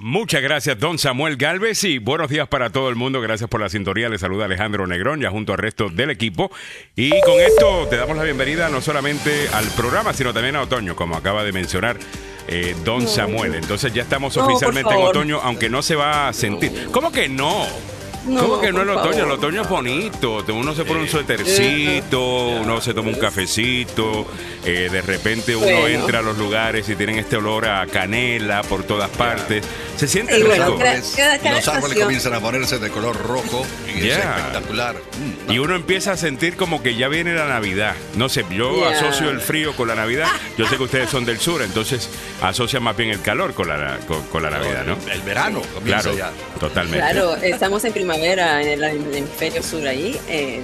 Muchas gracias, don Samuel Galvez, y buenos días para todo el mundo. Gracias por la sintonía. Le saluda Alejandro Negrón, ya junto al resto del equipo. Y con esto te damos la bienvenida no solamente al programa, sino también a otoño, como acaba de mencionar eh, don Samuel. Entonces ya estamos No, oficialmente en otoño, aunque no se va a sentir. ¿Cómo que no? ¿Cómo que no el otoño? El otoño es bonito. Uno se pone un suétercito, uno se toma un cafecito, eh, de repente uno Bueno. entra a los lugares y tienen este olor a canela por todas partes. Se siente Y rico. bueno, árboles, los árboles estación- comienzan a ponerse de color rojo y es espectacular. Mm, Y uno empieza a sentir como que ya viene la Navidad. No sé, yo Yeah. asocio el frío con la Navidad. Yo sé que ustedes son del sur, entonces asocian más bien el calor con la, con, con la Navidad, ¿no? El verano comienza Claro, ya. totalmente. Claro, estamos en primavera el, en el hemisferio sur ahí. eh,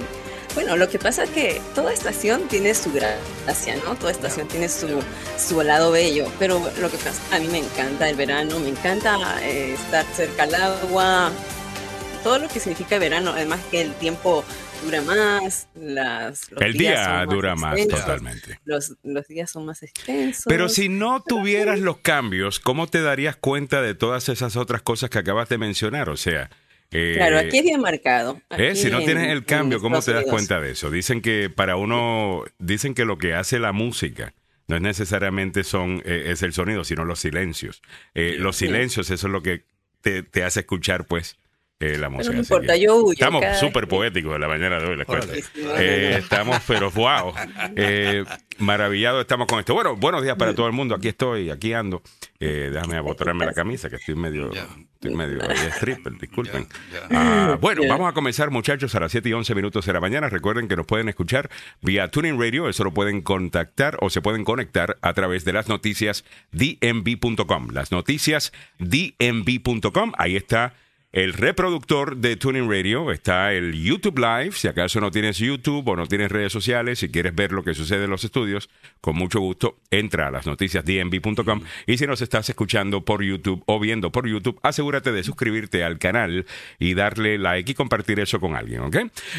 bueno, lo que pasa es que toda estación tiene su gracia, ¿no? Toda estación tiene su, su lado bello. Pero lo que pasa, a mí me encanta el verano, me encanta eh, estar cerca al agua, todo lo que significa verano. Además que el tiempo dura más, las, los El días día son dura más, extensos, totalmente. Los, los días son más extensos. Pero si no tuvieras los cambios, ¿cómo te darías cuenta de todas esas otras cosas que acabas de mencionar? O sea, eh, Claro, aquí es bien marcado. ¿Eh? Si no en- tienes el cambio, ¿cómo te das Unidos. cuenta de eso? Dicen que para uno, dicen que lo que hace la música no es necesariamente son eh, es el sonido, sino los silencios. Eh, los silencios, eso es lo que te, te hace escuchar, pues, eh, la música. no Así importa, que yo huyo Estamos súper poéticos en la mañana de hoy, les cuento. Eh, estamos, pero wow, eh, maravillados estamos con esto. Bueno, buenos días para todo el mundo. Aquí estoy, aquí ando. Eh, déjame abotonarme la camisa, que estoy medio, estoy medio stripper, disculpen. Ah, bueno, vamos a comenzar, muchachos, a las 7 y 11 minutos de la mañana. Recuerden que nos pueden escuchar vía Tuning Radio. Eso lo pueden contactar o se pueden conectar a través de las noticias dmv.com. Las noticias dmv.com. Ahí está el reproductor de Tuning Radio. Está el YouTube Live. Si acaso no tienes YouTube o no tienes redes sociales, si quieres ver lo que sucede en los estudios, con mucho gusto, entra a las noticias dmv.com. Y si nos estás escuchando por YouTube o viendo por YouTube, asegúrate de suscribirte al canal y darle like y compartir eso con alguien, ¿ok?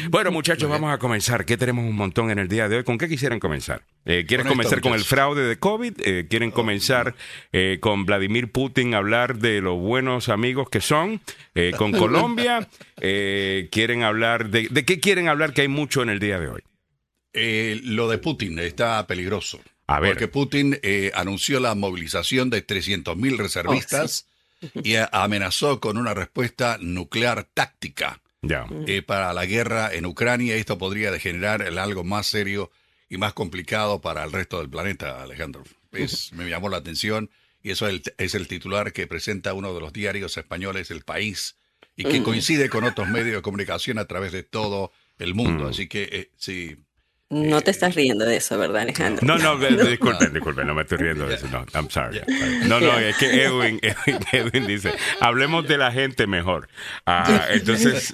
Bueno, muchachos, vamos a comenzar. ¿Qué tenemos un montón en el día de hoy? ¿Con qué quisieran comenzar? Eh, ¿Quieres Con esto, comenzar con el fraude de COVID? Eh, ¿Quieren comenzar eh, con Vladimir Putin a hablar de los buenos amigos que son? Eh, ¿Con Colombia? Eh, ¿Quieren hablar de... ¿De qué quieren hablar que hay mucho en el día de hoy? Eh, lo de Putin está peligroso. A ver. Porque Putin eh, anunció la movilización de 300.000 reservistas y a- amenazó con una respuesta nuclear táctica eh, para la guerra en Ucrania. Esto podría degenerar en algo más serio y más complicado para el resto del planeta, Alejandro. Es- me llamó la atención y eso es el, es el titular que presenta uno de los diarios españoles, El País, y que coincide con otros medios de comunicación a través de todo el mundo. Mm. Así que eh, sí, No te estás riendo de eso, ¿verdad, Alejandro? No, no, eh, disculpen, disculpen, no me estoy riendo de eso. No, I'm sorry. No, no, es que Edwin, Edwin, Edwin dice, hablemos de la gente mejor. Ah, entonces,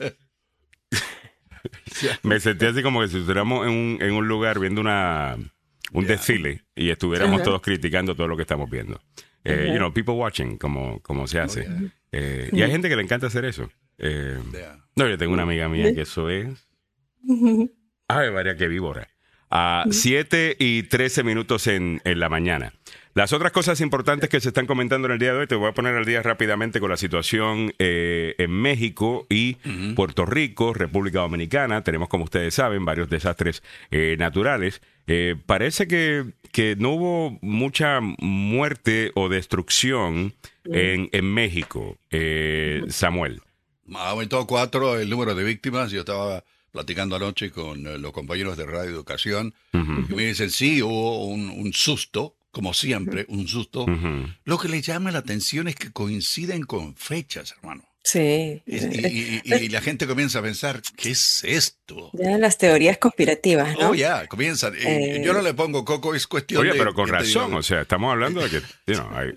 me sentí así como que si estuviéramos en un, en un lugar viendo una un desfile y estuviéramos todos criticando todo lo que estamos viendo. Eh, you know, people watching, como, como se hace. Eh, y hay gente que le encanta hacer eso. Eh, yeah. no, yo tengo una amiga mía que eso es. Ay, María, qué víbora. A 7 y 13 minutos en, en la mañana. Las otras cosas importantes que se están comentando en el día de hoy, te voy a poner al día rápidamente con la situación eh, en México y Puerto Rico, República Dominicana. Tenemos, como ustedes saben, varios desastres eh, naturales. Eh, parece que, que no hubo mucha muerte o destrucción en, en México, eh, Samuel. Ha aumentado cuatro el número de víctimas. Yo estaba platicando anoche con eh, los compañeros de Radio Educación y me dicen, sí, hubo un, un susto, como siempre, un susto. Lo que le llama la atención es que coinciden con fechas, hermano. Sí. Y, y- y- y la gente comienza a pensar, ¿qué es esto? Ya las teorías conspirativas, ¿no? Oh, ya, comienzan. Eh, yo no le pongo coco, es cuestión Oye, de... pero con ¿qué te razón, digo? o sea, estamos hablando de que, you know, hay-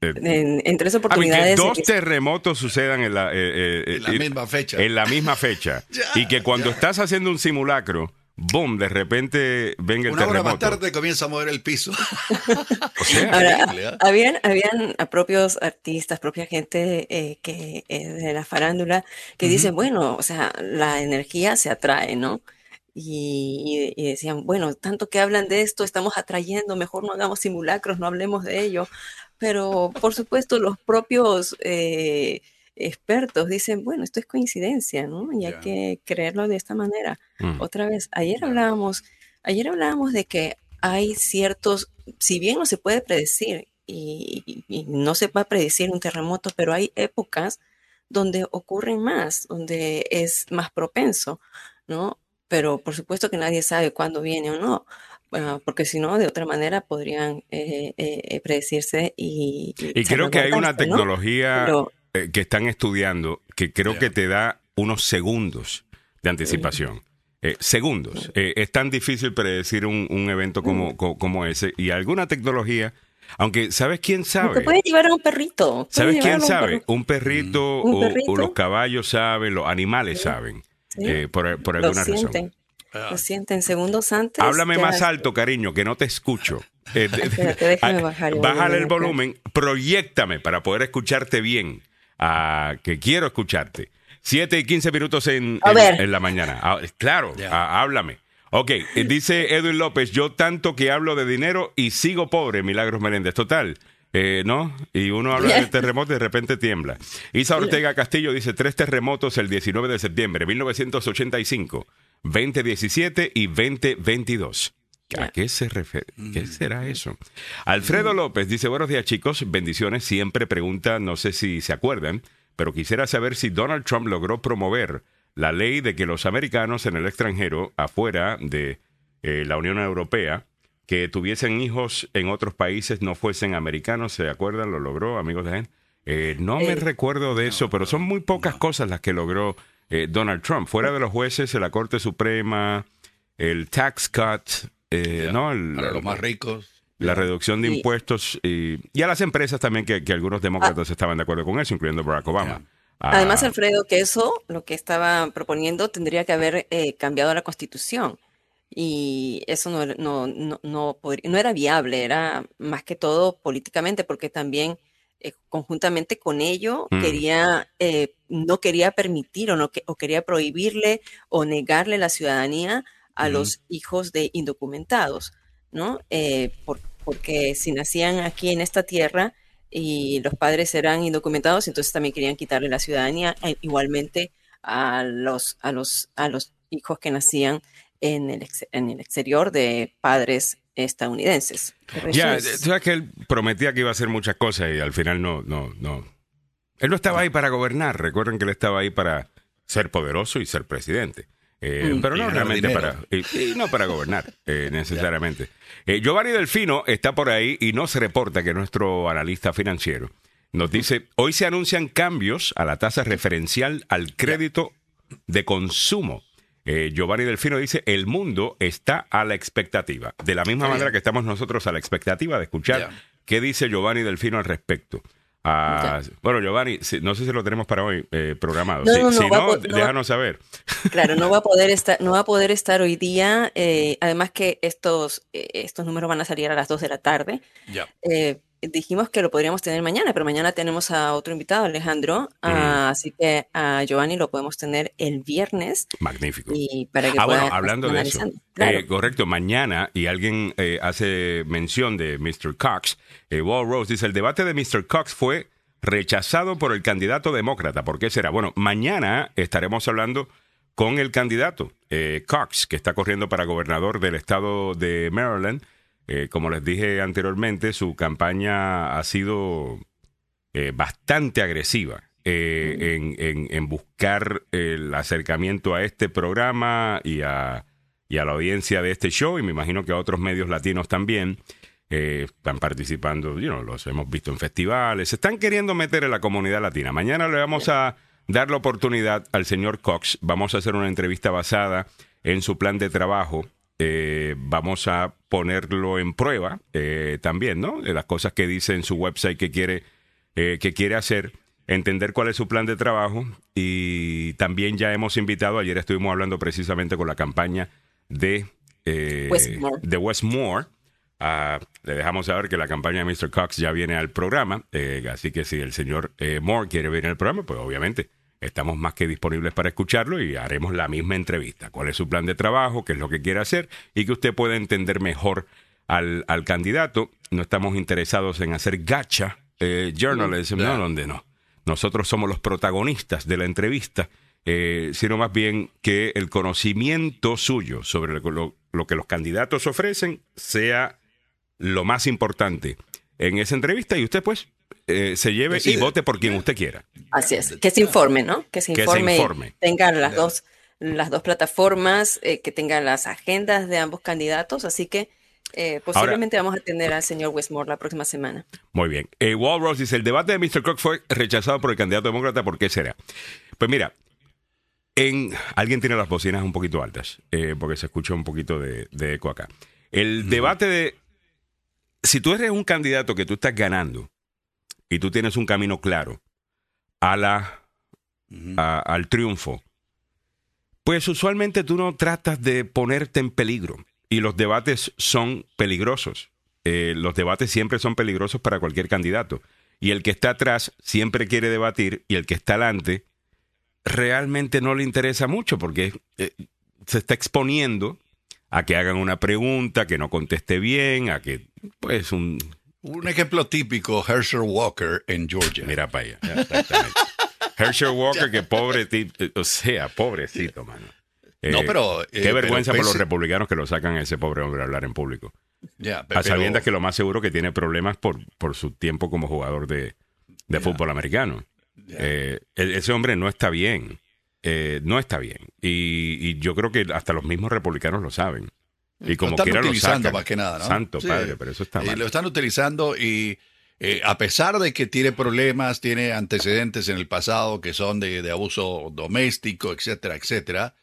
eh, En, en tres a mí, que oportunidades. dos terremotos sucedan en la, eh, En la misma fecha. en la misma fecha. Ya, y que cuando ya. estás haciendo un simulacro, boom, de repente venga el Una hora más terremoto. tarde comienza a mover el piso. O sea, Ahora, Increíble, ¿eh? habían, habían a propios artistas, propia gente eh, que eh, de la farándula que dicen, bueno, o sea, la energía se atrae, ¿no? y, decían, bueno, tanto que hablan de esto, estamos atrayendo, mejor no hagamos simulacros, no hablemos de ello. Pero, por supuesto, los propios eh, expertos dicen, bueno, esto es coincidencia, ¿no? Y hay que creerlo de esta manera. Mm. Otra vez, ayer hablábamos, ayer hablábamos de que hay ciertos, si bien no se puede predecir y, y no se va a predecir un terremoto, pero hay épocas donde ocurren más, donde es más propenso, ¿no? pero por supuesto que nadie sabe cuándo viene o no, porque si no, de otra manera podrían eh, eh, predecirse y... Y, creo que hay una tecnología eh, que están estudiando que creo que te da unos segundos de anticipación. segundos. es tan difícil predecir un, evento como, como, ese. Y alguna tecnología aunque, ¿sabes quién sabe? Te puede llevar a un perrito. ¿Sabes quién sabe? Un perrito, O, los caballos saben, los animales saben. Eh, por, por, alguna lo razón. Ah. Lo sienten segundos antes. Háblame más alto, cariño, que no te escucho. Eh, déjame bajar Bájale el volumen, proyectame para poder escucharte bien, ah, que quiero escucharte. Siete y quince minutos en, en, la mañana. Ah, claro, háblame. Ok, eh, dice Edwin López, yo tanto que hablo de dinero y sigo pobre, Milagros Meléndez. Total, eh, ¿no? Y uno habla de terremoto y de repente tiembla. Isa Ortega Castillo dice tres terremotos el 19 de septiembre, 1985, 2017 y 2022. ¿A qué se refiere? ¿Qué mm. será eso? Alfredo López dice, buenos días chicos, bendiciones. Siempre pregunta, no sé si se acuerdan, pero quisiera saber si Donald Trump logró promover la ley de que los americanos en el extranjero, afuera de eh, la Unión Europea, que tuviesen hijos en otros países no fuesen americanos, ¿se acuerdan? Lo logró, amigos de gente. Eh, no me eh, recuerdo de eso, pero son muy pocas cosas las que logró eh, Donald Trump. Fuera de los jueces, la Corte Suprema, el tax cut, ¿no? Para los más ricos. La reducción de impuestos y, a las empresas también, que, algunos demócratas ah. estaban de acuerdo con eso, incluyendo Barack Obama. Además, ah. Alfredo, que eso, lo que estaba proponiendo, tendría que haber cambiado la constitución y eso no, no, no, no, no, era viable, era más que todo políticamente, porque también eh, conjuntamente con ello mm. quería, eh, no quería permitir o, no, o quería prohibirle o negarle la ciudadanía a los hijos de indocumentados, ¿no? Eh, porque si nacían aquí en esta tierra y los padres eran indocumentados, entonces también querían quitarle la ciudadanía igualmente a los, a los, a los hijos que nacían en el, en el exterior de padres estadounidenses. Ya, sabes que él prometía que iba a hacer muchas cosas y al final no, no, no. Él no estaba ahí para gobernar. Recuerden que él estaba ahí para ser poderoso y ser presidente. Eh, mm. pero no realmente para y, no para gobernar eh, necesariamente. Eh, Giovanni Delfino está por ahí y nos reporta que nuestro analista financiero nos dice hoy se anuncian cambios a la tasa referencial al crédito de consumo eh, Giovanni Delfino dice, el mundo está a la expectativa. De la misma manera que estamos nosotros a la expectativa de escuchar qué dice Giovanni Delfino al respecto. Ah, bueno, Giovanni, no sé si lo tenemos para hoy eh, programado. si no, déjanos saber. Claro, no va a poder estar, no va a poder estar hoy día. Eh, además que estos, estos números van a salir a las 2 de la tarde. Ya dijimos que lo podríamos tener mañana, pero mañana tenemos a otro invitado, Alejandro. Ah, así que a Giovanni lo podemos tener el viernes. Magnífico. Y para que ah, bueno, hablando de eso. Eh, correcto, mañana, y alguien eh, hace mención de Mr. Cox, eh, Wall Rose dice, el debate de Mr. Cox fue rechazado por el candidato demócrata. ¿Por qué será? Bueno, mañana estaremos hablando con el candidato Cox, que está corriendo para gobernador del estado de Maryland. Eh, como les dije anteriormente, su campaña ha sido eh, bastante agresiva eh, en, buscar el acercamiento a este programa y a, y a, la audiencia de este show, y me imagino que a otros medios latinos también. están participando, los hemos visto en festivales, se están queriendo meter en la comunidad latina. Mañana le vamos a dar la oportunidad al señor Cox, vamos a hacer una entrevista basada en su plan de trabajo eh, vamos a ponerlo en prueba eh, también, ¿no? De las cosas que dice en su website que quiere, eh, que quiere hacer, entender cuál es su plan de trabajo y también ya hemos invitado, ayer estuvimos hablando precisamente con la campaña de, Westmore. de Westmore. Ah, le dejamos saber que la campaña de Mr. Cox ya viene al programa, así que si el señor Moore quiere venir al programa, pues obviamente estamos más que disponibles para escucharlo y haremos la misma entrevista. ¿Cuál es su plan de trabajo? ¿Qué es lo que quiere hacer? Y que usted pueda entender mejor al, al candidato. No estamos interesados en hacer gacha eh, journalism, no, donde no. Nosotros somos los protagonistas de la entrevista, eh, sino más bien que el conocimiento suyo sobre lo, lo que los candidatos ofrecen sea lo más importante en esa entrevista y usted pues eh, se lleve y vote por quien usted quiera. Así es, que se informe, ¿no? Que se informe, tenga las dos, las dos plataformas, eh, que tenga las agendas de ambos candidatos, así que eh, posiblemente vamos a tener al señor Westmore la próxima semana. Muy bien. Eh, Walrus dice, el debate de Mr. Cook fue rechazado por el candidato demócrata, ¿por qué será? Pues mira, en, alguien tiene las bocinas un poquito altas, porque se escucha un poquito de, eco acá. El debate de, si tú eres un candidato que tú estás ganando, y tú tienes un camino claro a la, al triunfo, pues usualmente tú no tratas de ponerte en peligro. Y los debates son peligrosos. Eh, los debates siempre son peligrosos para cualquier candidato. Y el que está atrás siempre quiere debatir y el que está adelante realmente no le interesa mucho porque eh, se está exponiendo a que hagan una pregunta, que no conteste bien, a que pues un un ejemplo típico, Herschel Walker en Georgia. Mira para allá. Herschel Walker, que pobre, o sea, pobrecito, mano. no, eh, pero. qué eh, vergüenza por los republicanos que lo sacan a ese pobre hombre a hablar en público. a sabiendas que lo más seguro que tiene problemas por, por su tiempo como jugador de, fútbol americano. Eh, e-, ese hombre no está bien. no está bien. y, yo creo que hasta los mismos republicanos lo saben. Y como lo están utilizando más que nada, ¿no? Santo padre, pero eso está mal. Y lo están utilizando y eh, a pesar de que tiene problemas, tiene antecedentes en el pasado que son de, abuso doméstico, etcétera, etcétera,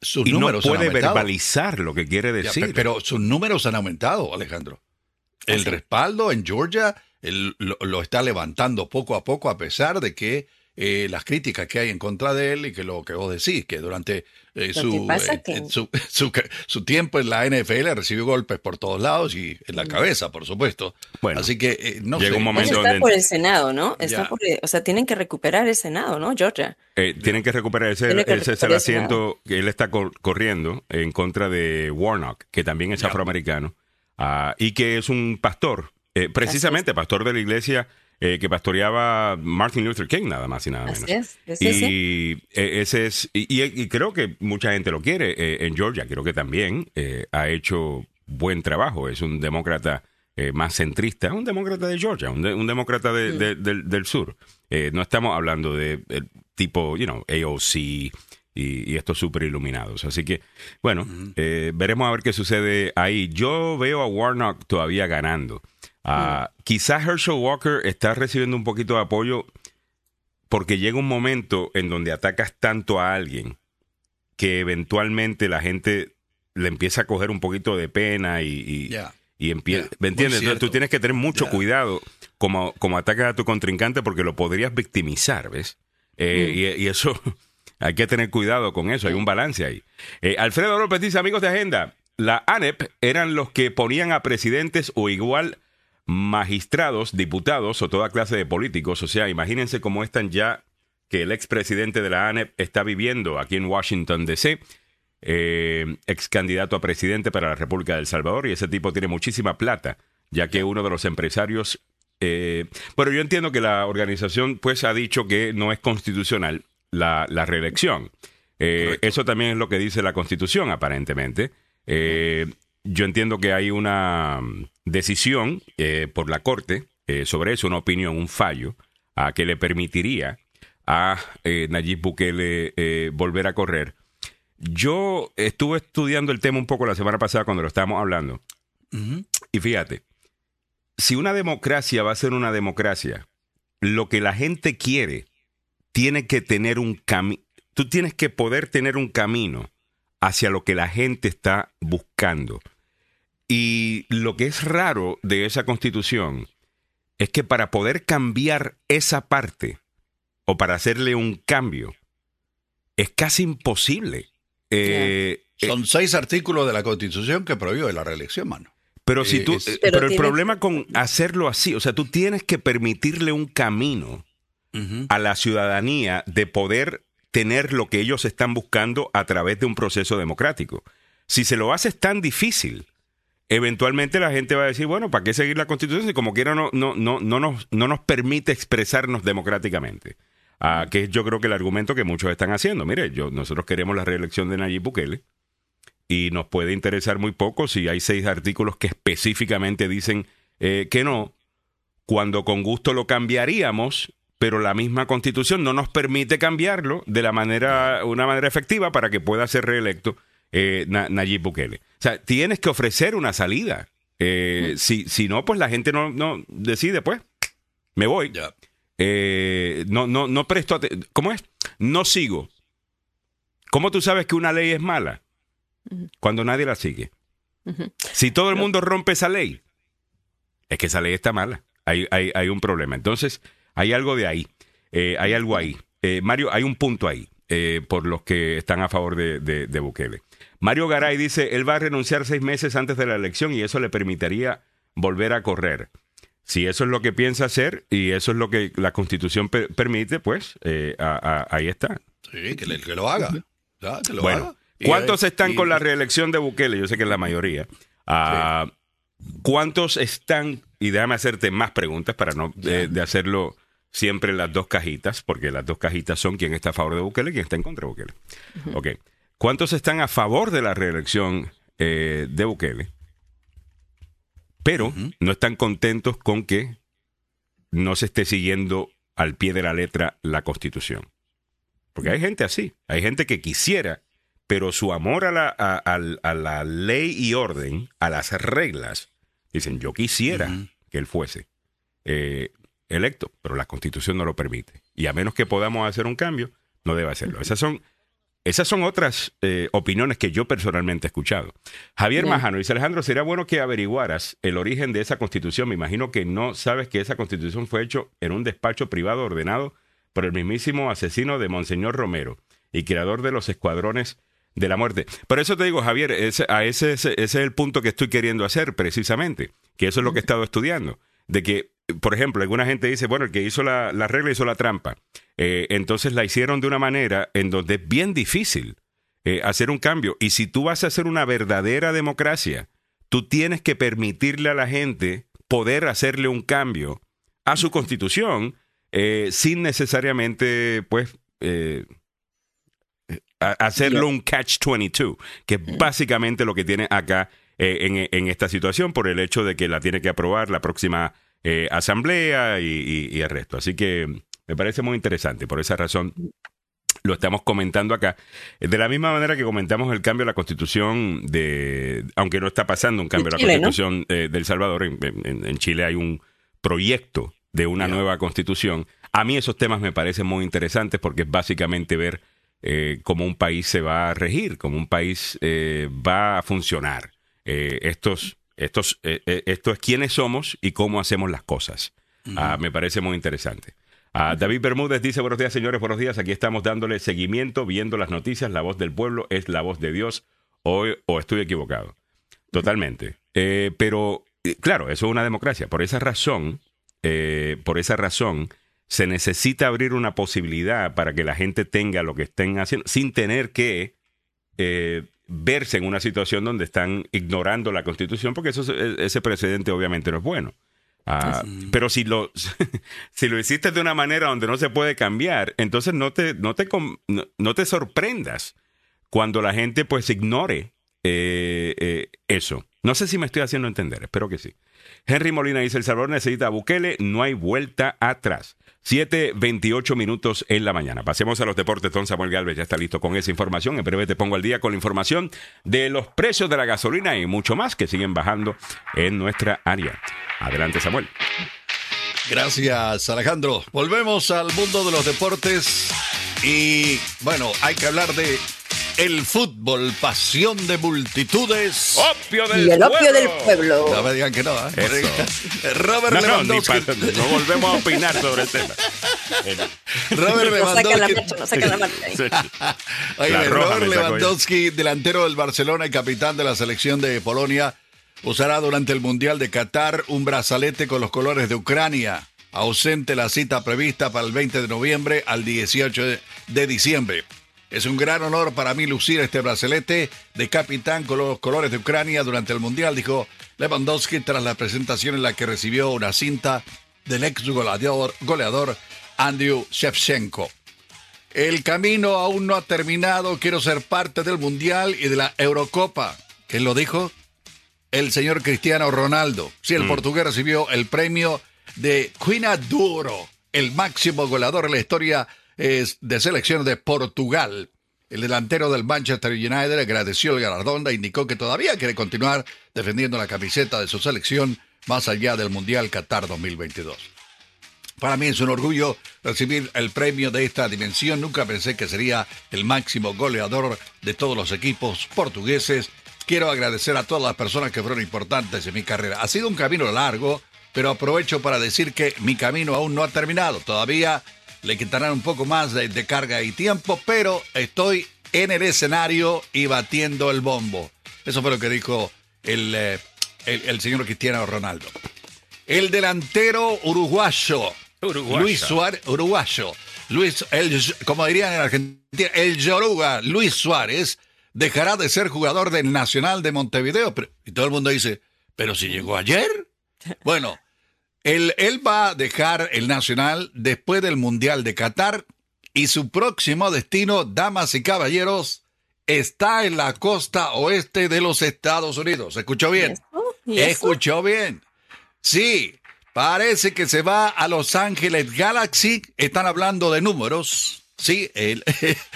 sus y números no puede verbalizar lo que quiere decir. pero sus números han aumentado, Alejandro. El respaldo en Georgia lo, está levantando poco a poco a pesar de que eh, las críticas que hay en contra de él y que lo que vos decís, que durante eh, eh, su, su, tiempo en la NFL recibió golpes por todos lados y en la mm. cabeza, por supuesto. Bueno, Así que no llega un momento está por el Senado, ¿no? Está por o sea, tienen que recuperar el Senado, ¿no, Georgia? tienen que recuperar ese, ese es el asiento que él está corriendo en contra de Warnock, que también es afroamericano, ah, y que es un pastor, precisamente pastor de la iglesia eh, que pastoreaba Martin Luther King, nada más y nada menos. y e, ese es, y, creo que mucha gente lo quiere eh, en Georgia, creo que también eh, ha hecho buen trabajo, es un demócrata más centrista, un demócrata de Georgia, un, demócrata del, sur. no estamos hablando de tipo, you know, AOC, y, estos super iluminados. Así que, bueno, veremos a ver qué sucede ahí. Yo veo a Warnock todavía ganando. Uh, quizás Herschel Walker está recibiendo un poquito de apoyo porque llega un momento en donde atacas tanto a alguien que eventualmente la gente le empieza a coger un poquito de pena y, y, empieza. ¿Me entiendes? Entonces tú tienes que tener mucho cuidado como, como atacas a tu contrincante porque lo podrías victimizar, ¿ves? Eh, mm. y, eso, hay que tener cuidado con eso, hay un balance ahí. Eh, Alfredo López dice, amigos de Agenda, la ANEP eran los que ponían a presidentes o igual magistrados, diputados o toda clase de políticos. O sea, imagínense cómo están ya que el expresidente de la ANEP está viviendo aquí en Washington, D.C., eh, ex candidato a presidente para la República de El Salvador, y ese tipo tiene muchísima plata, ya que uno de los empresarios... Eh, bueno, yo entiendo que la organización pues ha dicho que no es constitucional la, reelección. Eh, eso también es lo que dice la Constitución, aparentemente. Eh, yo entiendo que hay una mm, decisión eh, por la Corte eh, sobre eso, una opinión, un fallo, a que le permitiría a eh, Nayib Bukele volver a correr. Yo estuve estudiando el tema un poco la semana pasada cuando lo estábamos hablando. Y fíjate, si una democracia va a ser una democracia, lo que la gente quiere tiene que tener un camino. Tú tienes que poder tener un camino hacia lo que la gente está buscando. Y lo que es raro de esa constitución es que para poder cambiar esa parte o para hacerle un cambio, es casi imposible. Eh, eh, Son seis artículos de la constitución que prohíben la reelección, mano. Pero si tú, pero, el problema con hacerlo así, o sea, tú tienes que permitirle un camino a la ciudadanía de poder tener lo que ellos están buscando a través de un proceso democrático. Si se lo haces tan difícil, eventualmente la gente va a decir, bueno, ¿para qué seguir la constitución si como quiera no, no, no, no, nos, no nos permite expresarnos democráticamente? Ah, que es yo creo que el argumento que muchos están haciendo. Mire, yo, nosotros queremos la reelección de Nayib Bukele y nos puede interesar muy poco si hay seis artículos que específicamente dicen eh, que no, cuando con gusto lo cambiaríamos, pero la misma constitución no nos permite cambiarlo de la manera, una manera efectiva para que pueda ser reelecto eh, Nayib Bukele. O sea, tienes que ofrecer una salida. Eh, si, si no, pues la gente no, no decide, pues, me voy. Eh, no, no, no presto ¿Cómo es? No sigo. ¿Cómo tú sabes que una ley es mala? Cuando nadie la sigue. Si todo el mundo rompe esa ley, es que esa ley está mala. Hay, hay, hay un problema. Entonces, hay algo de ahí. Eh, hay algo ahí. Mario, hay un punto ahí por los que están a favor de, de, de Bukele. Mario Garay dice, él va a renunciar seis meses antes de la elección y eso le permitiría volver a correr. Si eso es lo que piensa hacer y eso es lo que la constitución permite, pues eh, ahí está. Sí, que, lo haga. bueno, ¿cuántos están con la reelección de Bukele? Yo sé que es la mayoría. Ah, ¿Cuántos están, y déjame hacerte más preguntas para no eh, de hacerlo siempre en las dos cajitas, porque las dos cajitas son quién está a favor de Bukele y quién está en contra de Bukele. Ok. ¿Cuántos están a favor de la reelección eh, de Bukele? pero no están contentos con que no se esté siguiendo al pie de la letra la constitución. Porque hay gente así, hay gente que quisiera, pero su amor a la, a, la ley y orden, a las reglas, dicen, yo quisiera que él fuese eh, electo, pero la constitución no lo permite. Y a menos que podamos hacer un cambio, no debe hacerlo. Esas son esas son otras eh, opiniones que yo personalmente he escuchado. Javier Majano dice, Alejandro, sería bueno que averiguaras el origen de esa constitución. Me imagino que no sabes que esa constitución fue hecho en un despacho privado ordenado por el mismísimo asesino de Monseñor Romero y creador de los escuadrones de la muerte. Por eso te digo, Javier, ese, a ese, ese, es el punto que estoy queriendo hacer precisamente, que eso es lo que he estado estudiando, de que por ejemplo, alguna gente dice, bueno, el que hizo la, regla hizo la trampa. Eh, entonces la hicieron de una manera en donde es bien difícil eh, hacer un cambio. Y si tú vas a hacer una verdadera democracia, tú tienes que permitirle a la gente poder hacerle un cambio a su constitución eh, sin necesariamente, pues, hacerlo un catch-22, que es básicamente lo que tiene acá en, en esta situación por el hecho de que la tiene que aprobar la próxima eh, asamblea y, el resto. Así que me parece muy interesante. Por esa razón lo estamos comentando acá. De la misma manera que comentamos el cambio de la constitución de, aunque no está pasando un cambio de la constitución eh, del Salvador, en, Chile hay un proyecto de una nueva constitución. A mí esos temas me parecen muy interesantes porque es básicamente ver eh, cómo un país se va a regir, cómo un país va a funcionar. estos eh, eh, esto es quiénes somos y cómo hacemos las cosas. Ah, me parece muy interesante. Ah, David Bermúdez dice, buenos días señores, buenos días. Aquí estamos dándole seguimiento, viendo las noticias. La voz del pueblo es la voz de Dios. Hoy, o estoy equivocado. Totalmente. Eh, pero, claro, eso es una democracia. Por esa razón, por esa razón, se necesita abrir una posibilidad para que la gente tenga lo que estén haciendo, sin tener que verse en una situación donde están ignorando la constitución, porque eso, ese precedente obviamente no es bueno. Ah, pero si lo, si lo hiciste de una manera donde no se puede cambiar, entonces no te, no te, no, te sorprendas cuando la gente pues ignore eh, eh, eso. No sé si me estoy haciendo entender, espero que sí. Henry Molina dice, El Salvador necesita a Bukele, no hay vuelta atrás. 7.28 minutos en la mañana. Pasemos a los deportes. Don Samuel Galvez ya está listo con esa información. En breve te pongo al día con la información de los precios de la gasolina y mucho más que siguen bajando en nuestra área. Adelante, Samuel. Gracias, Alejandro. Volvemos al mundo de los deportes. Y bueno, hay que hablar de el fútbol, pasión de multitudes. Opio del y el opio del pueblo. No me digan que no, ¿eh? Robert Lewandowski. No, volvemos a opinar sobre el tema. Robert Lewandowski. Robert Lewandowski, delantero del Barcelona y capitán de la selección de Polonia, usará durante el Mundial de Qatar un brazalete con los colores de Ucrania. ausente la cita prevista para el 20 de noviembre al 18 de, de diciembre. Es un gran honor para mí lucir este bracelete de capitán con los colores de Ucrania durante el Mundial, dijo Lewandowski tras la presentación en la que recibió una cinta del ex goleador, goleador Andrew Shevchenko. El camino aún no ha terminado, quiero ser parte del Mundial y de la Eurocopa. ¿Quién lo dijo? El señor Cristiano Ronaldo. Sí, el portugués recibió el premio de Duro, el máximo goleador en la historia es de selección de Portugal. El delantero del Manchester United agradeció el galardón e indicó que todavía quiere continuar defendiendo la camiseta de su selección más allá del Mundial Qatar 2022. Para mí es un orgullo recibir el premio de esta dimensión. Nunca pensé que sería el máximo goleador de todos los equipos portugueses. Quiero agradecer a todas las personas que fueron importantes en mi carrera. Ha sido un camino largo, pero aprovecho para decir que mi camino aún no ha terminado. Todavía le quitarán un poco más de, carga y tiempo, pero estoy en el escenario y batiendo el bombo. Eso fue lo que dijo el, eh, el, señor Cristiano Ronaldo. El delantero uruguayo, Luis Suárez, uruguayo, Luis, el, como dirían en Argentina, el Yoruga, Luis Suárez, dejará de ser jugador del Nacional de Montevideo. y todo el mundo dice, ¿pero si llegó ayer? Bueno, él, va a dejar el Nacional después del Mundial de Qatar y su próximo destino, damas y caballeros, está en la costa oeste de los Estados Unidos. ¿Escuchó bien? ¿Escuchó bien? Sí, parece que se va a Los Ángeles Galaxy. Están hablando de números. Sí, el,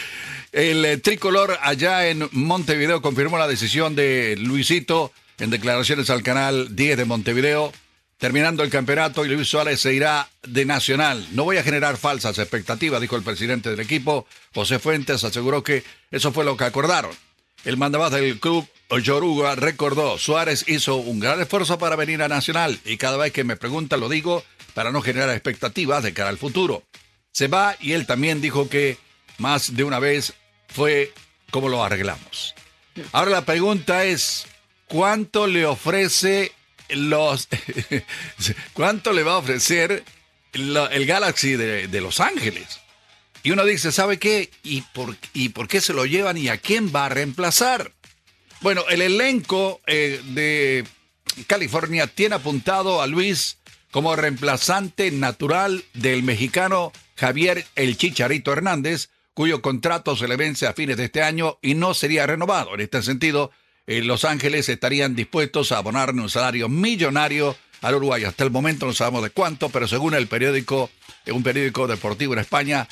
el tricolor allá en Montevideo confirmó la decisión de Luisito en declaraciones al canal 10 de Montevideo terminando el campeonato Luis Suárez se irá de Nacional. No voy a generar falsas expectativas, dijo el presidente del equipo. José Fuentes aseguró que eso fue lo que acordaron. El mandamás del club Yoruga recordó, Suárez hizo un gran esfuerzo para venir a Nacional y cada vez que me pregunta lo digo para no generar expectativas de cara al futuro. Se va y él también dijo que más de una vez fue como lo arreglamos. Ahora la pregunta es, ¿cuánto le ofrece cuánto le va a ofrecer el Galaxy de, Los Ángeles. Y uno dice, ¿sabe qué? ¿Y por, ¿Y por qué se lo llevan y a quién va a reemplazar? Bueno, el elenco eh, de California tiene apuntado a Luis como reemplazante natural del mexicano Javier El Chicharito Hernández, cuyo contrato se le vence a fines de este año y no sería renovado. En este sentido, los Ángeles estarían dispuestos a abonarle un salario millonario al Uruguay. Hasta el momento no sabemos de cuánto, pero según el periódico, un periódico deportivo en España,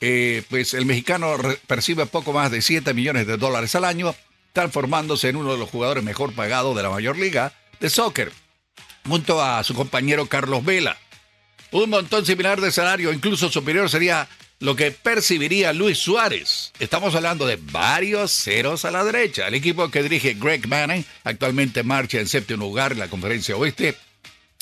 eh, pues el mexicano percibe poco más de 7 millones de dólares al año, transformándose en uno de los jugadores mejor pagados de la mayor liga de soccer, junto a su compañero Carlos Vela. Un montón similar de salario, incluso superior, sería lo que percibiría Luis Suárez. Estamos hablando de varios ceros a la derecha. El equipo que dirige Greg Manning actualmente marcha en séptimo lugar en la conferencia oeste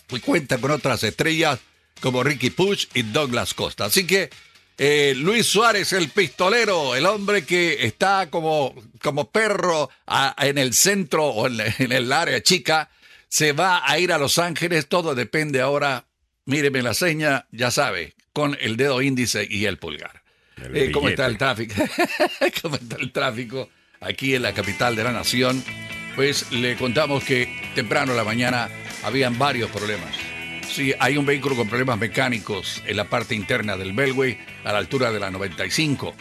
y cuenta con otras estrellas como Ricky Push y Douglas Costa. Así que eh, Luis Suárez, el pistolero, el hombre que está como, como perro en el centro o en, en el área chica, se va a ir a Los Ángeles. Todo depende ahora míreme la seña, ya sabe, con el dedo índice y el pulgar. Eh, ¿Cómo está el tráfico? ¿Cómo está el tráfico aquí en la capital de la nación? Pues le contamos que temprano en la mañana habían varios problemas. Sí, hay un vehículo con problemas mecánicos en la parte interna del Belway, a la altura de la 95.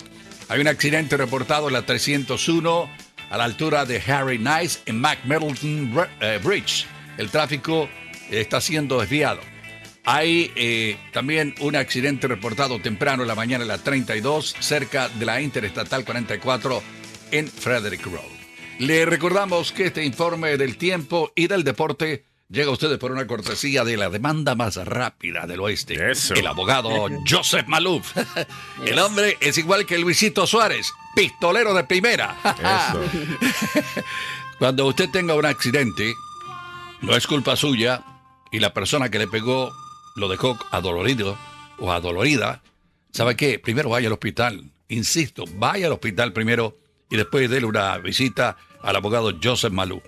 Hay un accidente reportado en la 301 a la altura de Harry Nice en McMiddleton eh, Bridge. El tráfico está siendo desviado. Hay eh, también un accidente reportado temprano en la mañana de la 32 cerca de la Interestatal 44 en Frederick Road. Le recordamos que este informe del tiempo y del deporte llega a ustedes por una cortesía de la demanda más rápida del oeste. El abogado Joseph Malouf. El hombre es igual que Luisito Suárez, pistolero de primera. Cuando usted tenga un accidente, no es culpa suya y la persona que le pegó lo dejó adolorido o adolorida, ¿sabe qué? Primero vaya al hospital. Insisto, vaya al hospital primero y después déle una visita al abogado Joseph Malou.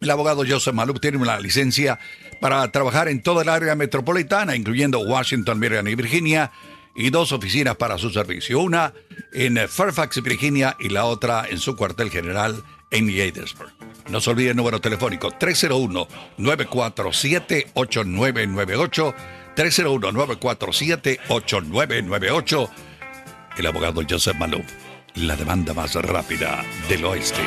El abogado Joseph Malou tiene una licencia para trabajar en toda el área metropolitana, incluyendo Washington, Maryland y Virginia, y dos oficinas para su servicio, una en Fairfax, Virginia, y la otra en su cuartel general en Yadesburg. No se olvide el número telefónico 301-947-8998, 301-947-8998. El abogado Joseph Malouf, la demanda más rápida del oeste.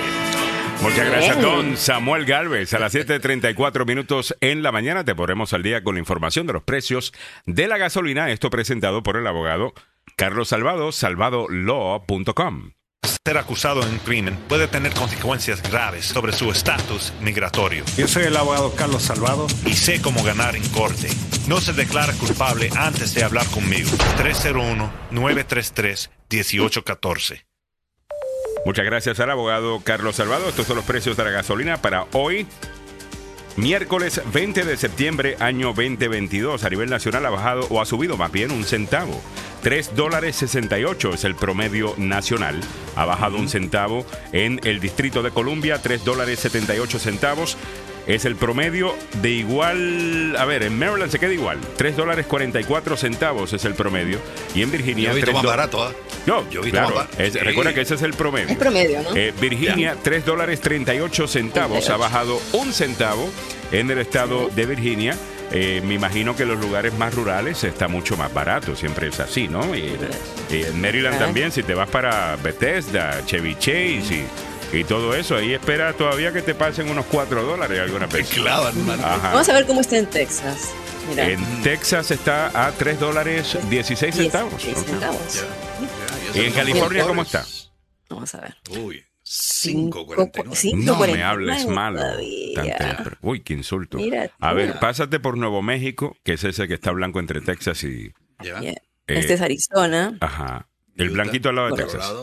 Muchas gracias, don Samuel Galvez. A las 7.34 minutos en la mañana te ponemos al día con la información de los precios de la gasolina. Esto presentado por el abogado Carlos Salvado, salvadolaw.com. Ser acusado de un crimen puede tener consecuencias graves sobre su estatus migratorio. Yo soy el abogado Carlos Salvado. Y sé cómo ganar en corte. No se declara culpable antes de hablar conmigo. 301-933-1814. Muchas gracias al abogado Carlos Salvado. Estos son los precios de la gasolina para hoy. Miércoles 20 de septiembre, año 2022. A nivel nacional ha bajado o ha subido más bien un centavo. 3 dólares 68 es el promedio nacional. Ha bajado un centavo en el Distrito de Columbia, 3 dólares 78 centavos es el promedio de igual. A ver, en Maryland se queda igual. 3 dólares 44 centavos es el promedio. Y en Virginia. Yo he visto más barato, ¿ah? No, yo claro. Es, recuerda que ese es el promedio. Es promedio, ¿no? Eh, Virginia, 3 dólares 38 centavos. Ha bajado un centavo en el estado de Virginia. Eh, me imagino que en los lugares más rurales está mucho más barato, siempre es así, ¿no? Y, y en Maryland también, si te vas para Bethesda, Chevy Chase y y todo eso. Ahí espera todavía que te pasen unos 4 dólares alguna vez. Vamos a ver cómo está en Texas. En Texas está a 3 dólares 16 centavos. ¿Y en California cómo está? Vamos a ver. Uy. 5.49. No me hables mal. Uy, qué insulto. a ver, pásate por Nuevo México, que es ese que está blanco entre Texas y. Eh, este es Arizona. Ajá. El blanquito al lado de Texas.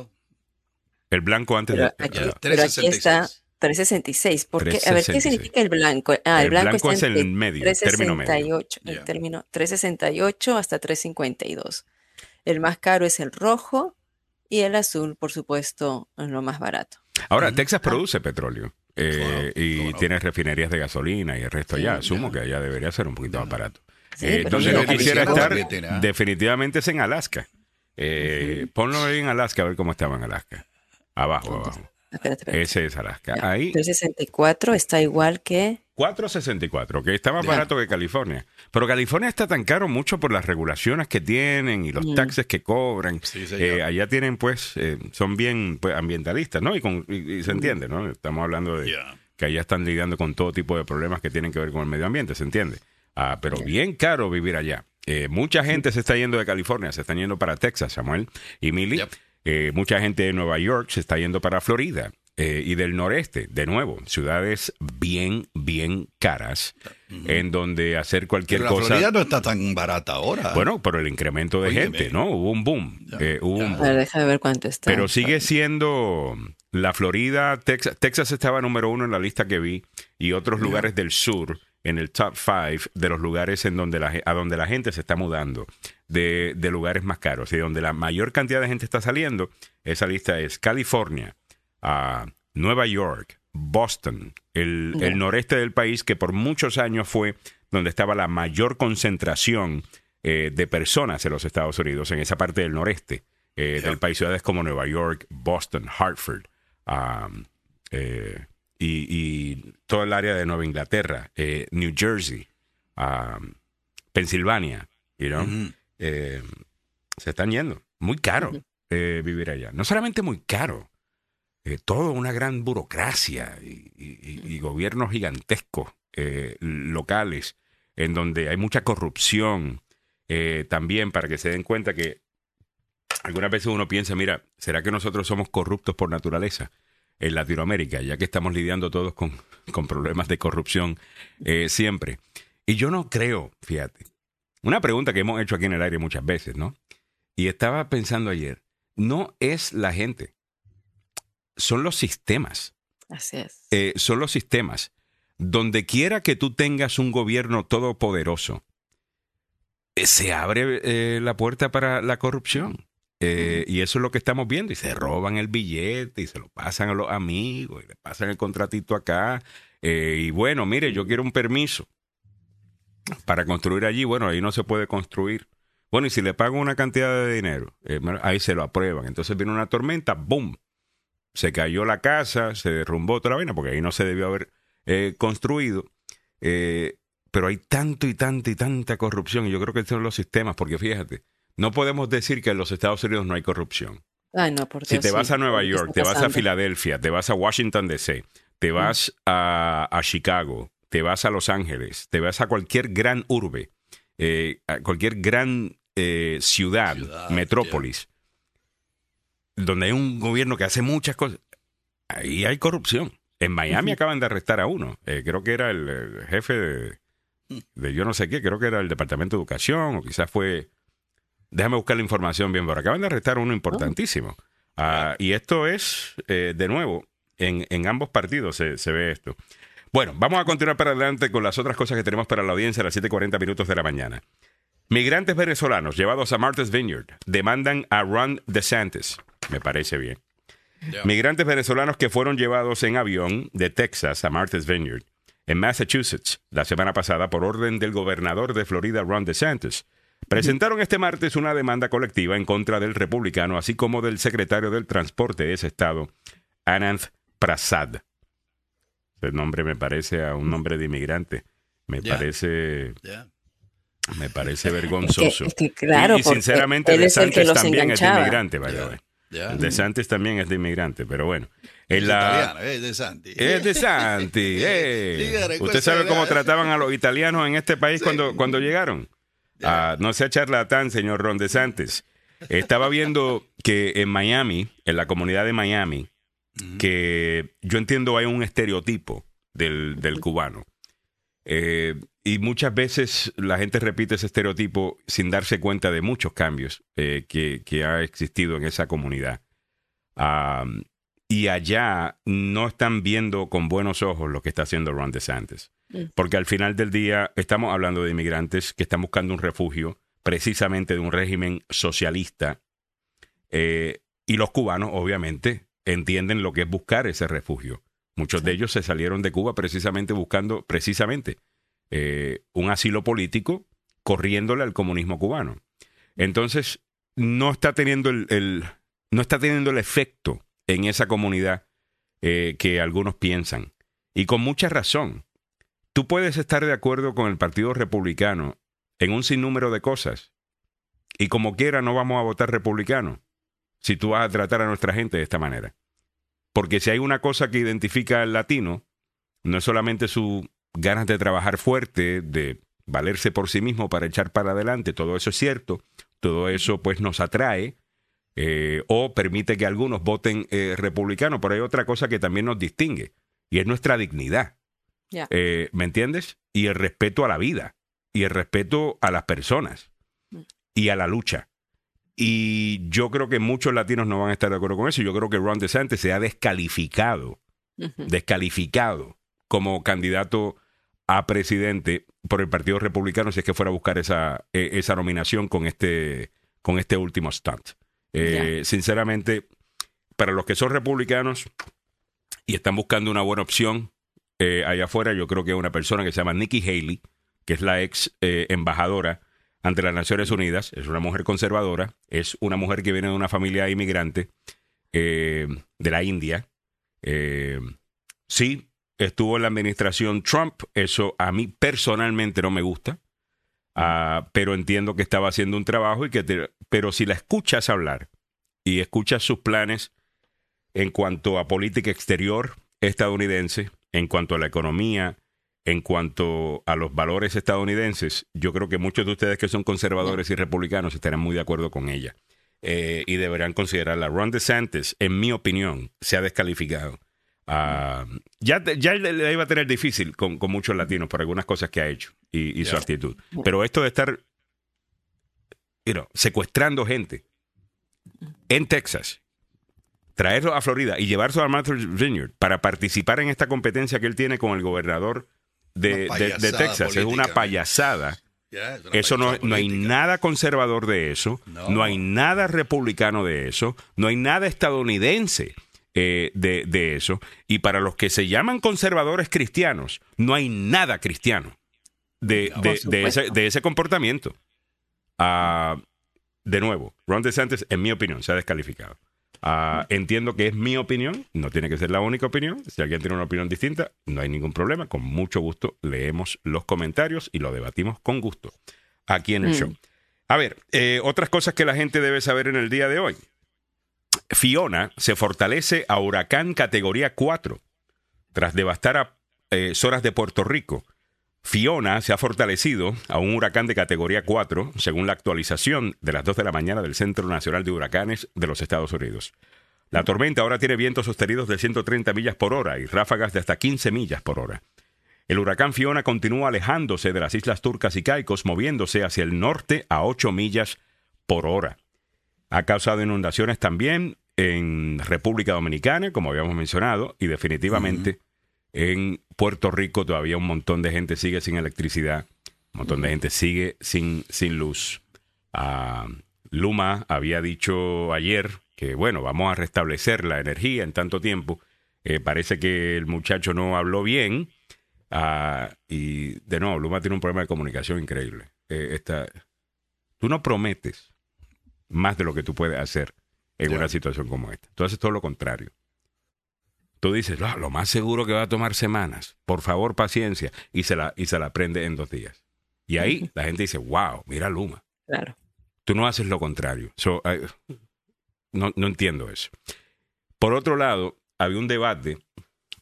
El blanco antes de. Aquí, pero aquí está 366. ¿Por qué? A ver, ¿qué significa el blanco? Ah, el, blanco, es el medio, 368, medio. El término 368 hasta 352. El más caro es el rojo y el azul, por supuesto, es lo más barato. Ahora, Texas ah. produce petróleo. Eh, y tiene refinerías de gasolina y el resto ya. Asumo que allá debería ser un poquito más barato. Eh, entonces no quisiera estar, definitivamente es en Alaska. Eh, ponlo ahí en Alaska a ver cómo estaba en Alaska. Abajo, abajo. Ese es Alaska. Ahí. 364 está igual que. 464, que está más barato que California. Pero California está tan caro mucho por las regulaciones que tienen y los mm. taxes que cobran. Eh, allá tienen, pues, eh, son bien pues, ambientalistas, ¿no? Y, con, se entiende, ¿no? Estamos hablando de que allá están lidiando con todo tipo de problemas que tienen que ver con el medio ambiente, ¿se entiende? Ah, pero bien caro vivir allá. Eh, mucha gente se está yendo de California, se están yendo para Texas, Samuel y Millie. Eh, mucha gente de Nueva York se está yendo para Florida eh, y del noreste, de nuevo, ciudades bien, bien caras, en donde hacer cualquier pero la cosa. Florida no está tan barata ahora. Bueno, por el incremento de gente, ¿no? Hubo un boom. Eh, hubo un boom. deja ver cuánto está. Pero sigue siendo la Florida, Texas. Texas estaba número uno en la lista que vi y otros lugares del sur en el top five de los lugares en donde la, a donde la gente se está mudando, de, lugares más caros. Y donde la mayor cantidad de gente está saliendo. Esa lista es California, uh, Nueva York, Boston, el, noreste del país, que por muchos años fue donde estaba la mayor concentración eh, de personas en los Estados Unidos, en esa parte del noreste eh, del país, ciudades como Nueva York, Boston, Hartford, um, eh, y, todo el área de Nueva Inglaterra, eh, New Jersey, um, Pensilvania, you know, eh, se están yendo. Muy caro eh, vivir allá. No solamente muy caro, todo una gran burocracia y, gobiernos gigantescos locales en donde hay mucha corrupción también para que se den cuenta que algunas veces uno piensa, mira, ¿será que nosotros somos corruptos por naturaleza? En Latinoamérica, ya que estamos lidiando todos con, problemas de corrupción eh, siempre. Y yo no creo, fíjate, una pregunta que hemos hecho aquí en el aire muchas veces, ¿no? Y estaba pensando ayer, no es la gente, son los sistemas. Así es. Eh, son los sistemas. Donde quiera que tú tengas un gobierno todopoderoso, eh, se abre la puerta para la corrupción. Eh, y eso es lo que estamos viendo. Y se roban el billete y se lo pasan a los amigos y le pasan el contratito acá. Eh, y bueno, mire, yo quiero un permiso. para construir allí, bueno, ahí no se puede construir. Bueno, y si le pago una cantidad de dinero, eh, ahí se lo aprueban. Entonces viene una tormenta, ¡boom! Se cayó la casa, se derrumbó la vaina, porque ahí no se debió haber eh, construido. Pero hay tanto y tanta y tanta corrupción, y yo creo que son los sistemas, porque fíjate, no podemos decir que en los Estados Unidos no hay corrupción. Ay, no, por Si Dios, te sí. vas a Nueva ¿Qué York, te vas a? Filadelfia, te vas a Washington DC, te vas a, a Chicago, te vas a Los Ángeles, te vas a cualquier gran urbe, eh, a cualquier gran eh, ciudad, Ciudad, metrópolis, donde hay un gobierno que hace muchas cosas, ahí hay corrupción. En Miami acaban de arrestar a uno, eh, creo que era el, el jefe de, de yo no sé qué, creo que era el Departamento de Educación o quizás fue... Déjame buscar la información bien, pero acaban de arrestar uno importantísimo. Ah, y esto es, eh, de nuevo, en, en ambos partidos se, se ve esto. Bueno, vamos a continuar para adelante con las otras cosas que tenemos para la audiencia a las 7.40 minutos de la mañana. Migrantes venezolanos llevados a Martha's Vineyard demandan a Ron DeSantis. Me parece bien. Migrantes venezolanos que fueron llevados en avión de Texas a Martha's Vineyard, en Massachusetts, la semana pasada por orden del gobernador de Florida, Ron DeSantis, presentaron este martes una demanda colectiva en contra del republicano, así como del secretario del transporte de ese estado, Ananth Prasad. El nombre me parece a un nombre de inmigrante. Me parece, me parece vergonzoso. es que claro, y, sinceramente, DeSantis también es de inmigrante, by the Ya. way. Ya. DeSantis también es de inmigrante, pero bueno. Es En la, italiano, es de Santi. es de Santi. eh. ¿Usted sabe cómo trataban a los italianos en este país Sí. cuando, cuando llegaron? Ah, no sea charlatán, señor Ron DeSantis. Estaba viendo que en Miami, en la comunidad de Miami, que yo entiendo hay un estereotipo del, del cubano. Eh, y muchas veces la gente repite ese estereotipo sin darse cuenta de muchos cambios eh, que, que ha existido en esa comunidad. Y allá no están viendo con buenos ojos lo que está haciendo Ron DeSantis. Porque al final del día estamos hablando de inmigrantes que están buscando un refugio precisamente de un régimen socialista. Eh, y los cubanos, obviamente, entienden lo que es buscar ese refugio. Muchos de ellos se salieron de Cuba precisamente buscando, precisamente, eh, un asilo político, corriéndole al comunismo cubano. Entonces, no está teniendo el, el- no está teniendo el efecto en esa comunidad eh, que algunos piensan. Y con mucha razón. Tú puedes estar de acuerdo con el Partido Republicano en un sinnúmero de cosas. Y como quiera, no vamos a votar republicano si tú vas a tratar a nuestra gente de esta manera. Porque si hay una cosa que identifica al latino, no es solamente su ganas de trabajar fuerte, de valerse por sí mismo para echar para adelante, todo eso es cierto, todo eso pues nos atrae eh, o permite que algunos voten eh, republicano, pero hay otra cosa que también nos distingue y es nuestra dignidad. Eh, ¿Me entiendes? Y el respeto a la vida y el respeto a las personas y a la lucha. Y yo creo que muchos latinos no van a estar de acuerdo con eso. Yo creo que Ron DeSantis se ha descalificado, descalificado como candidato a presidente por el Partido Republicano si es que fuera a buscar esa, eh, esa nominación con este, con este último stunt. Eh, Sinceramente, para los que son republicanos y están buscando una buena opción eh, allá afuera, yo creo que una persona que se llama Nikki Haley, que es la ex eh, embajadora ante las Naciones Unidas, es una mujer conservadora, es una mujer que viene de una familia inmigrante eh, de la India. Sí, estuvo en la administración Trump, eso a mí personalmente no me gusta, ah, pero entiendo que estaba haciendo un trabajo y que te- pero si la escuchas hablar y escuchas sus planes en cuanto a política exterior estadounidense, en cuanto a la economía, en cuanto a los valores estadounidenses, yo creo que muchos de ustedes que son conservadores y republicanos estarán muy de acuerdo con ella. Eh, y deberán considerarla. Ron DeSantis, en mi opinión, se ha descalificado. Ah, ya ya le, iba a tener difícil con, con muchos latinos por algunas cosas que ha hecho y, y su actitud. Pero esto de estar you know, secuestrando gente en Texas, traerlo a Florida y llevarlo a Martha's Vineyard para participar en esta competencia que él tiene con el gobernador de, Texas. Es una política, payasada. Ya, es una Eso no, no hay nada conservador de eso, no. No. hay nada republicano de eso, no hay nada estadounidense eh, de, de eso. Y para los que se llaman conservadores cristianos, no hay nada cristiano de, de, de ese, de ese comportamiento. Ah, de nuevo, Ron DeSantis, en mi opinión, se ha descalificado. Ah, entiendo que es mi opinión, no tiene que ser la única opinión. Si alguien tiene una opinión distinta, no hay ningún problema. Con mucho gusto leemos los comentarios y lo debatimos con gusto aquí en el Mm. show. A ver, eh, otras cosas que la gente debe saber en el día de hoy. Fiona se fortalece a huracán categoría 4 tras devastar a eh, zonas de Puerto Rico. Fiona se ha fortalecido a un huracán de categoría 4, según la actualización de las 2 de la mañana del Centro Nacional de Huracanes de los Estados Unidos. La tormenta ahora tiene vientos sostenidos de 130 millas por hora y ráfagas de hasta 15 millas por hora. El huracán Fiona continúa alejándose de las islas turcas y caicos, moviéndose hacia el norte a 8 millas por hora. Ha causado inundaciones también en República Dominicana, como habíamos mencionado, y definitivamente en Puerto Rico todavía un montón de gente sigue sin electricidad, un montón de gente sigue sin, sin luz. Ah, Luma había dicho ayer que, bueno, vamos a restablecer la energía en tanto tiempo. Eh, parece que el muchacho no habló bien. ah, y de nuevo, Luma tiene un problema de comunicación increíble. Eh, esta- tú no prometes más de lo que tú puedes hacer en una situación como esta. Tú haces todo lo contrario. Tú dices, "No, lo más seguro que va a tomar semanas. Por favor, paciencia. Y se la, y se la aprende en dos días. Y ahí la gente dice, wow, mira Luma. Claro. Tú no haces lo contrario. So, I- no, no entiendo eso. Por otro lado, había un debate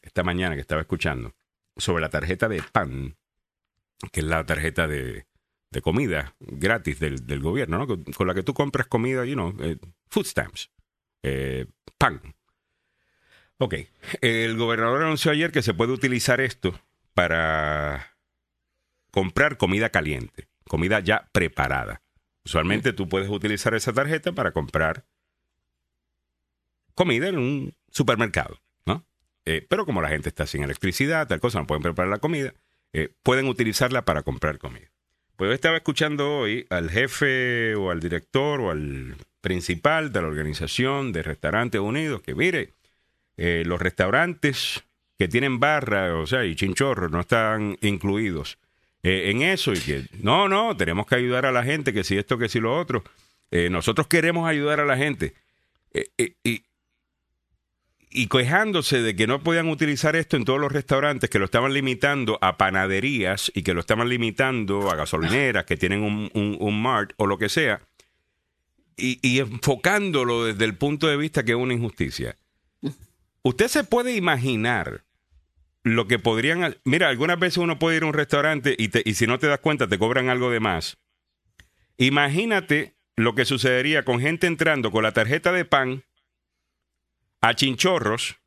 esta mañana que estaba escuchando sobre la tarjeta de PAN, que es la tarjeta de, de comida gratis del, del gobierno, ¿no? con, con la que tú compras comida, you know, eh, food stamps, eh, PAN. Ok, el gobernador anunció ayer que se puede utilizar esto para comprar comida caliente, comida ya preparada. Usualmente tú puedes utilizar esa tarjeta para comprar comida en un supermercado, ¿no? Eh, pero como la gente está sin electricidad, tal cosa, no pueden preparar la comida, eh, pueden utilizarla para comprar comida. Pues yo estaba escuchando hoy al jefe o al director o al principal de la organización de Restaurantes Unidos que mire, eh, los restaurantes que tienen barra, o sea, y chinchorros no están incluidos eh, en eso y que no, no, tenemos que ayudar a la gente, que si esto, que si lo otro. Eh, nosotros queremos ayudar a la gente. Eh, y, y quejándose de que no podían utilizar esto en todos los restaurantes, que lo estaban limitando a panaderías y que lo estaban limitando a gasolineras que tienen un, un, un mart o lo que sea, y, y enfocándolo desde el punto de vista que es una injusticia. Usted se puede imaginar lo que podrían... Mira, algunas veces uno puede ir a un restaurante y, te- y si no te das cuenta te cobran algo de más. Imagínate lo que sucedería con gente entrando con la tarjeta de pan a chinchorros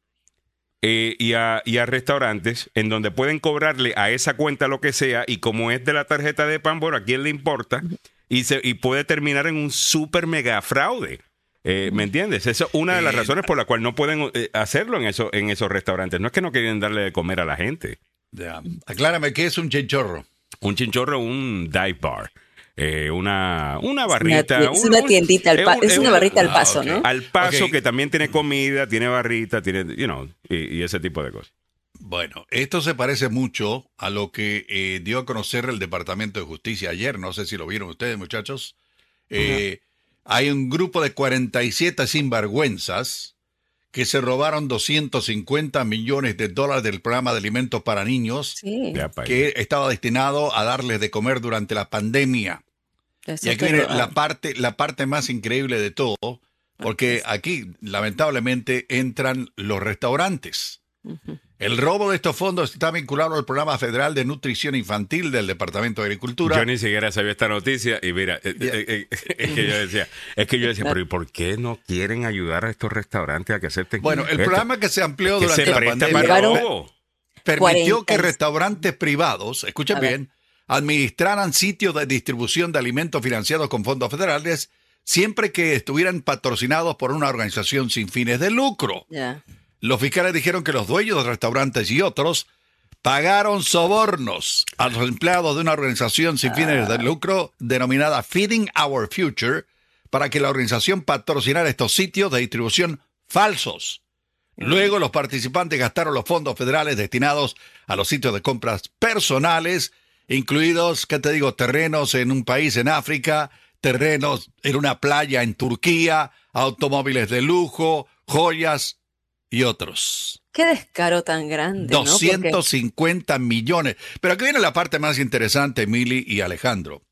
eh, y, a, y a restaurantes en donde pueden cobrarle a esa cuenta lo que sea y como es de la tarjeta de pan, bueno, a quién le importa y, se, y puede terminar en un super mega fraude. Eh, ¿Me entiendes? Esa es una de las Eh, razones por la cual no pueden eh, hacerlo en, eso, en esos restaurantes. No es que no quieren darle de comer a la gente. Ya. Aclárame, ¿qué es un chinchorro? Un chinchorro, un dive bar. Eh, una, una barrita. es un- una un- tiendita al pa- un- es una barrita al ah, paso. ¿no? al paso que también tiene comida, tiene barrita, tiene, you know, y, y ese tipo de cosas. Bueno, esto se parece mucho a lo que eh, dio a conocer el Departamento de Justicia ayer. No sé si lo vieron ustedes, muchachos. Eh, Hay un grupo de 47 sinvergüenzas que se robaron 250 millones de dólares del programa de alimentos para niños Sí. Que estaba destinado a darles de comer durante la pandemia. eso Y aquí viene la parte, la parte más increíble de todo, porque aquí lamentablemente entran los restaurantes. El robo de estos fondos está vinculado al programa federal de nutrición infantil del Departamento de Agricultura. Yo ni siquiera sabía esta noticia y mira, eh, eh, eh, es que yo decía, es que yo decía, pero ¿y por qué no quieren ayudar a estos restaurantes a que acepten? Bueno, el esto? programa que se amplió que durante se la pandemia para robo. permitió que 40. restaurantes privados, ver. bien, administraran sitios de distribución de alimentos financiados con fondos federales siempre que estuvieran patrocinados por una organización sin fines de lucro. Ya. Los fiscales dijeron que los dueños de restaurantes y otros pagaron sobornos a los empleados de una organización sin fines de lucro denominada Feeding Our Future para que la organización patrocinara estos sitios de distribución falsos. Luego los participantes gastaron los fondos federales destinados a los sitios de compras personales incluidos, ¿qué te digo? Terrenos en un país en África, terrenos en una playa en Turquía, automóviles de lujo, joyas y otros. Qué descaro tan grande. ¿no? Porque- 250 millones. Pero aquí viene la parte más interesante, Mili y Alejandro.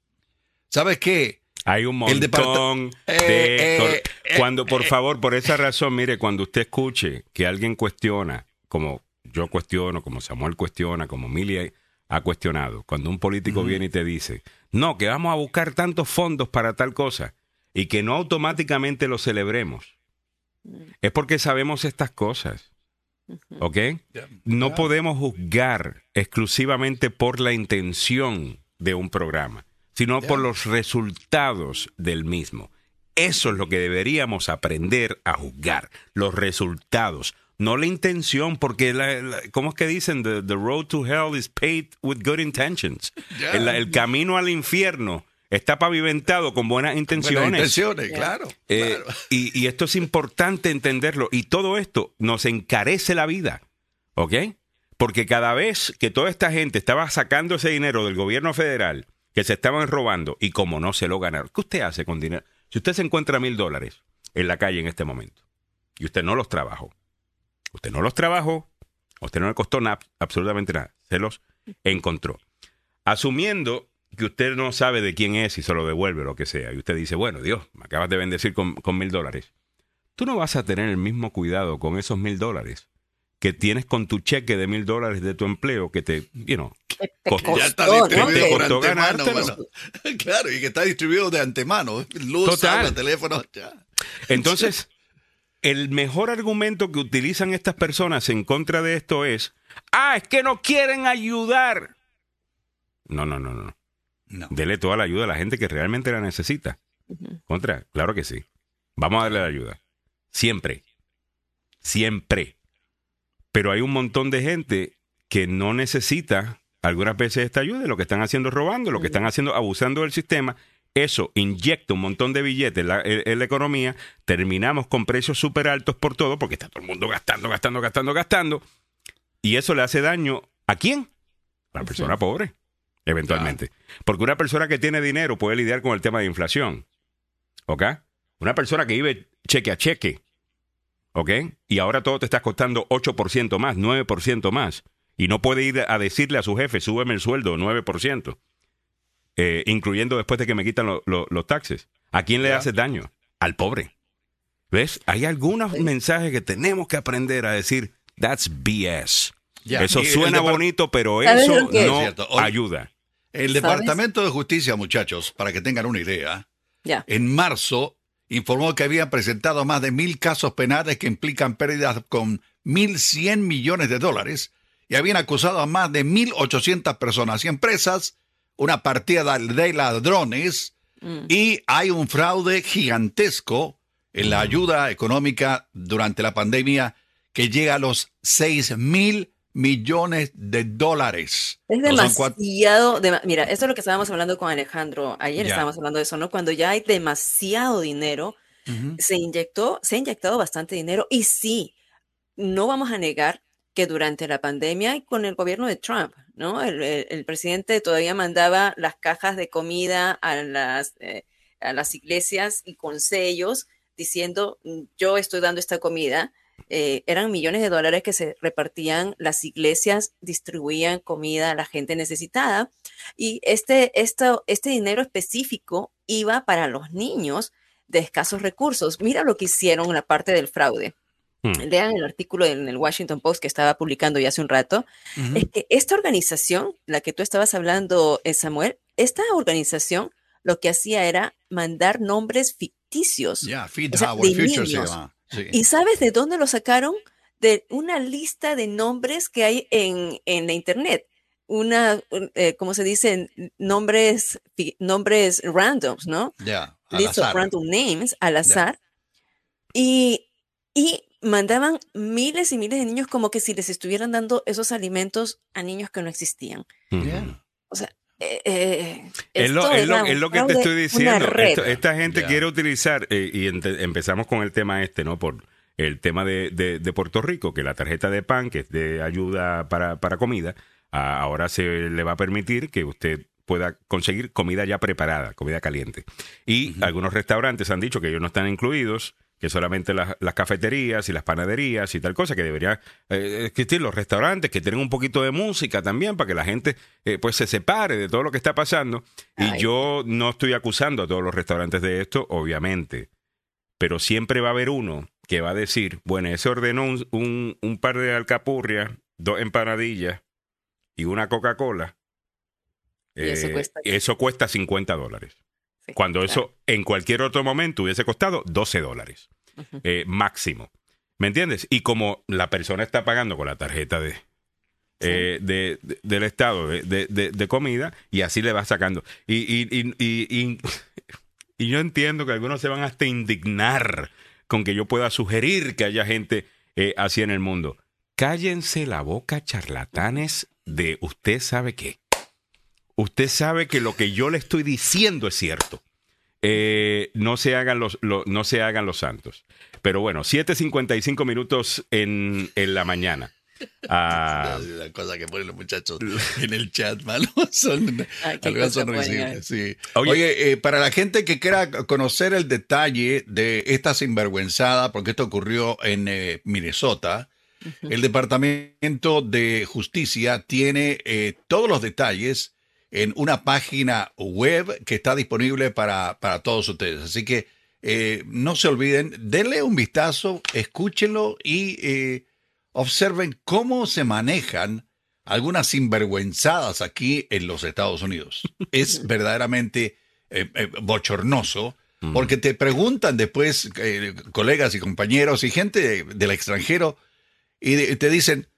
¿Sabes qué? Hay un El montón Eh, de... eh, cor- eh, cuando, por favor, por esa razón, mire, cuando usted escuche que alguien cuestiona, como yo cuestiono, como Samuel cuestiona, como Mili ha cuestionado, cuando un político viene y te dice, no, que vamos a buscar tantos fondos para tal cosa, y que no automáticamente lo celebremos, es porque sabemos estas cosas. ¿Ok? No podemos juzgar exclusivamente por la intención de un programa, sino por los resultados del mismo. Eso es lo que deberíamos aprender a juzgar, los resultados, no la intención, porque, la, la- ¿cómo es que dicen? The, the road to hell is paved with good intentions. El camino al infierno está pavimentado con buenas intenciones. Buenas intenciones, claro. Eh, claro. y, y esto es importante entenderlo. Y todo esto nos encarece la vida. ¿Ok? Porque cada vez que toda esta gente estaba sacando ese dinero del gobierno federal, que se estaban robando, y como no se lo ganaron, ¿qué usted hace con dinero? Si usted se encuentra mil dólares en la calle en este momento, y usted no los trabajó, usted no los trabajó, a usted no le costó nada, absolutamente nada, se los encontró. Asumiendo que usted no sabe de quién es y se lo devuelve o lo que sea, y usted dice, bueno, Dios, me acabas de bendecir con, mil dólares. Tú no vas a tener el mismo cuidado con esos mil dólares que tienes con tu cheque de mil dólares de tu empleo que te, you know, que te costó- ya está bueno. Claro, y que está distribuido de antemano. Luz, Total. teléfono, ya. Entonces, el mejor argumento que utilizan estas personas en contra de esto es, ah, es que no quieren ayudar. No, no, no, no. No. Dele toda la ayuda a la gente que realmente la necesita. Contra, claro que sí. Vamos a darle la ayuda. Siempre. Siempre. Pero hay un montón de gente que no necesita algunas veces esta ayuda. y Lo que están haciendo es robando, lo que están haciendo abusando del sistema. Eso inyecta un montón de billetes en la, en- en la economía. Terminamos con precios súper altos por todo, porque está todo el mundo gastando, gastando, gastando, gastando. Y eso le hace daño a quién? A la persona pobre, eventualmente. Porque una persona que tiene dinero puede lidiar con el tema de inflación. ¿Ok? Una persona que vive cheque a cheque. ¿Ok? Y ahora todo te está costando 8% más, 9% más. Y no puede ir a decirle a su jefe, súbeme el sueldo 9%. eh, incluyendo después de que me quitan lo- lo- los taxes. ¿A quién le Ya. hace daño? Al pobre. ¿Ves? Hay algunos mensajes que tenemos que aprender a decir, that's BS. Eso suena depart- bonito, pero ¿Sabes eso no Es ayuda. El Departamento de Justicia, muchachos, para que tengan una idea, Ya. en marzo informó que habían presentado más de mil casos penales que implican pérdidas con 1.100 millones de dólares y habían acusado a más de 1.800 personas y empresas, una partida de ladrones Mm. y hay un fraude gigantesco en la ayuda económica durante la pandemia que llega a los 6 mil millones de dólares. Es demasiado. dema- Mira, esto es lo que estábamos hablando con Alejandro. Ayer estábamos hablando de eso, ¿no? Cuando ya hay demasiado dinero, se inyectó, se ha inyectado bastante dinero. Y sí, no vamos a negar que durante la pandemia y con el gobierno de Trump, ¿no? El, el- el presidente todavía mandaba las cajas de comida a las, eh, a las iglesias y con sellos diciendo, "Mm, yo estoy dando esta comida. Eh, eran millones de dólares que se repartían, las iglesias distribuían comida a la gente necesitada y este, esto, este dinero específico iba para los niños de escasos recursos. Mira lo que hicieron en la parte del fraude. Hmm. Lean el artículo en el Washington Post que estaba publicando ya hace un rato. Es que esta organización, la que tú estabas hablando, eh, Samuel, esta organización lo que hacía era mandar nombres ficticios. Ya, Feed O sea, de niños. Sí. ¿Y sabes de dónde lo sacaron? De una lista de nombres que hay en, en la internet. Una, un- eh, ¿cómo se dicen? Nombres, nombres randoms, ¿no? Ya, al List of random names al azar. Y, y mandaban miles y miles de niños como que si les estuvieran dando esos alimentos a niños que no existían. O sea, eh, eh, Es lo, esto es lo- era un es lo que te estoy diciendo. Esto- esta gente quiere utilizar, eh, y ente- empezamos con el tema este, ¿no? Por el tema de, de- de Puerto Rico, que la tarjeta de pan, que es de ayuda para, para comida, Ah, ahora se le va a permitir que usted pueda conseguir comida ya preparada, comida caliente. Y algunos restaurantes han dicho que ellos no están incluidos, que solamente las, las cafeterías y las panaderías y tal cosa, que debería eh, existir los restaurantes, que tienen un poquito de música también para que la gente eh, pues se separe de todo lo que está pasando. Y yo no estoy acusando a todos los restaurantes de esto, obviamente, pero siempre va a haber uno que va a decir, bueno, ese ordenó un, un, un par de alcapurrias, dos empanadillas y una Coca-Cola. Eso Eh, cuesta- eso cuesta 50 dólares. Sí, Cuando claro. eso en cualquier otro momento hubiese costado 12 dólares eh, máximo. ¿Me entiendes? Y como la persona está pagando con la tarjeta de, eh, de- de- del Estado de, de- comida y así le va sacando. Y, y, y, y, y- y yo entiendo que algunos se van hasta indignar con que yo pueda sugerir que haya gente eh, así en el mundo. Cállense la boca, charlatanes, de usted sabe qué. Usted sabe que lo que yo le estoy diciendo es cierto. Eh, no se hagan los, lo- no se hagan los santos. Pero bueno, 7.55 minutos en, en la mañana. Ah, La cosa que ponen los muchachos en el chat, mano, son, Ay, sí. Oye, eh, para la gente que quiera conocer el detalle de esta sinvergüenzada, porque esto ocurrió en eh, Minnesota, el Departamento de Justicia tiene eh, todos los detalles en una página web que está disponible para, para todos ustedes. Así que eh, no se olviden, denle un vistazo, escúchenlo y eh, observen cómo se manejan algunas sinvergüenzadas aquí en los Estados Unidos. Es verdaderamente eh, bochornoso. Porque te preguntan después colegas y compañeros y gente de- del extranjero y te dicen,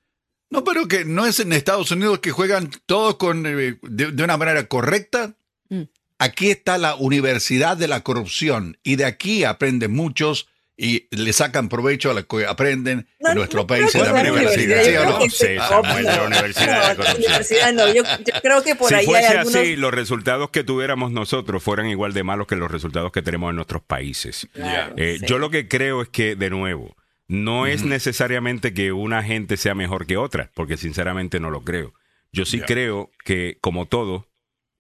no, pero que no es en Estados Unidos que juegan todos con, eh, de, de una manera correcta. Mm. Aquí está la Universidad de la Corrupción y de aquí aprenden muchos y le sacan provecho a lo que aprenden No, en nuestro no país en la universidad. ¿sí o no? Samuel, la. Universidad la no, yo, yo creo que por si ahí fuese hay algunos... así, los resultados que tuviéramos nosotros fueran igual de malos que los resultados que tenemos en nuestros países. Claro, Eh, sí. Yo lo que creo es que, de nuevo, no es necesariamente que una gente sea mejor que otra, porque sinceramente no lo creo. Yo sí creo que, como todo,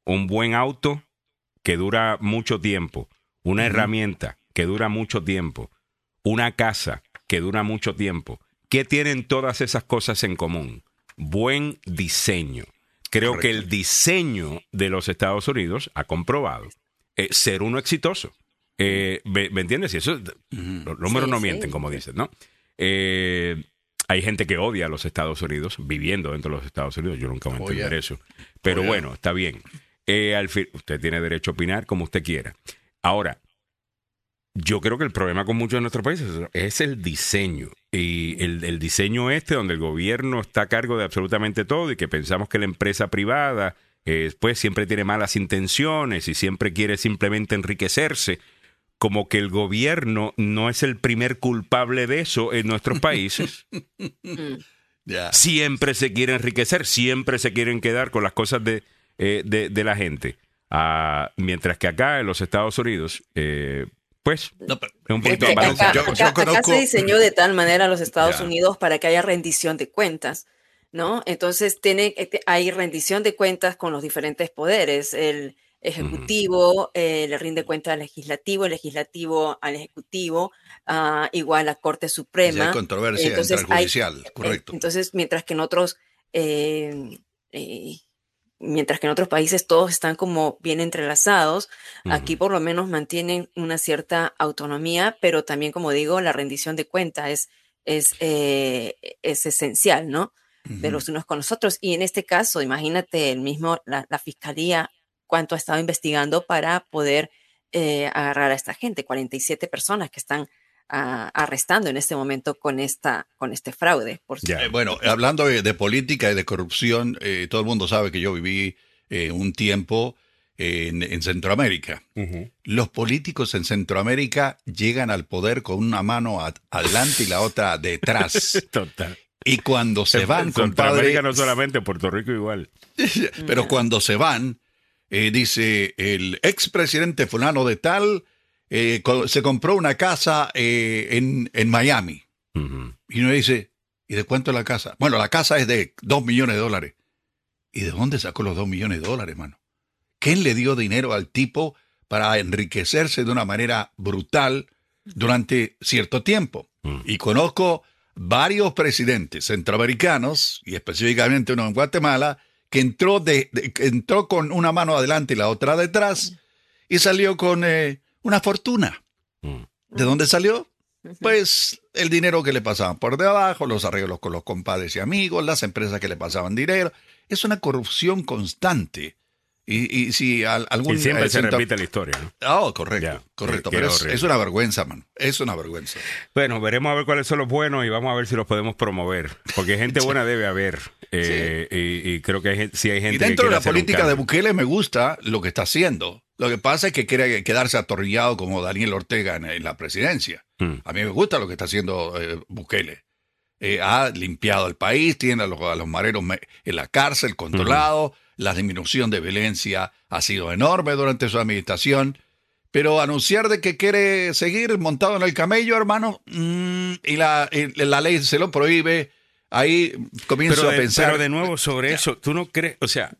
un buen auto que dura mucho tiempo, una herramienta que dura mucho tiempo, una casa que dura mucho tiempo, ¿qué tienen todas esas cosas en común? Buen diseño. Creo que el diseño de los Estados Unidos ha comprobado eh, ser uno exitoso. Eh, ¿me, me entiendes? Y eso, los números Sí, no sí. mienten, como dices, ¿no? Eh, hay gente que odia a los Estados Unidos, viviendo dentro de los Estados Unidos. Yo nunca voy a Oh, entender yeah. eso. Pero Oh, yeah. bueno, está bien. Eh, al fin, usted tiene derecho a opinar como usted quiera. Ahora, yo creo que el problema con muchos de nuestros países es el diseño. Y el, el diseño este, donde el gobierno está a cargo de absolutamente todo y que pensamos que la empresa privada, eh, pues siempre tiene malas intenciones y siempre quiere simplemente enriquecerse. Como que el gobierno no es el primer culpable de eso en nuestros países. Ya. siempre se quiere enriquecer, siempre se quieren quedar con las cosas de, eh, de, de la gente. Ah, mientras que acá en los Estados Unidos, eh, pues, No, pero- es un Es poquito que acá, Yo- yo acá- acá conozco- se diseñó de tal manera los Estados. Unidos para que haya rendición de cuentas, ¿no? Entonces tiene, eh, hay rendición de cuentas con los diferentes poderes. El ejecutivo eh, le rinde cuenta al legislativo, el legislativo al ejecutivo, ah, igual la Corte Suprema. hay controversia Entonces, el hay- judicial, correcto. Eh, Entonces, mientras que en otros, eh, eh, mientras que en otros países todos están como bien entrelazados, aquí por lo menos mantienen una cierta autonomía, pero también, como digo, la rendición de cuentas es, es, eh, es esencial, ¿no? De los unos con los otros. Y en este caso, imagínate el mismo, la, la fiscalía, cuánto ha estado investigando para poder eh, agarrar a esta gente, 47 personas que están ah, arrestando en este momento con, esta, con este fraude. Por. Eh, bueno, hablando de, de política y de corrupción, eh, todo el mundo sabe que yo viví eh, un tiempo en, en Centroamérica. Los políticos en Centroamérica llegan al poder con una mano a- adelante y la otra detrás. Total. Y cuando se van, compadre, Centroamérica no solamente, Puerto Rico igual. pero cuando se van, eh, dice el expresidente fulano de tal, eh, se compró una casa eh, en, en Miami. Y uno dice, ¿y de cuánto es la casa? Bueno, la casa es de dos millones de dólares. ¿Y de dónde sacó los dos millones de dólares, hermano? ¿Quién le dio dinero al tipo para enriquecerse de una manera brutal durante cierto tiempo? Mm. Y conozco varios presidentes centroamericanos, y específicamente uno en Guatemala, que entró, de, de- que entró con una mano adelante y la otra detrás, y salió con eh, una fortuna. Mm. ¿De dónde salió? Pues el dinero que le pasaban por debajo, los arreglos con los compadres y amigos, las empresas que le pasaban dinero. Es una corrupción constante. Y, y si al- algún... Y siempre eh, se repite la historia. ¿no? Oh, correcto, correcto. Pero es, una vergüenza, man. Es una vergüenza. Bueno, veremos a ver cuáles son los buenos y vamos a ver si los podemos promover. Porque gente buena debe haber. Eh, y, y creo que hay, sí hay gente Y que dentro de la política de. Bukele me gusta lo que está haciendo. Lo que pasa es que quiere quedarse atornillado como Daniel Ortega en, en la presidencia. Mm. A mí me gusta lo que está haciendo eh, Bukele. Eh, ha limpiado el país, tiene a los, a los mareros me- en la cárcel controlado, la disminución de violencia ha sido enorme durante su administración, pero anunciar de que quiere seguir montado en el camello, hermano, mm, y la, y la ley se lo prohíbe, ahí comienzo Pero a pensar... pero de nuevo sobre eso, tú no crees, o sea,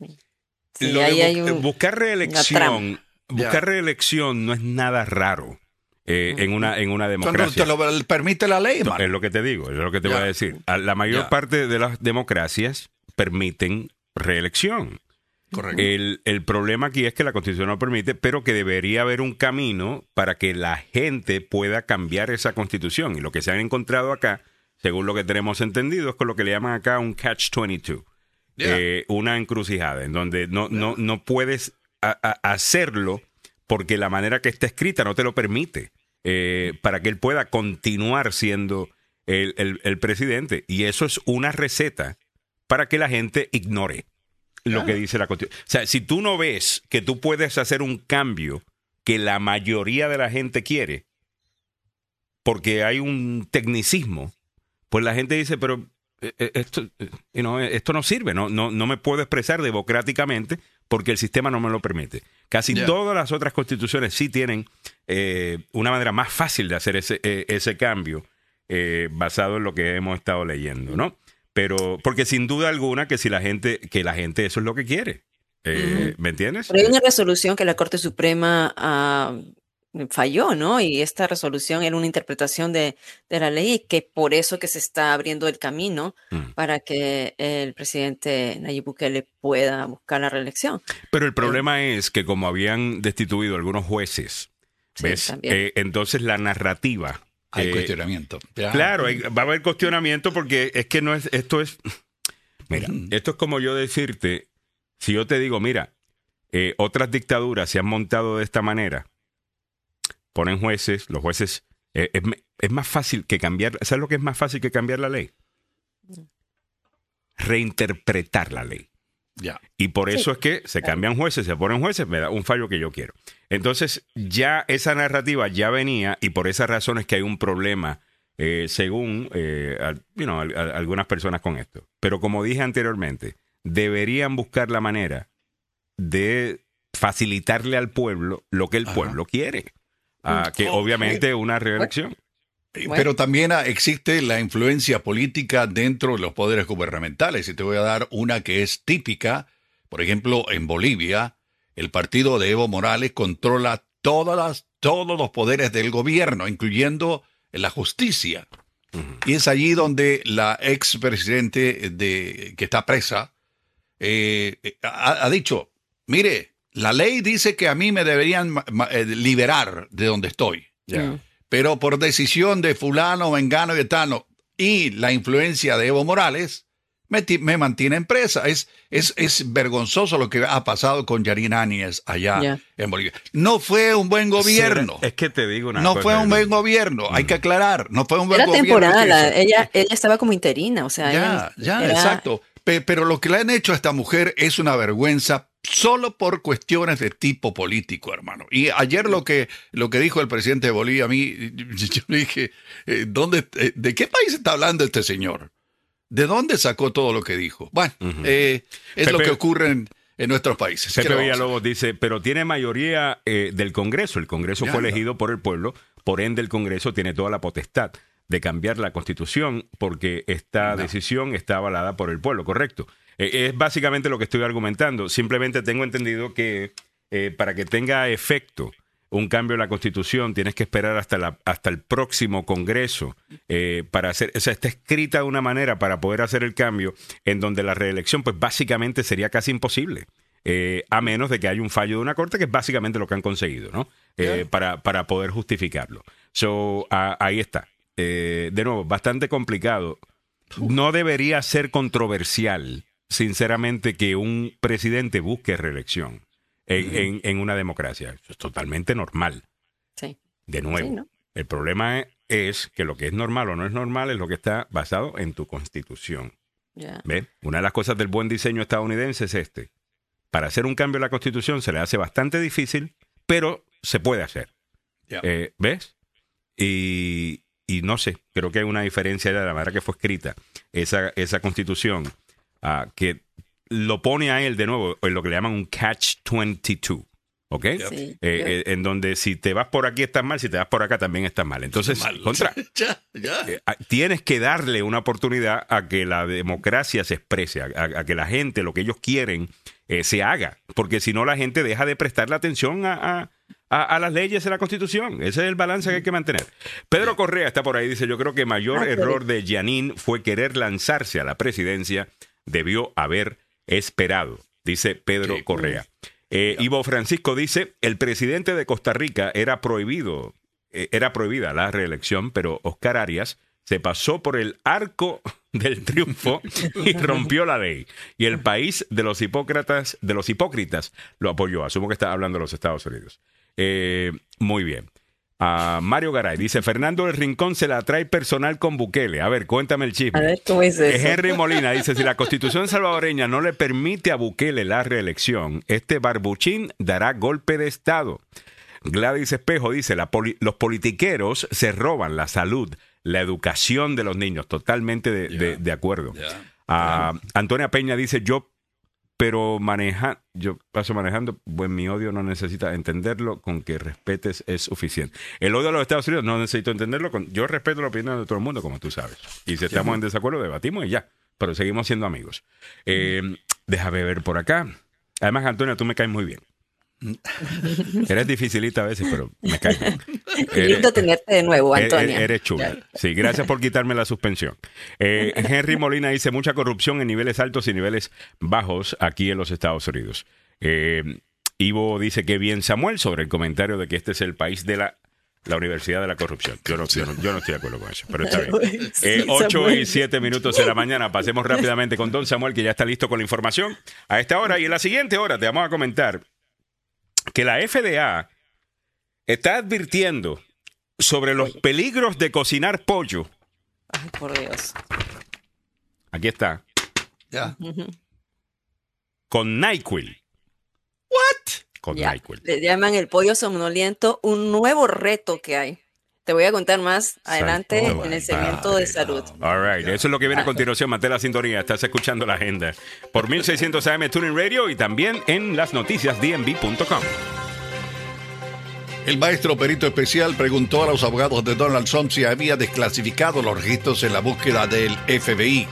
Sí, lo de ahí hay bu- un- buscar reelección, buscar reelección no es nada raro eh, en una en una Cuando democracia. te lo permite la ley, hermano. Es lo que te digo, es lo que te voy a decir. La mayor parte de las democracias permiten reelección. Correcto. El, el problema aquí es que la Constitución no permite, pero que debería haber un camino para que la gente pueda cambiar esa Constitución. Y lo que se han encontrado acá, según lo que tenemos entendido, es con lo que le llaman acá un catch-22. Yeah. Eh, una encrucijada en donde no, no, no puedes a- a- hacerlo porque la manera que está escrita no te lo permite eh, para que él pueda continuar siendo el, el- el presidente. Y eso es una receta para que la gente ignore lo que dice la Constitución. O sea, si tú no ves que tú puedes hacer un cambio que la mayoría de la gente quiere, porque hay un tecnicismo, pues la gente dice, pero eh, eh, esto, eh, you know, esto no sirve, no, no, no me puedo expresar democráticamente porque el sistema no me lo permite. Casi todas las otras constituciones sí tienen eh, una manera más fácil de hacer ese, eh, ese cambio eh, basado en lo que hemos estado leyendo, ¿no? Pero, porque sin duda alguna que si la gente, que la gente eso es lo que quiere. Eh, ¿Me entiendes? Pero hay una resolución que la Corte Suprema ah, falló, ¿no? Y esta resolución era una interpretación de, de la ley que por eso que se está abriendo el camino Mm. para que el presidente Nayib Bukele pueda buscar la reelección. Pero el problema es que como habían destituido algunos jueces. Eh, entonces la narrativa. Hay eh, cuestionamiento. Ya. Claro, hay- va a haber cuestionamiento porque es que no es, esto es, mira, esto es como yo decirte, si yo te digo, mira, eh, otras dictaduras se han montado de esta manera, ponen jueces, los jueces, eh, es, es más fácil que cambiar, ¿sabes lo que es más fácil que cambiar la ley? Reinterpretar la ley. Ya. Y por Sí. eso es que se cambian jueces, se ponen jueces, me da un fallo que yo quiero. Entonces, ya esa narrativa ya venía y por esa razón es que hay un problema, eh, según eh, al- you know, al- al- algunas personas con esto. Pero como dije anteriormente, deberían buscar la manera de facilitarle al pueblo lo que el Ajá. pueblo quiere. Ah, que Oh, obviamente una reelección. Eh, Bueno. Pero también ah, existe la influencia política dentro de los poderes gubernamentales. Y te voy a dar una que es típica. Por ejemplo, en Bolivia, el partido de Evo Morales controla todas las, todos los poderes del gobierno, incluyendo la justicia. Y es allí donde la ex presidente de, que está presa eh, eh, ha, ha dicho, mire, la ley dice que a mí me deberían eh, liberar de donde estoy. Pero por decisión de fulano, vengano y etano y la influencia de Evo Morales, me, ti- me mantiene en presa. Es, es, es vergonzoso lo que ha pasado con Yarin Áñez allá en Bolivia. No fue un buen gobierno. Es que te digo una No cosa, fue un buen gobierno. Hay que aclarar. No fue un buen Era gobierno. la- hizo. ella, ella estaba como interina, o sea, Ya, ella ya, era- exacto. Pe- pero lo que le han hecho a esta mujer es una vergüenza solo por cuestiones de tipo político, hermano. Y ayer lo que, lo que dijo el presidente de Bolivia a mí, yo le dije, eh, ¿dónde, eh, ¿de qué país está hablando este señor? ¿De dónde sacó todo lo que dijo? Bueno, eh, es lo que ocurre en, en nuestros países. ¿Qué Pepe? Villalobos dice, pero tiene mayoría eh, del Congreso. El Congreso Ya, fue elegido por el pueblo, por ende el Congreso tiene toda la potestad de cambiar la constitución porque esta No. decisión está avalada por el pueblo, correcto. Eh, es básicamente lo que estoy argumentando. Simplemente tengo entendido que eh, para que tenga efecto un cambio en la Constitución, tienes que esperar hasta, la, hasta el próximo Congreso eh, para hacer, o sea, está escrita de una manera para poder hacer el cambio en donde la reelección, pues básicamente sería casi imposible. Eh, a menos de que haya un fallo de una corte, que es básicamente lo que han conseguido, ¿no? Eh, para, para poder justificarlo. So, a- ahí está. Eh, de nuevo, bastante complicado. No debería ser controversial, sinceramente, que un presidente busque reelección en, en- en una democracia. Eso es totalmente normal. Sí. De nuevo, Sí, ¿no? el problema es, es que lo que es normal o no es normal es lo que está basado en tu constitución. Ya. ¿Ve? Una de las cosas del buen diseño estadounidense es este. Para hacer un cambio en la constitución se le hace bastante difícil, pero se puede hacer. Ya. Eh, ¿Ves? Y, y no sé, creo que hay una diferencia de la manera que fue escrita esa, esa constitución ah, que lo pone a él de nuevo en lo que le llaman un catch-22. ¿Ok? Sí. Eh, eh, en donde si te vas por aquí estás mal, si te vas por acá también estás mal. Entonces, Mal. contra, ya, ya. eh, a- tienes que darle una oportunidad a que la democracia se exprese, a, a- a que la gente, lo que ellos quieren, eh, se haga. Porque si no, la gente deja de prestarle atención a, a- a- a las leyes de la Constitución. Ese es el balance que hay que mantener. Pedro Correa está por ahí, dice, yo creo que mayor Ah, error de Yanin fue querer lanzarse a la presidencia. Debió haber esperado, dice Pedro. Correa. Eh, Ivo Francisco dice, el presidente de Costa Rica era prohibido, eh, era prohibida la reelección, pero Oscar Arias se pasó por el arco del triunfo y rompió la ley. Y el país de los hipócratas, de los hipócritas, lo apoyó. Asumo que está hablando de los Estados Unidos. Eh, muy bien. A Mario Garay dice, Fernando del Rincón se la trae personal con Bukele. A ver, cuéntame el chisme. A ver, ¿cómo es eso? Henry Molina dice, si la constitución salvadoreña no le permite a Bukele la reelección, este barbuchín dará golpe de Estado. Gladys Espejo dice, "La poli- los politiqueros se roban la salud, la educación de los niños. Totalmente de, de- de acuerdo. Ah, Antonia Peña dice, yo, pero maneja, yo paso manejando, pues mi odio no necesita entenderlo, con que respetes es suficiente. El odio a los Estados Unidos no necesito entenderlo, con, yo respeto la opinión de todo el mundo, como tú sabes. Y si estamos en desacuerdo, debatimos y ya, pero seguimos siendo amigos. Eh, déjame ver por acá. Además, Antonia, tú me caes muy bien. Eres dificilita a veces, pero me. Qué lindo tenerte de nuevo, Eh, Antonia. eh, Eres chula. Sí, gracias por quitarme la suspensión. Eh, Henry Molina dice mucha corrupción en niveles altos y niveles bajos aquí en los Estados Unidos. Eh, Ivo dice que bien Samuel sobre el comentario de que este es el país de la, la Universidad de la Corrupción. Yo no, yo no- yo no estoy de acuerdo con eso, pero está bien. Eh, 8 Samuel. y 7 minutos de la mañana. Pasemos rápidamente con Don Samuel, que ya está listo con la información a esta hora. Y en la siguiente hora te vamos a comentar que la FDA está advirtiendo sobre los peligros de cocinar pollo. Ay, por Dios. Aquí está. Ya. Con NyQuil. ¿What? Con Ya. NyQuil. Le llaman el pollo somnoliento un nuevo reto que hay. Te voy a contar más adelante en el segmento de salud. All right, eso es lo que viene a continuación. Mantén la sintonía. Estás escuchando la agenda por 1600 AM Tuning Radio y también en las noticias dmv.com. El maestro perito especial preguntó a los abogados de Donald Trump si había desclasificado los registros en la búsqueda del FBI.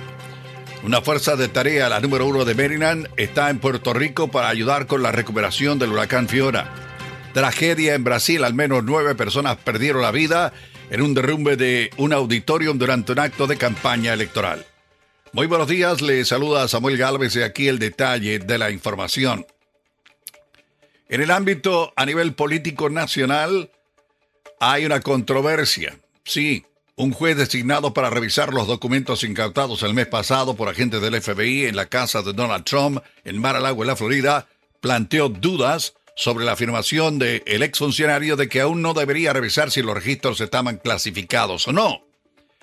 Una fuerza de tarea, la número uno de Maryland, está en Puerto Rico para ayudar con la recuperación del huracán Fiona. Tragedia en Brasil, al menos nueve personas perdieron la vida en un derrumbe de un auditorium durante un acto de campaña electoral. Muy buenos días, le saluda Samuel Galvez y aquí el detalle de la información. En el ámbito a nivel político nacional hay una controversia. Sí, un juez designado para revisar los documentos incautados el mes pasado por agentes del FBI en la casa de Donald Trump en Mar-a-Lago, en la Florida, planteó dudas sobre la afirmación del ex exfuncionario de que aún no debería revisar si los registros estaban clasificados o no.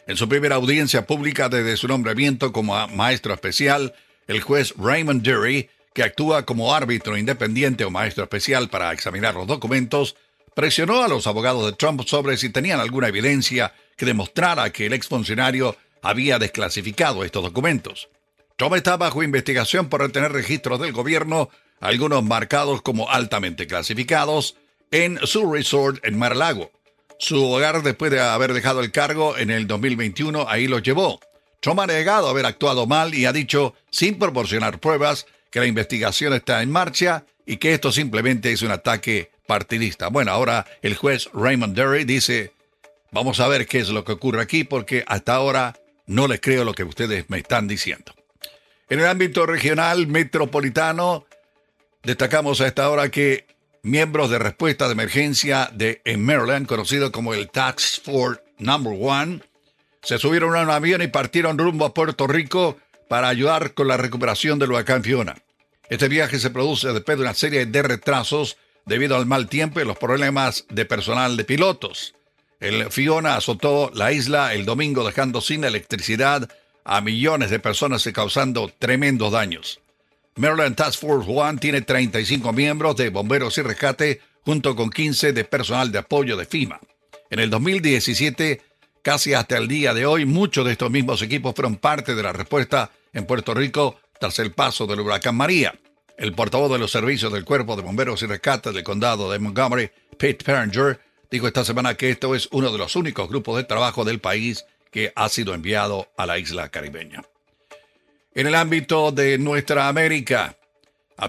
En su primera audiencia pública desde su nombramiento como maestro especial, el juez Raymond Dury, que actúa como árbitro independiente o maestro especial para examinar los documentos, presionó a los abogados de Trump sobre si tenían alguna evidencia que demostrara que el exfuncionario había desclasificado estos documentos. Trump está bajo investigación por retener registros del gobierno, algunos marcados como altamente clasificados, en su resort en Mar-a-Lago. Su hogar, después de haber dejado el cargo en el 2021, ahí lo llevó. Trump ha negado haber actuado mal y ha dicho, sin proporcionar pruebas, que la investigación está en marcha y que esto simplemente es un ataque partidista. Bueno, ahora el juez Raymond Derry dice, vamos a ver qué es lo que ocurre aquí porque hasta ahora no les creo lo que ustedes me están diciendo. En el ámbito regional metropolitano, destacamos a esta hora que miembros de respuesta de emergencia de en Maryland, conocido como el Tax Force Number One, se subieron a un avión y partieron rumbo a Puerto Rico para ayudar con la recuperación del huracán Fiona. Este viaje se produce después de una serie de retrasos debido al mal tiempo y los problemas de personal de pilotos. El Fiona azotó la isla el domingo dejando sin electricidad a millones de personas y causando tremendos daños. Maryland Task Force One tiene 35 miembros de bomberos y rescate junto con 15 de personal de apoyo de FIMA. En el 2017 Casi hasta el día de hoy, muchos de estos mismos equipos fueron parte de la respuesta en Puerto Rico tras el paso del huracán María. El portavoz de los servicios del Cuerpo de Bomberos y Rescate del Condado de Montgomery, Pete Perringer, dijo esta semana que esto es uno de los únicos grupos de trabajo del país que ha sido enviado a la isla caribeña. En el ámbito de nuestra América,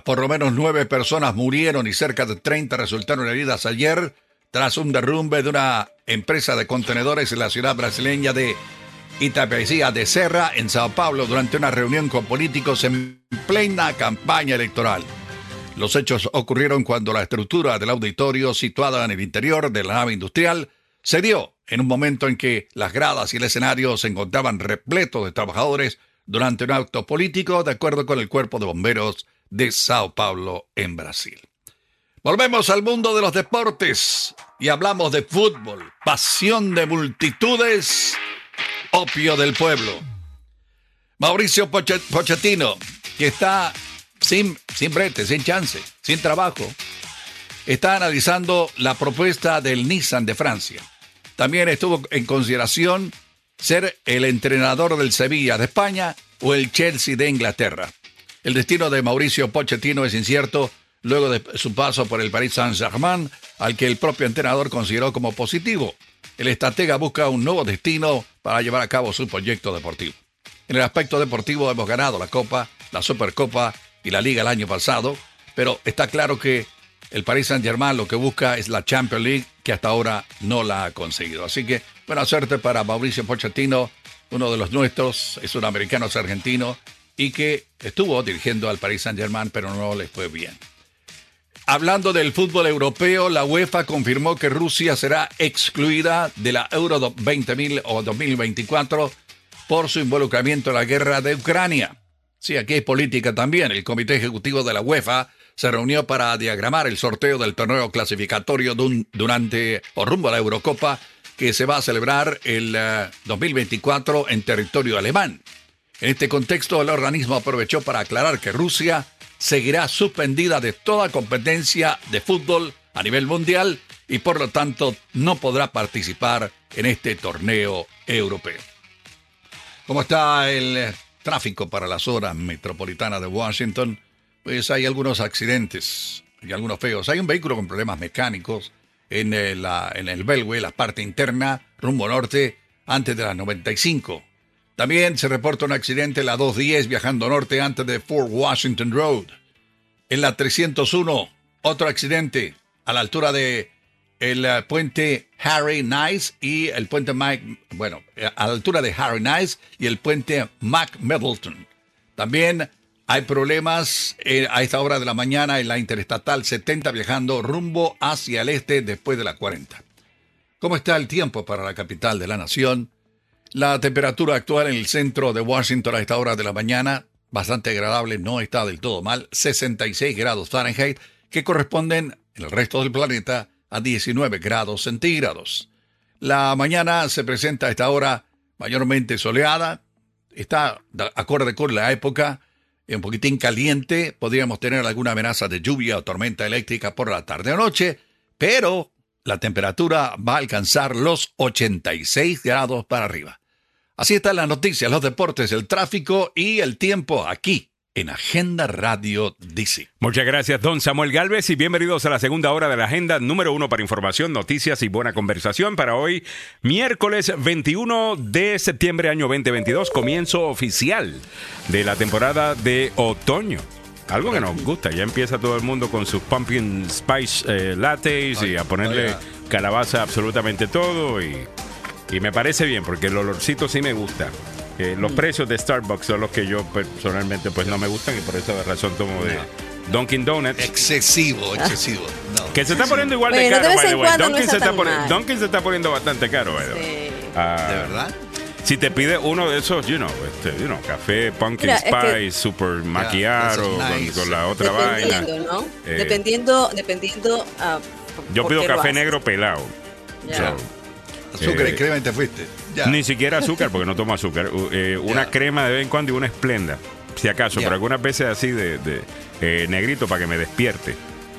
por lo menos nueve personas murieron y cerca de 30 resultaron heridas ayer tras un derrumbe de una empresa de contenedores en la ciudad brasileña de Itapecía de Serra, en Sao Paulo, durante una reunión con políticos en plena campaña electoral. Los hechos ocurrieron cuando la estructura del auditorio, situada en el interior de la nave industrial, cedió en un momento en que las gradas y el escenario se encontraban repletos de trabajadores durante un acto político, de acuerdo con el Cuerpo de Bomberos de Sao Paulo, en Brasil. Volvemos al mundo de los deportes y hablamos de fútbol, pasión de multitudes, opio del pueblo. Mauricio Pochettino, que está sin, sin brete, sin chance, sin trabajo, está analizando la propuesta del Nissan de Francia. También estuvo en consideración ser el entrenador del Sevilla de España o el Chelsea de Inglaterra. El destino de Mauricio Pochettino es incierto luego de su paso por el Paris Saint-Germain, al que el propio entrenador consideró como positivo. El estratega busca un nuevo destino para llevar a cabo su proyecto deportivo. En el aspecto deportivo hemos ganado la Copa, la Supercopa y la Liga el año pasado, pero está claro que el Paris Saint-Germain lo que busca es la Champions League, que hasta ahora no la ha conseguido. Así que buena suerte para Mauricio Pochettino, uno de los nuestros, es un americano argentino y que estuvo dirigiendo al Paris Saint-Germain, pero no le fue bien. Hablando del fútbol europeo, la UEFA confirmó que Rusia será excluida de la Euro 20.000 o 2024 por su involucramiento en la guerra de Ucrania. Sí, aquí hay política también. El Comité Ejecutivo de la UEFA se reunió para diagramar el sorteo del torneo clasificatorio durante o rumbo a la Eurocopa que se va a celebrar el 2024 eh, en territorio alemán. En este contexto, el organismo aprovechó para aclarar que Rusia seguirá suspendida de toda competencia de fútbol a nivel mundial y por lo tanto no podrá participar en este torneo europeo. ¿Cómo está el tráfico para la zona metropolitana de Washington? Pues hay algunos accidentes y algunos feos. Hay un vehículo con problemas mecánicos en el, en el la parte interna, rumbo norte, antes de las 95. También se reporta un accidente en la 210 viajando norte antes de Fort Washington Road. En la 301, otro accidente a la altura de el eh, puente Harry Nice y el puente Mike, bueno, eh, a la altura de Harry Nice y el puente Mac Middleton. También hay problemas eh, a esta hora de la mañana en la Interestatal 70 viajando rumbo hacia el este después de la 40. ¿Cómo está el tiempo para la capital de la nación? La temperatura actual en el centro de Washington a esta hora de la mañana, bastante agradable, no está del todo mal, 66 grados Fahrenheit, que corresponden en el resto del planeta a 19 grados centígrados. La mañana se presenta a esta hora mayormente soleada, está acorde con la época, un poquitín caliente, podríamos tener alguna amenaza de lluvia o tormenta eléctrica por la tarde o noche, pero la temperatura va a alcanzar los 86 grados para arriba. Así están las noticias, los deportes, el tráfico y el tiempo aquí en Agenda Radio DC. Muchas gracias, don Samuel Galvez, y bienvenidos a la segunda hora de la agenda número uno para información, noticias y buena conversación para hoy, miércoles 21 de septiembre, año 2022, comienzo oficial de la temporada de otoño. Algo que nos gusta, ya empieza todo el mundo con sus pumpkin spice eh, lattes y a ponerle calabaza a absolutamente todo y, y me parece bien porque el olorcito sí me gusta. Eh, los precios de Starbucks son los que yo personalmente pues no me gustan y por esa razón tomo de Dunkin' Donuts. Excesivo, excesivo. No, que se está poniendo igual de Bueno, caro, by the way. no Dunkin' se, está está tan poni- mal. Dunkin' se está poniendo bastante caro, by the way. Sí. Ah, ¿De verdad? Si te pide uno de esos, you know, este, you know, café, pumpkin Mira, es que- spice, super es con, nice. con la otra vaina. Dependiendo, ¿no? Eh, dependiendo, dependiendo. ah, Yo pido café negro pelado. Ya. So, Azúcar y crema y te fuiste. Ya. Ni siquiera azúcar, porque no tomo azúcar. Eh, una Ya. crema de vez en cuando y una esplenda. Si acaso, Ya. pero algunas veces así de, de, eh, negrito para que me despierte.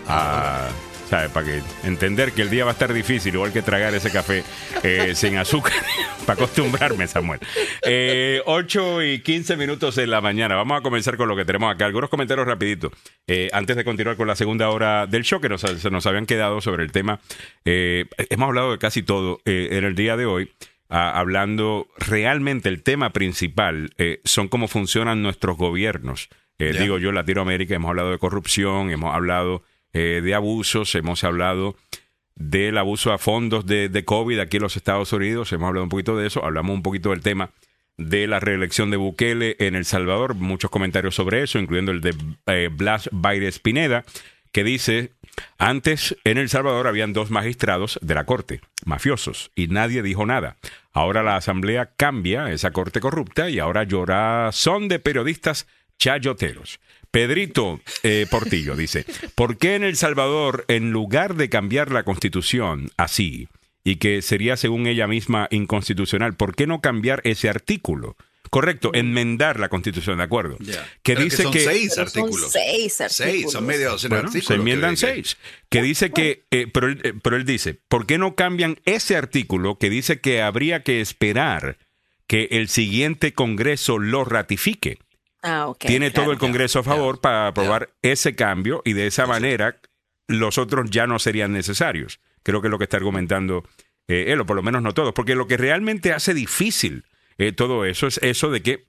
Ah, ¿sabes? Para que entender que el día va a estar difícil, igual que tragar ese café eh, sin azúcar. para acostumbrarme, Samuel. Eh, 8 y 15 minutos de la mañana. Vamos a comenzar con lo que tenemos acá. Algunos comentarios rapidito. Eh, antes de continuar con la segunda hora del show, que nos, se nos habían quedado sobre el tema. Eh, hemos hablado de casi todo eh, en el día de hoy. hablando realmente el tema principal eh, son cómo funcionan nuestros gobiernos. Eh. Digo yo, Latinoamérica, hemos hablado de corrupción, hemos hablado eh, de abusos, hemos hablado del abuso a fondos de, de COVID aquí en los Estados Unidos, hemos hablado un poquito de eso, hablamos un poquito del tema de la reelección de Bukele en El Salvador, muchos comentarios sobre eso, incluyendo el de eh, Blas Baires Pineda, que dice, antes en El Salvador habían dos magistrados de la corte, mafiosos, y nadie dijo nada. Ahora la asamblea cambia esa corte corrupta y ahora llora son de periodistas chayoteros. Pedrito eh, Portillo dice, ¿por qué en El Salvador, en lugar de cambiar la constitución así, y que sería según ella misma inconstitucional, ¿por qué no cambiar ese artículo? Correcto, enmendar la constitución, ¿de acuerdo? Que Pero dice son que... seis Pero son artículos. seis artículos. Seis, son media docena de Bueno, artículos. se enmiendan que- seis. Que dice que, eh, pero, él, eh, pero él dice, ¿por qué no cambian ese artículo que dice que habría que esperar que el siguiente Congreso lo ratifique? Ah. Tiene todo el Congreso a favor para aprobar ese cambio y de esa manera los otros ya no serían necesarios. Creo que es lo que está argumentando eh, él, o por lo menos no todos, porque lo que realmente hace difícil eh, todo eso es eso de que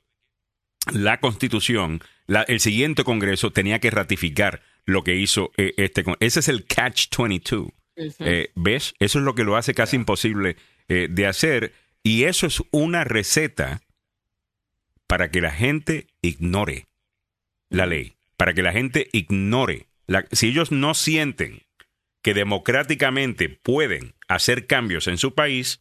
la Constitución, la- el siguiente Congreso tenía que ratificar lo que hizo eh, este. con- Ese es el catch-22. Eh, ¿Ves? Eso es lo que lo hace casi imposible eh, de hacer y eso es una receta para que la gente ignore la ley, para que la gente ignore. La, si ellos no sienten que democráticamente pueden hacer cambios en su país,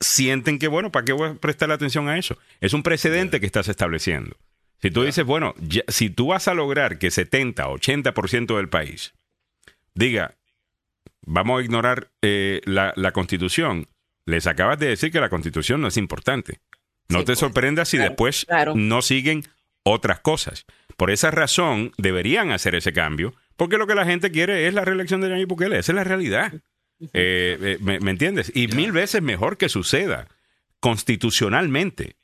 sienten que, bueno, ¿para qué voy a prestar atención a eso? Es un precedente que estás estableciendo. Si tú dices, bueno, ya- si tú vas a lograr que 70, 80% del país diga, vamos a ignorar eh, la, la constitución, les acabas de decir que la constitución no es importante. No Sí, te pues. sorprendas si Claro, después claro. no siguen otras cosas. Por esa razón deberían hacer ese cambio, porque lo que la gente quiere es la reelección de Nayib Bukele. Esa es la realidad. Eh, eh, ¿me, me entiendes? Y mil veces mejor que suceda constitucionalmente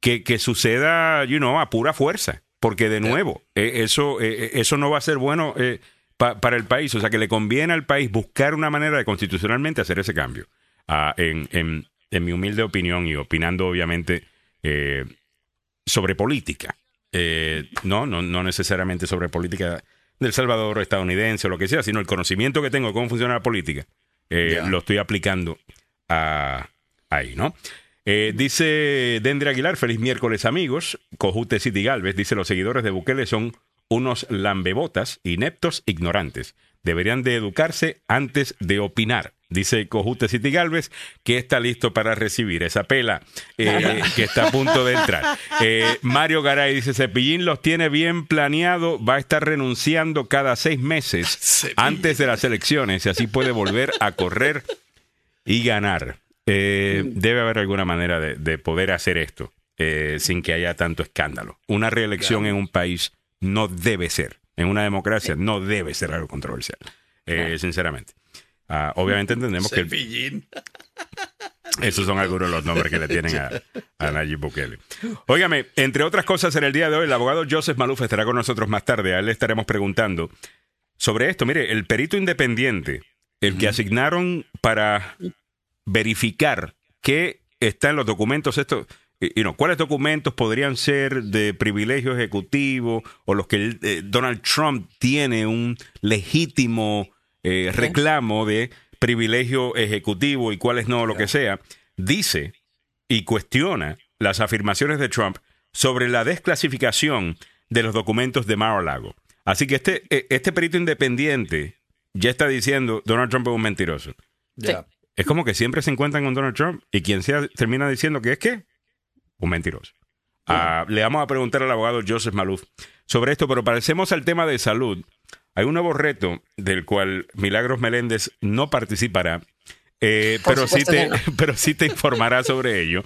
que, que suceda, you know, a pura fuerza. Porque de nuevo, eh, eso, eh, eso no va a ser bueno eh, pa- para el país. O sea, que le conviene al país buscar una manera de constitucionalmente hacer ese cambio. Ah, en, en- en mi humilde opinión y opinando obviamente eh, sobre política. Eh, no, no, no necesariamente sobre política del Salvador estadounidense o lo que sea, sino el conocimiento que tengo de cómo funciona la política, eh, lo estoy aplicando a, ahí, ¿no? Eh, dice Dendre Aguilar, feliz miércoles amigos. Cojute City Galvez dice los seguidores de Bukele son unos lambebotas, ineptos, ignorantes. Deberían de educarse antes de opinar. Dice Cojute City Galvez que está listo para recibir esa pela eh, que está a punto de entrar. Eh, Mario Garay dice Cepillín los tiene bien planeado, va a estar renunciando cada seis meses Cepillín. antes de las elecciones y así puede volver a correr y ganar. Eh, debe haber alguna manera de, de poder hacer esto sin que haya tanto escándalo. Una reelección en un país no debe ser, en una democracia no debe ser algo controversial, sinceramente. Ah, obviamente entendemos que... Cepillín. Esos son algunos de los nombres que le tienen a, a Nayib Bukele. Óigame, entre otras cosas, en el día de hoy, el abogado Joseph Maluf estará con nosotros más tarde. A él le estaremos preguntando sobre esto. Mire, el perito independiente, el que asignaron para verificar qué está en los documentos estos, y no, cuáles documentos podrían ser de privilegio ejecutivo o los que eh, Donald Trump tiene un legítimo eh, reclamo de privilegio ejecutivo y cuáles no, lo que sea, dice y cuestiona las afirmaciones de Trump sobre la desclasificación de los documentos de Mar-a-Lago. Así que este, eh, este perito independiente ya está diciendo Donald Trump es un mentiroso. Ya. Es como que siempre se encuentran con Donald Trump y quien sea termina diciendo que es que un mentiroso. Ah, le vamos a preguntar al abogado Joseph Maluf sobre esto, pero parecemos al tema de salud. Hay un nuevo reto del cual Milagros Meléndez no participará, eh, pero, sí te, no. pero sí te informará sobre ello.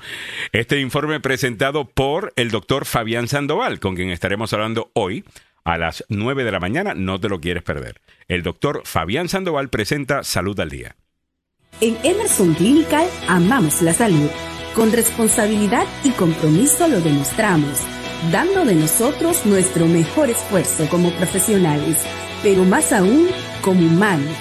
Este informe presentado por el doctor Fabián Sandoval, con quien estaremos hablando hoy a las 9 de la mañana. No te lo quieres perder. El doctor Fabián Sandoval presenta Salud al Día. En Emerson Clinical amamos la salud. Con responsabilidad y compromiso lo demostramos, dando de nosotros nuestro mejor esfuerzo como profesionales, pero más aún como humanos.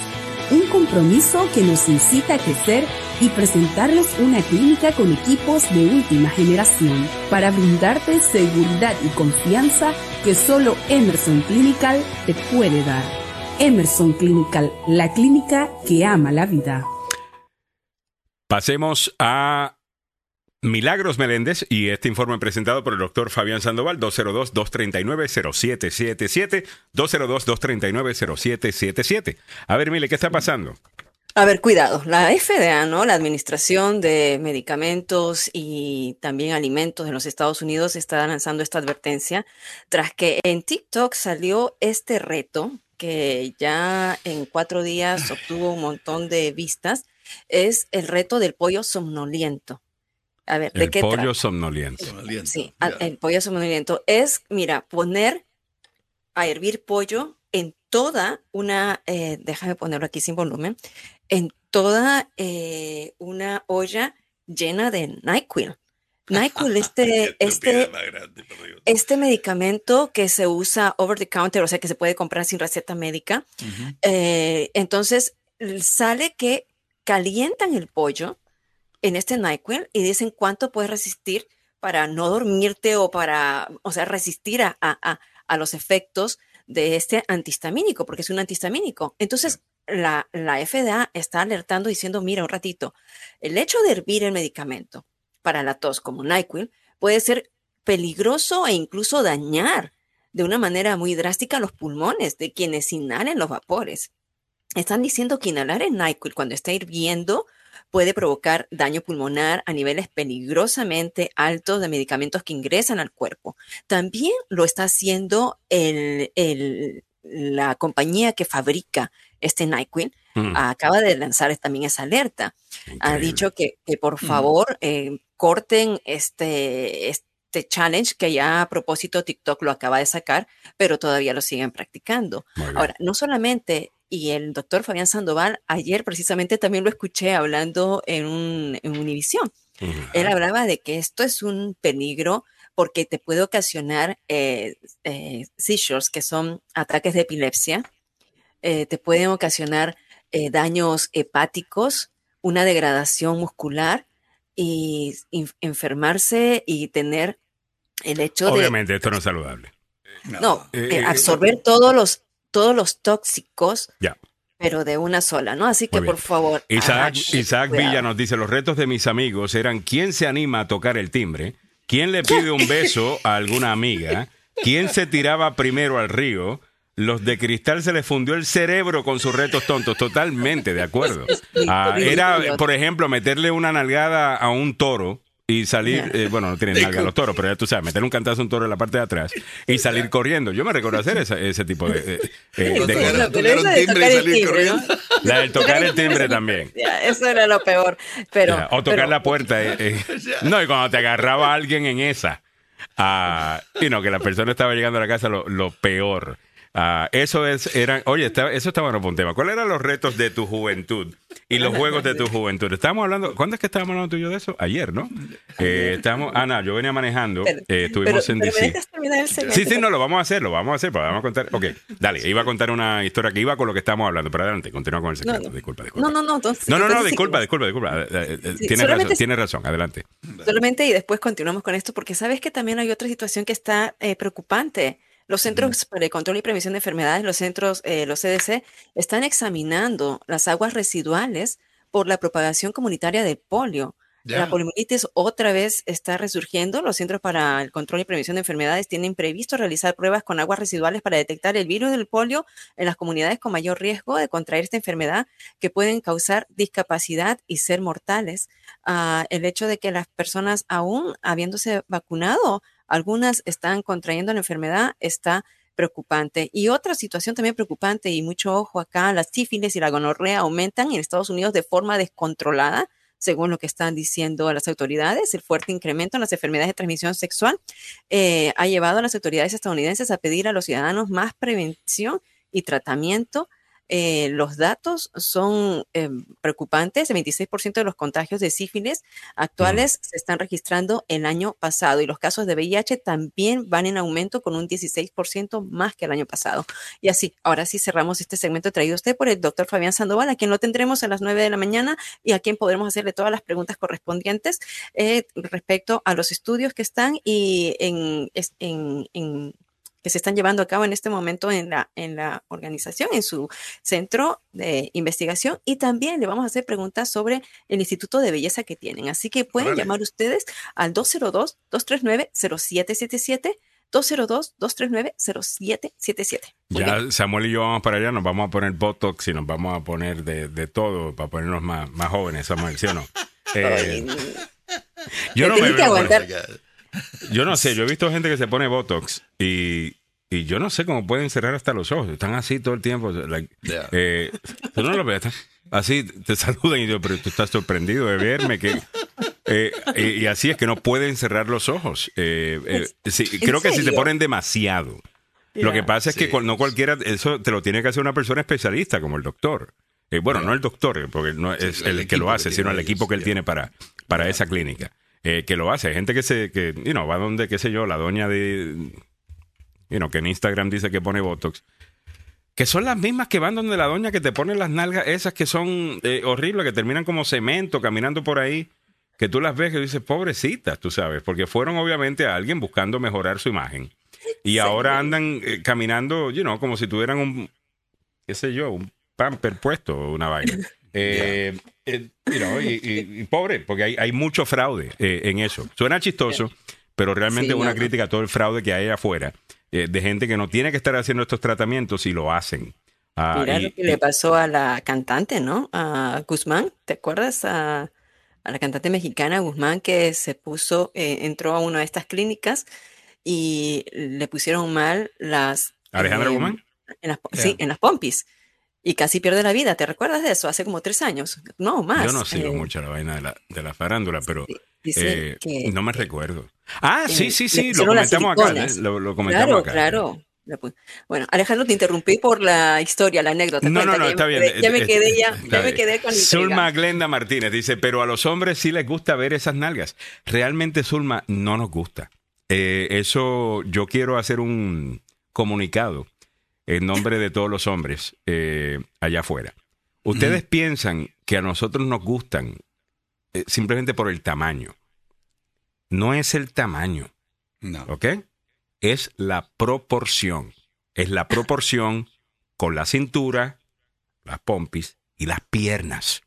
Un compromiso que nos incita a crecer y presentarles una clínica con equipos de última generación para brindarte seguridad y confianza que solo Emerson Clinical te puede dar. Emerson Clinical, la clínica que ama la vida. Pasemos a Milagros Meléndez y este informe presentado por el doctor Fabián Sandoval, 202-239-0777, 202-239-0777. A ver, Mile, ¿qué está pasando? A ver, cuidado. La FDA, ¿no? La Administración de Medicamentos y también Alimentos de los Estados Unidos está lanzando esta advertencia tras que en TikTok salió este reto que ya en cuatro días obtuvo un montón de vistas. Es el reto del pollo somnoliento. A ver, ¿de El qué pollo trata? somnoliento. Sí, el pollo somnoliento es, mira, poner a hervir pollo en toda una, eh, déjame ponerlo aquí sin volumen, en toda eh, una olla llena de NyQuil. NyQuil, este, este, este medicamento que se usa over the counter, o sea, que se puede comprar sin receta médica. Eh, entonces, sale que calientan el pollo en este NyQuil y dicen cuánto puedes resistir para no dormirte o para, o sea, resistir a, a- a- los efectos de este antihistamínico, porque es un antihistamínico. Entonces, la, la FDA está alertando diciendo, mira, un ratito, el hecho de hervir el medicamento para la tos como NyQuil puede ser peligroso e incluso dañar de una manera muy drástica los pulmones de quienes inhalen los vapores. Están diciendo que inhalar el NyQuil cuando está hirviendo puede provocar daño pulmonar a niveles peligrosamente altos de medicamentos que ingresan al cuerpo. También lo está haciendo el- el- la compañía que fabrica este NyQuil. Mm, Acaba de lanzar también esa alerta ha dicho que, que por favor eh, corten este, este challenge que ya a propósito TikTok lo acaba de sacar, pero todavía lo siguen practicando. Ahora, no solamente, y el doctor Fabián Sandoval, ayer precisamente también lo escuché hablando en, un, en Univisión. Él hablaba de que esto es un peligro porque te puede ocasionar eh, eh, seizures, que son ataques de epilepsia, eh, te pueden ocasionar eh, daños hepáticos, una degradación muscular y enfermarse y tener el hecho de Obviamente, esto no es saludable. no, Eh, eh, eh, absorber todos los todos los tóxicos, Ya. pero de una sola, ¿no? Así que por favor, Isaac, Isaac cuidado. Villa nos dice, los retos de mis amigos eran quién se anima a tocar el timbre, quién le pide un beso a alguna amiga, quién se tiraba primero al río. Los de cristal se les fundió el cerebro con sus retos tontos, totalmente de acuerdo. Ah, era, por ejemplo, meterle una nalgada a un toro y salir, eh, bueno, no tienen nalga los toros, pero ya tú sabes, meterle un cantazo a un toro en la parte de atrás y salir corriendo. Yo me recuerdo hacer esa- ese tipo de, eh, eh, de cosas. La del tocar el timbre también. Eso era lo peor. Pero, o tocar pero- la puerta. eh, eh. No, y cuando te agarraba alguien en esa. ah, y no, que la persona estaba llegando a la casa, lo, lo peor. Ah, eso es, eran, oye, está- eso estaba en un tema. ¿Cuáles eran los retos de tu juventud y los juegos de tu juventud? Estábamos hablando, ¿cuándo es que estábamos hablando tú y yo de eso? Ayer, ¿no? Eh, estábamos, ah, no, yo venía manejando, eh, estuvimos pero, en pero DC. el. Sí, sí, no, lo vamos a hacer, lo vamos a hacer, pero vamos a contar. Ok, dale, iba a contar una historia que iba con lo que estábamos hablando, pero adelante, continúa con el secreto. No, no. Disculpa, disculpa. No, no, no. entonces- No, no, no, disculpa, disculpa, disculpa. Eh, eh, Sí, tienes razón, solamente- tienes razón, adelante. Solamente y después continuamos con esto, porque sabes que también hay otra situación que está eh, preocupante. Los centros para el control y prevención de enfermedades, los centros, eh, los CDC, están examinando las aguas residuales por la propagación comunitaria del polio. Ya. La poliomielitis otra vez está resurgiendo. Los Centros para el Control y Prevención de Enfermedades tienen previsto realizar pruebas con aguas residuales para detectar el virus del polio en las comunidades con mayor riesgo de contraer esta enfermedad que pueden causar discapacidad y ser mortales. Ah, el hecho de que las personas aún habiéndose vacunado, algunas están contrayendo la enfermedad, está preocupante. Y otra situación también preocupante y mucho ojo acá, las sífilis y la gonorrea aumentan en Estados Unidos de forma descontrolada según lo que están diciendo las autoridades, el fuerte incremento en las enfermedades de transmisión sexual eh, ha llevado a las autoridades estadounidenses a pedir a los ciudadanos más prevención y tratamiento. Eh, los datos son eh, preocupantes. El 26% de los contagios de sífilis actuales se están registrando el año pasado y los casos de VIH también van en aumento con un 16% más que el año pasado. Y así, ahora sí cerramos este segmento traído a usted por el doctor Fabián Sandoval, a quien lo tendremos a las 9 de la mañana y a quien podremos hacerle todas las preguntas correspondientes eh, respecto a los estudios que están y en, en- en- que se están llevando a cabo en este momento en la, en la organización, en su centro de investigación. Y también le vamos a hacer preguntas sobre el Instituto de Belleza que tienen. Así que pueden llamar ustedes al 202-239-0777. 202-239-0777. Muy bien. Ya Samuel y yo vamos para allá, nos vamos a poner Botox y nos vamos a poner de, de todo para ponernos más, más jóvenes, Samuel, ¿sí o no? Eh, yo, no me veo- aguantar. Yo no sé, yo he visto gente que se pone Botox y, y yo no sé cómo pueden cerrar hasta los ojos, están así todo el tiempo. like, eh, tú no lo ves, están así te saludan y yo, pero tú estás sorprendido de verme que... eh, y, y así es que no pueden cerrar los ojos. Eh, eh, sí, ¿En creo que si se ponen demasiado. Lo que pasa es que Sí. no cualquiera, eso te lo tiene que hacer una persona especialista como el doctor. Bueno, no el doctor, porque no es el el, que lo hace, sino el equipo que él tiene para, para esa clínica. Eh, que lo hace. Hay gente que se, que, you know, va donde, qué sé yo, la doña de, you know, que en Instagram dice que pone Botox. Que son las mismas que van donde la doña que te pone las nalgas, esas que son eh, horribles, que terminan como cemento, caminando por ahí, que tú las ves que dices, pobrecitas, tú sabes, porque fueron obviamente a alguien buscando mejorar su imagen. Y ahora andan eh, caminando, you know, como si tuvieran un, qué sé yo, un pamper puesto, una vaina. Eh, eh, you know, y, y- y pobre, porque hay, hay mucho fraude eh, en eso. Suena chistoso, pero realmente Sí, es una no, no. crítica a todo el fraude que hay afuera, eh, de gente que no tiene que estar haciendo estos tratamientos y lo hacen. Ah, Mira y- lo que le pasó a la cantante, ¿no? A Guzmán, ¿te acuerdas? A, a la cantante mexicana Guzmán que se puso, eh, entró a una de estas clínicas y le pusieron mal las... ¿Alejandra eh, Guzmán? En las, Ya. Sí, en las pompis. Y casi pierde la vida. ¿Te recuerdas de eso? Hace como tres años. No, más. Yo no sigo Eh, mucho la vaina de la, de la farándula, pero eh, que- no me recuerdo. Ah, eh, sí, sí, sí, lo comentamos acá. eh, Lo, lo comentamos Claro, acá. claro. Bueno, Alejandro, te interrumpí por la historia, la anécdota. No, no, no, está ya bien. Ya me quedé, ya, ya me quedé con Zulma. Glenda Martínez dice, pero a los hombres sí les gusta ver esas nalgas. Realmente, Zulma, no nos gusta. Eh, eso, yo quiero hacer un comunicado en nombre de todos los hombres eh, allá afuera. Ustedes piensan que a nosotros nos gustan eh, simplemente por el tamaño. No es el tamaño. No. ¿Ok? Es la proporción. Es la proporción con la cintura, las pompis y las piernas.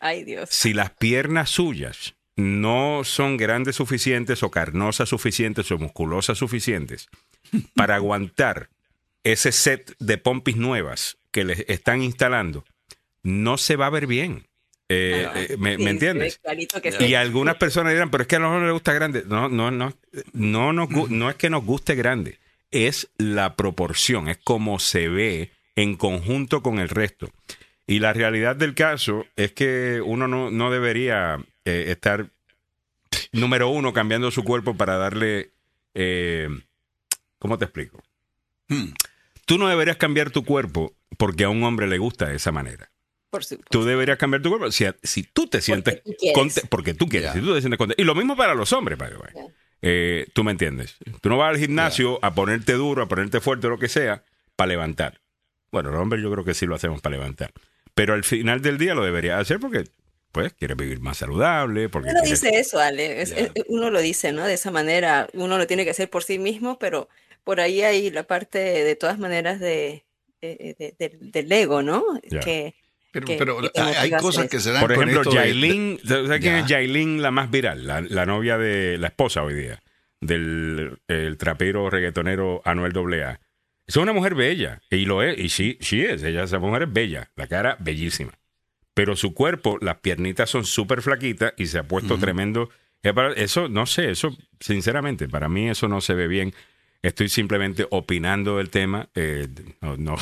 Ay, Dios. Si las piernas suyas no son grandes suficientes o carnosas suficientes o musculosas suficientes para aguantar ese set de pompis nuevas que les están instalando, no se va a ver bien. Eh, eh, ¿me, Sí, me se entiendes? Y sí. algunas personas dirán, pero es que a nosotros nos gusta grande. No, no, no, no, nos no es que nos guste grande, es la proporción, es como se ve en conjunto con el resto. Y la realidad del caso es que uno no, no debería eh, estar, número uno, cambiando su cuerpo para darle, eh, ¿cómo te explico? Hmm. Tú no deberías cambiar tu cuerpo porque a un hombre le gusta de esa manera. Por supuesto. Tú deberías cambiar tu cuerpo si, si tú te sientes tú quieres. conte- porque tú quieres, si tú te sientes contento. Y lo mismo para los hombres, by the way. Eh, tú me entiendes. Tú no vas al gimnasio a ponerte duro, a ponerte fuerte, lo que sea, para levantar. Bueno, los hombres yo creo que sí lo hacemos para levantar. Pero al final del día lo deberías hacer porque, pues, quieres vivir más saludable, porque Uno quieres- dice eso, Ale. es- Ya. es- uno lo dice, ¿no? De esa manera, uno lo tiene que hacer por sí mismo, pero por ahí hay la parte, de todas maneras, de, de- de- de- del ego, ¿no? Que, Pero, que- pero que te hay, cosas que se dan Por con ejemplo, esto de- Yailin, ¿sabes quién es Yailin, la más viral? La, la novia de la esposa hoy día, del el trapero reggaetonero Anuel AA. Es una mujer bella, y lo es, y sí, sí es, ella, esa mujer es bella, la cara bellísima. Pero su cuerpo, las piernitas son súper flaquitas y se ha puesto tremendo. Eh, para- Eso, no sé, eso, sinceramente, para mí eso no se ve bien. Estoy simplemente opinando del tema. eh, no,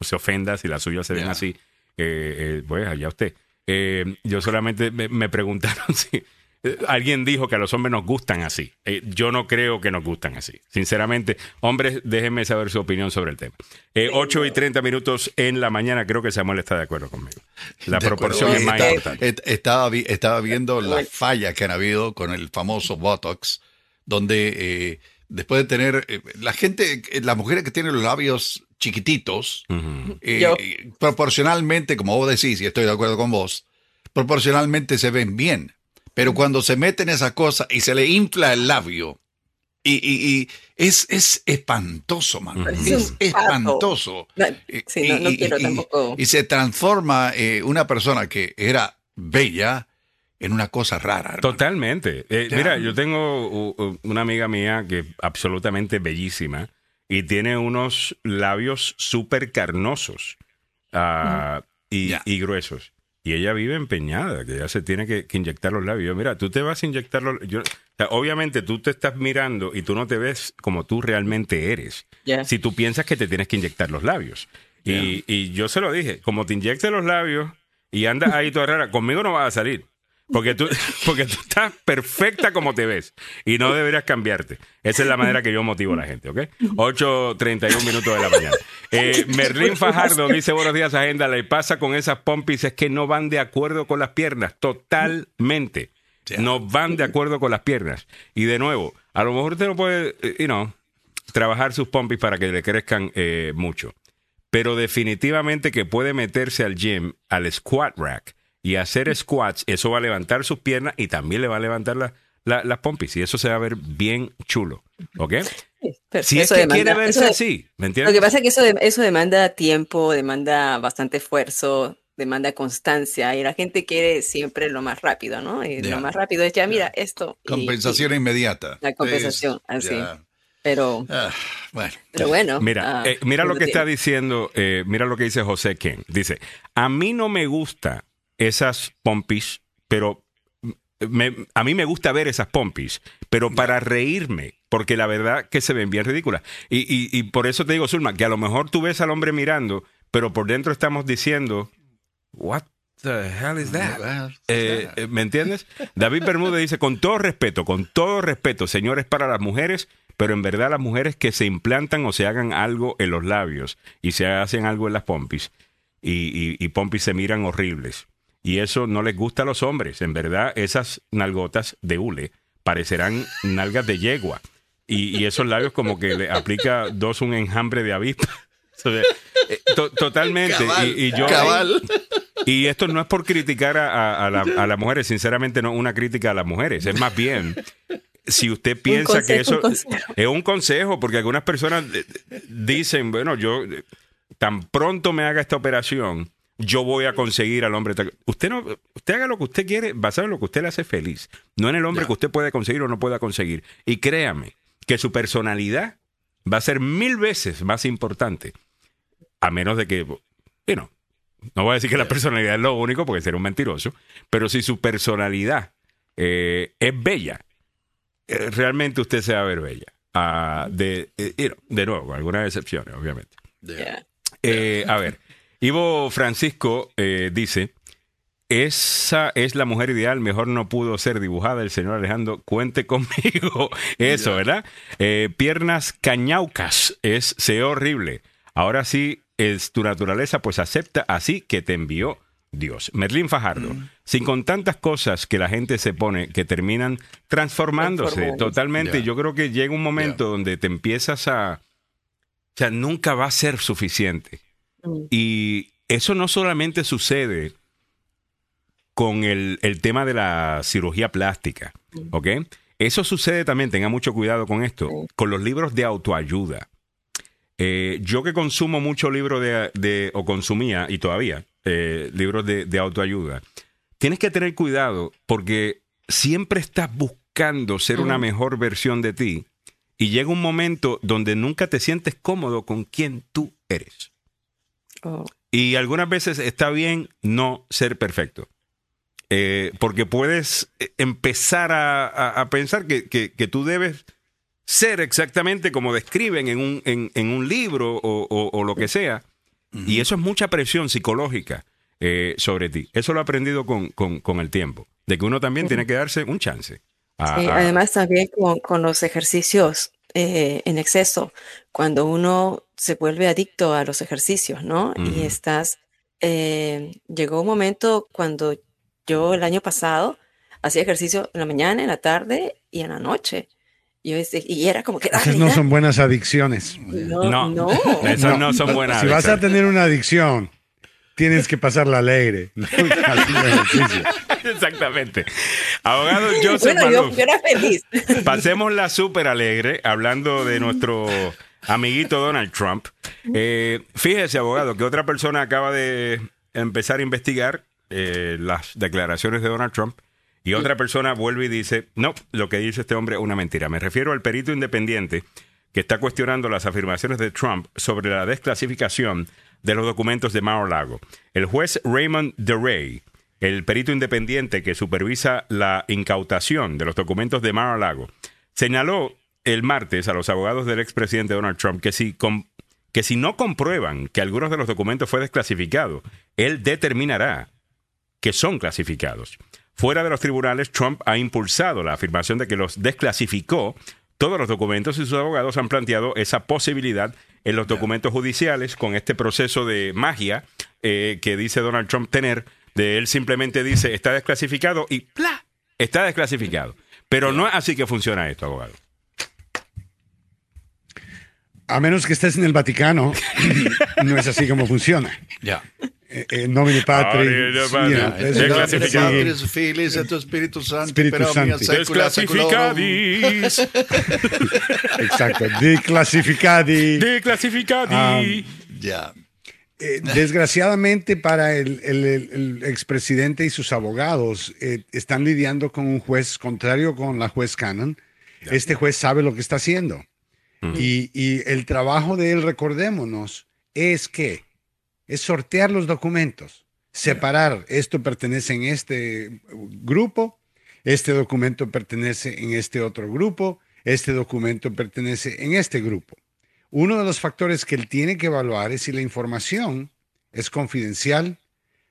se ofenda si las suyas se ven así. Eh, eh, pues allá usted. Eh, yo solamente me, me preguntaron si eh, alguien dijo que a los hombres nos gustan así. Eh, yo no creo que nos gustan así. Sinceramente, hombres, déjenme saber su opinión sobre el tema. Eh, 8 y 30 minutos en la mañana, creo que Samuel está de acuerdo conmigo. La De acuerdo. proporción es más Está- importante. Estaba, estaba viendo las fallas que han habido con el famoso Botox, donde eh, después de tener eh, la gente, eh, las mujeres que tienen los labios chiquititos, eh, Yo. proporcionalmente, como vos decís, y estoy de acuerdo con vos, proporcionalmente se ven bien. Pero cuando se meten esa cosa y se le infla el labio, y, y- y es, es espantoso, man. Es espantoso. No, sí, no, no y- quiero y- tampoco. Y se transforma eh, una persona que era bella en una cosa rara. hermano. Totalmente. Eh, mira, yo tengo una amiga mía que es absolutamente bellísima y tiene unos labios súper carnosos ah, y, gruesos. Y ella vive empeñada, que ya se tiene que, que inyectar los labios. Yo, mira, tú te vas a inyectar los o sea, Obviamente tú te estás mirando y tú no te ves como tú realmente eres. Si tú piensas que te tienes que inyectar los labios. Y, y yo se lo dije, como te inyectes los labios y andas ahí toda rara, conmigo no vas a salir. Porque tú, porque tú estás perfecta como te ves y no deberías cambiarte. Esa es la manera que yo motivo a la gente, ¿ok? 8.31 minutos de la mañana. Eh, Merlín Fajardo dice, buenos días, agenda. Le pasa con esas pompis es que no van de acuerdo con las piernas, totalmente. No van de acuerdo con las piernas. Y de nuevo, a lo mejor usted no puede, eh, you know, trabajar sus pompis para que le crezcan eh, mucho. Pero definitivamente que puede meterse al gym, al squat rack y hacer squats, eso va a levantar sus piernas y también le va a levantar la- la- las pompis. Y eso se va a ver bien chulo. ¿Ok? Pero Si es que demanda- quiere verse eso- así, ¿me Lo entiendes? que pasa es que eso, de- eso demanda tiempo, demanda bastante esfuerzo, demanda constancia y la gente quiere siempre lo más rápido, ¿no? Y Ya. lo más rápido es ya, mira, esto. y- Compensación inmediata. La compensación, Es- así. ya. pero, Ah, bueno. pero bueno. Mira, ah, eh, mira lo que está diciendo, eh, mira lo que dice José Ken. Dice, a mí no me gusta esas pompis, pero me- a mí me gusta ver esas pompis, pero para reírme, porque la verdad que se ven bien ridículas. Y, y- y por eso te digo, Zulma, que a lo mejor tú ves al hombre mirando, pero por dentro estamos diciendo, what the hell is that? Eh, eh, ¿Me entiendes? David Bermúdez dice, con todo respeto, con todo respeto, señores, para las mujeres, pero en verdad las mujeres que se implantan o se hagan algo en los labios y se hacen algo en las pompis y, y, y pompis se miran horribles. Y eso no les gusta a los hombres. En verdad, esas nalgotas de hule parecerán nalgas de yegua. Y, y esos labios como que le aplica dos un enjambre de avispa. Eh, to- totalmente. Cabal, y, y yo, cabal. y esto no es por criticar a, a- a la- a las mujeres, sinceramente no es una crítica a las mujeres, es más bien si usted piensa que eso es un consejo, porque algunas personas eh, dicen, bueno, yo tan pronto me haga esta operación, yo voy a conseguir al hombre. Usted no, usted haga lo que usted quiere, basado en lo que usted le hace feliz, no en el hombre que usted puede conseguir o no pueda conseguir. Y créame que su personalidad va a ser mil veces más importante, a menos de que, you know, no voy a decir que la personalidad es lo único, porque sería un mentiroso, pero si su personalidad eh, es bella, eh, realmente usted se va a ver bella. Ah, de, eh, you know, de nuevo, con algunas excepciones, obviamente. A ver, Ivo Francisco eh, dice, esa es la mujer ideal, mejor no pudo ser dibujada el señor Alejandro, cuente conmigo. Eso, ¿verdad? Eh, piernas cañaucas, es, se horrible. Ahora sí es tu naturaleza, pues acepta así que te envió Dios. Merlín Fajardo, sin con tantas cosas que la gente se pone que terminan transformándose totalmente, yo creo que llega un momento donde te empiezas a... O sea, nunca va a ser suficiente. Mm. Y eso no solamente sucede con el, el tema de la cirugía plástica, ¿ok? Eso sucede también, tenga mucho cuidado con esto, con los libros de autoayuda. Eh, yo que consumo mucho libros de, de- o consumía, y todavía, eh, libros de, de autoayuda, tienes que tener cuidado porque siempre estás buscando ser una mejor versión de ti y llega un momento donde nunca te sientes cómodo con quien tú eres. Oh, Y algunas veces está bien no ser perfecto. Eh, porque puedes eh, empezar a, a- a pensar que, que- que tú debes ser exactamente como describen en un, en, en un libro o, o- o lo que sea. Y eso es mucha presión psicológica eh, sobre ti. Eso lo he aprendido con, con- con el tiempo. De que uno también tiene que darse un chance. a- Sí, además también con, con los ejercicios eh, en exceso, cuando uno se vuelve adicto a los ejercicios, ¿no? Y estás, eh, llegó un momento cuando yo el año pasado hacía ejercicio en la mañana, en la tarde y en la noche. Yo, y era como que, Esas dale, no dale. son buenas adicciones. no, no, no. esas no, son buenas. Si vas a tener una adicción, tienes que pasarla alegre. Exactamente. Abogado Joseph Bueno, yo, Maluf. yo era feliz. Pasemos la súper alegre, hablando de nuestro amiguito Donald Trump. Eh, fíjese, abogado, que otra persona acaba de empezar a investigar eh, las declaraciones de Donald Trump y otra persona vuelve y dice, no, lo que dice este hombre es una mentira. Me refiero al perito independiente que está cuestionando las afirmaciones de Trump sobre la desclasificación de los documentos de Mar-a-Lago. El juez Raymond DeRay, el perito independiente que supervisa la incautación de los documentos de Mar-a-Lago, señaló el martes a los abogados del expresidente Donald Trump que si, que si no comprueban que algunos de los documentos fue desclasificado, él determinará que son clasificados. Fuera de los tribunales, Trump ha impulsado la afirmación de que los desclasificó todos los documentos y sus abogados han planteado esa posibilidad en los documentos judiciales con este proceso de magia eh, que dice Donald Trump tener, de él simplemente dice está desclasificado y ¡plá! está desclasificado. Pero no es así que funciona esto, abogado. A menos que estés en el Vaticano, no es así como funciona. Ya. Eh, nomine patri, Nomine Patri. Patris, Filis, et Espíritu Santo, Espíritu per omnia Sancti. saecula saeculorum. Desclasificadis. Exacto, declasificadi. Desclasificadis. Ya. Eh, desgraciadamente para el, el- el- el expresidente y sus abogados eh, están lidiando con un juez contrario con la juez Cannon. Este juez sabe lo que está haciendo. y, y el trabajo de él, recordémonos, es que es sortear los documentos, separar, esto pertenece en este grupo, este documento pertenece en este otro grupo, este documento pertenece en este grupo. Uno de los factores que él tiene que evaluar es si la información es confidencial,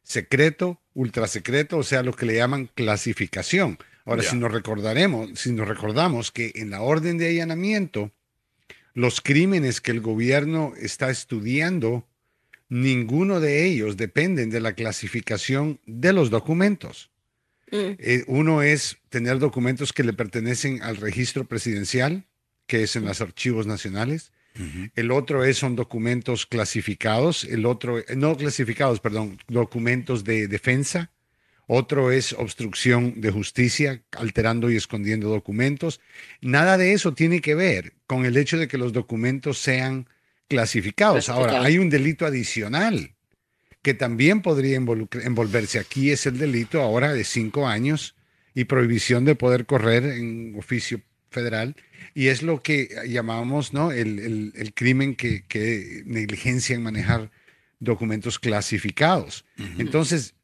secreto, ultrasecreto, o sea, lo que le llaman clasificación. Ahora, si nos recordaremos, si nos recordamos que en la orden de allanamiento, los crímenes que el gobierno está estudiando, ninguno de ellos dependen de la clasificación de los documentos. Mm, Eh, uno es tener documentos que le pertenecen al registro presidencial, que es en los archivos nacionales. El otro es son documentos clasificados, el otro eh, no clasificados, perdón, documentos de defensa. Otro es obstrucción de justicia, alterando y escondiendo documentos. Nada de eso tiene que ver con el hecho de que los documentos sean clasificados. Ahora, hay un delito adicional que también podría envolverse. Aquí es el delito ahora de cinco años y prohibición de poder correr en oficio federal. Y es lo que llamamos ¿no? el, el- el crimen que, que negligencia en manejar documentos clasificados. Entonces,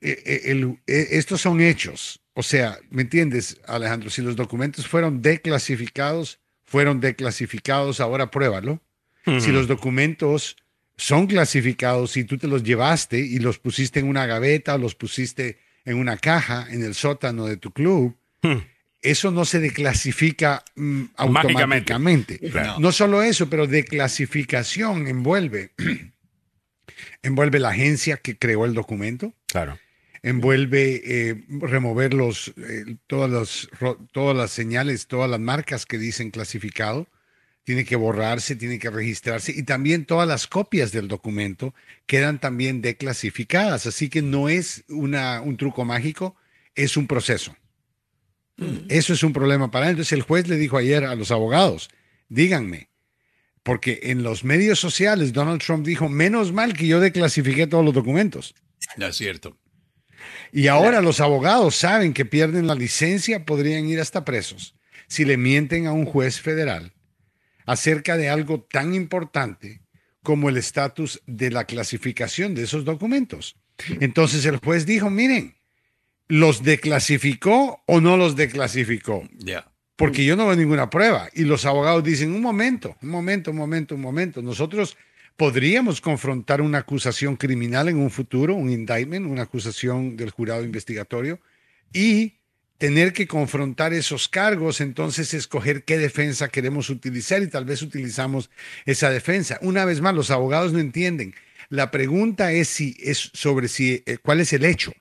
eh, el- eh, estos son hechos. O sea, ¿me entiendes, Alejandro? Si los documentos fueron declasificados, fueron declasificados, ahora pruébalo. Si los documentos son clasificados y tú te los llevaste y los pusiste en una gaveta o los pusiste en una caja en el sótano de tu club, eso no se declasifica mm, automáticamente. Claro. No solo eso, pero declasificación envuelve, envuelve la agencia que creó el documento, Claro. envuelve eh, remover los, eh, todas, las, todas las señales, todas las marcas que dicen clasificado, tiene que borrarse, tiene que registrarse y también todas las copias del documento quedan también declasificadas. Así que no es una, un truco mágico, es un proceso. Eso es un problema para él. Entonces el juez le dijo ayer a los abogados, díganme, porque en los medios sociales Donald Trump dijo, menos mal que yo declasifiqué todos los documentos. No es cierto. Y ahora los abogados saben que pierden la licencia, podrían ir hasta presos si le mienten a un juez federal acerca de algo tan importante como el estatus de la clasificación de esos documentos. Entonces el juez dijo, miren, ¿los declasificó o no los declasificó? Ya. porque yo no veo ninguna prueba. Y los abogados dicen, un momento, un momento, un momento, un momento. Nosotros podríamos confrontar una acusación criminal en un futuro, un indictment, una acusación del jurado investigatorio, y tener que confrontar esos cargos, entonces escoger qué defensa queremos utilizar y tal vez utilizamos esa defensa. Una vez más, los abogados no entienden. La pregunta es si es sobre si eh, cuál es el hecho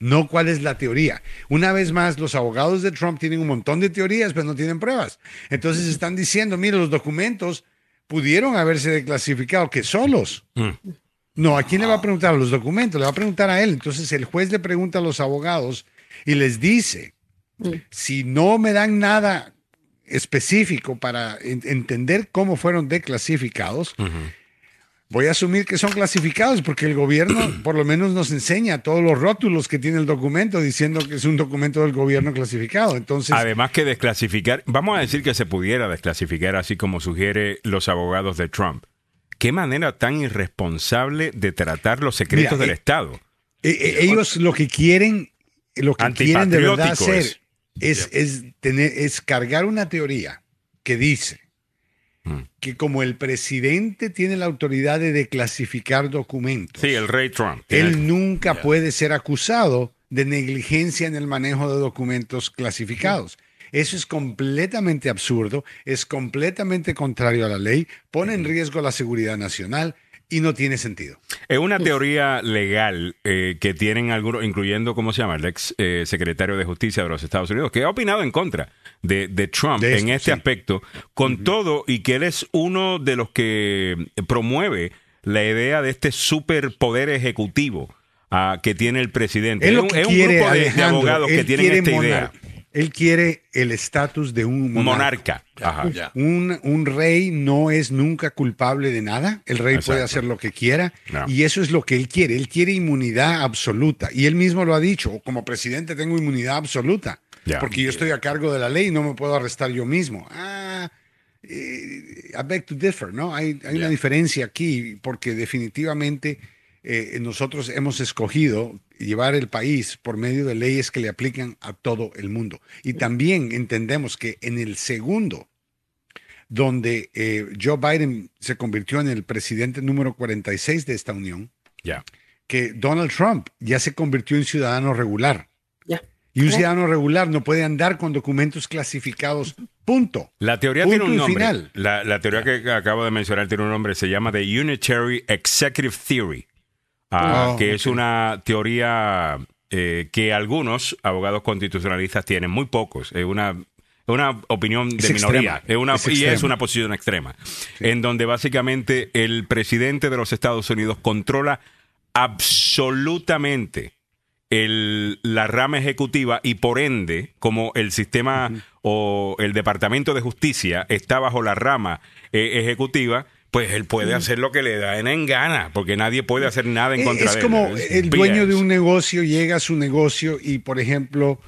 no cuál es la teoría. Una vez más, los abogados de Trump tienen un montón de teorías, pero no tienen pruebas. Entonces están diciendo, mire, los documentos pudieron haberse declasificado que solos. No, ¿a quién le va a preguntar? A los documentos, le va a preguntar a él. Entonces el juez le pregunta a los abogados y les dice, si no me dan nada específico para en- entender cómo fueron declasificados, voy a asumir que son clasificados porque el gobierno por lo menos nos enseña todos los rótulos que tiene el documento diciendo que es un documento del gobierno clasificado. Entonces, Además que desclasificar, vamos a decir que se pudiera desclasificar así como sugiere los abogados de Trump. Qué manera tan irresponsable de tratar los secretos Mira, del eh, Estado. eh, eh, ellos lo que quieren, lo que quieren de verdad hacer es, es, tener, es cargar una teoría que dice Mm. que como el presidente tiene la autoridad de declasificar documentos, Sí, el rey Trump. él nunca puede ser acusado de negligencia en el manejo de documentos clasificados. Eso es completamente absurdo, es completamente contrario a la ley, pone en riesgo la seguridad nacional y no tiene sentido. Es una teoría legal eh, que tienen algunos, incluyendo, ¿cómo se llama? El ex eh, secretario de Justicia de los Estados Unidos, que ha opinado en contra de, de Trump De en este sí. aspecto, con todo y que él es uno de los que promueve la idea de este superpoder ejecutivo ah, que tiene el presidente. Él Es lo un, que es un quiere, grupo de- abogados que tienen esta idea. Él quiere el estatus de un monarca. Monarca. Ajá. Ya. Un, un rey no es nunca culpable de nada. El rey puede hacer lo que quiera No. y eso es lo que él quiere. Él quiere inmunidad absoluta. Y él mismo lo ha dicho. Como presidente tengo inmunidad absoluta. Ya. Porque yo estoy a cargo de la ley y no me puedo arrestar yo mismo. Ah, eh, I beg to differ, ¿no? Hay, hay una diferencia aquí porque definitivamente eh, nosotros hemos escogido llevar el país por medio de leyes que le aplican a todo el mundo. Y también entendemos que en el segundo, donde eh, Joe Biden se convirtió en el presidente número 46 de esta unión, Ya. que Donald Trump ya se convirtió en ciudadano regular. Ya. Y un ciudadano regular no puede andar con documentos clasificados. Punto. La teoría Punto tiene un nombre. final. La, la teoría que acabo de mencionar tiene un nombre. Se llama The Unitary Executive Theory, ah, Oh, que es una teoría eh, que algunos abogados constitucionalistas tienen, muy pocos. Es una, una opinión de Es minoría. Es una, Es y es una posición extrema. En donde básicamente el presidente de los Estados Unidos controla absolutamente el, la rama ejecutiva y por ende, como el sistema o el Departamento de Justicia está bajo la rama eh, ejecutiva, pues él puede hacer lo que le da en gana, porque nadie puede hacer nada en Eh, contra es de él. como Es el dueño de un negocio llega a su negocio y, por ejemplo,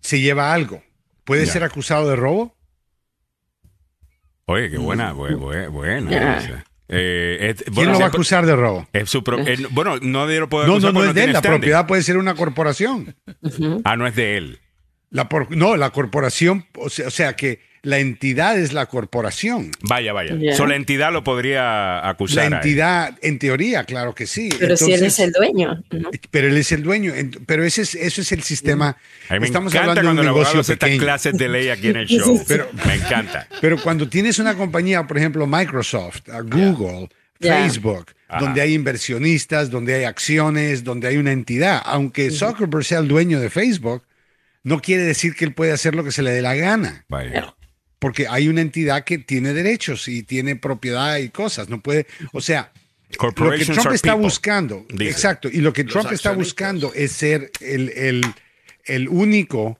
se lleva algo. ¿Puede Ya. ser acusado de robo? Oye, qué buena, bu- bu- buena. Esa. Eh, es- ¿Quién bueno, lo va a acusar de robo? es su pro- él- bueno, nadie lo puede No, acusar no, no porque es de él. La standing. propiedad puede ser una corporación. Ah, no es de él. La por- no, la corporación, o sea, o sea que La entidad es la corporación. Vaya, vaya. Ya. So, la entidad lo podría acusar. La entidad, en teoría, claro que sí. Pero si él es Entonces- el dueño. ¿no? Pero él es el dueño. Pero ese es, eso es el sistema. A mí me Estamos encanta hablando de cuando un negocio hace estas clases de ley aquí en el show. Pero- me encanta. Pero cuando tienes una compañía, por ejemplo, Microsoft, Google. Facebook, Ajá. donde hay inversionistas, donde hay acciones, donde hay una entidad, aunque Zuckerberg sea el dueño de Facebook, no quiere decir que él puede hacer lo que se le dé la gana, Vaya. Porque hay una entidad que tiene derechos y tiene propiedad y cosas. No puede, o sea, lo que Trump está people, buscando, dice. exacto, y lo que Los Trump está buscando es ser el, el, el único,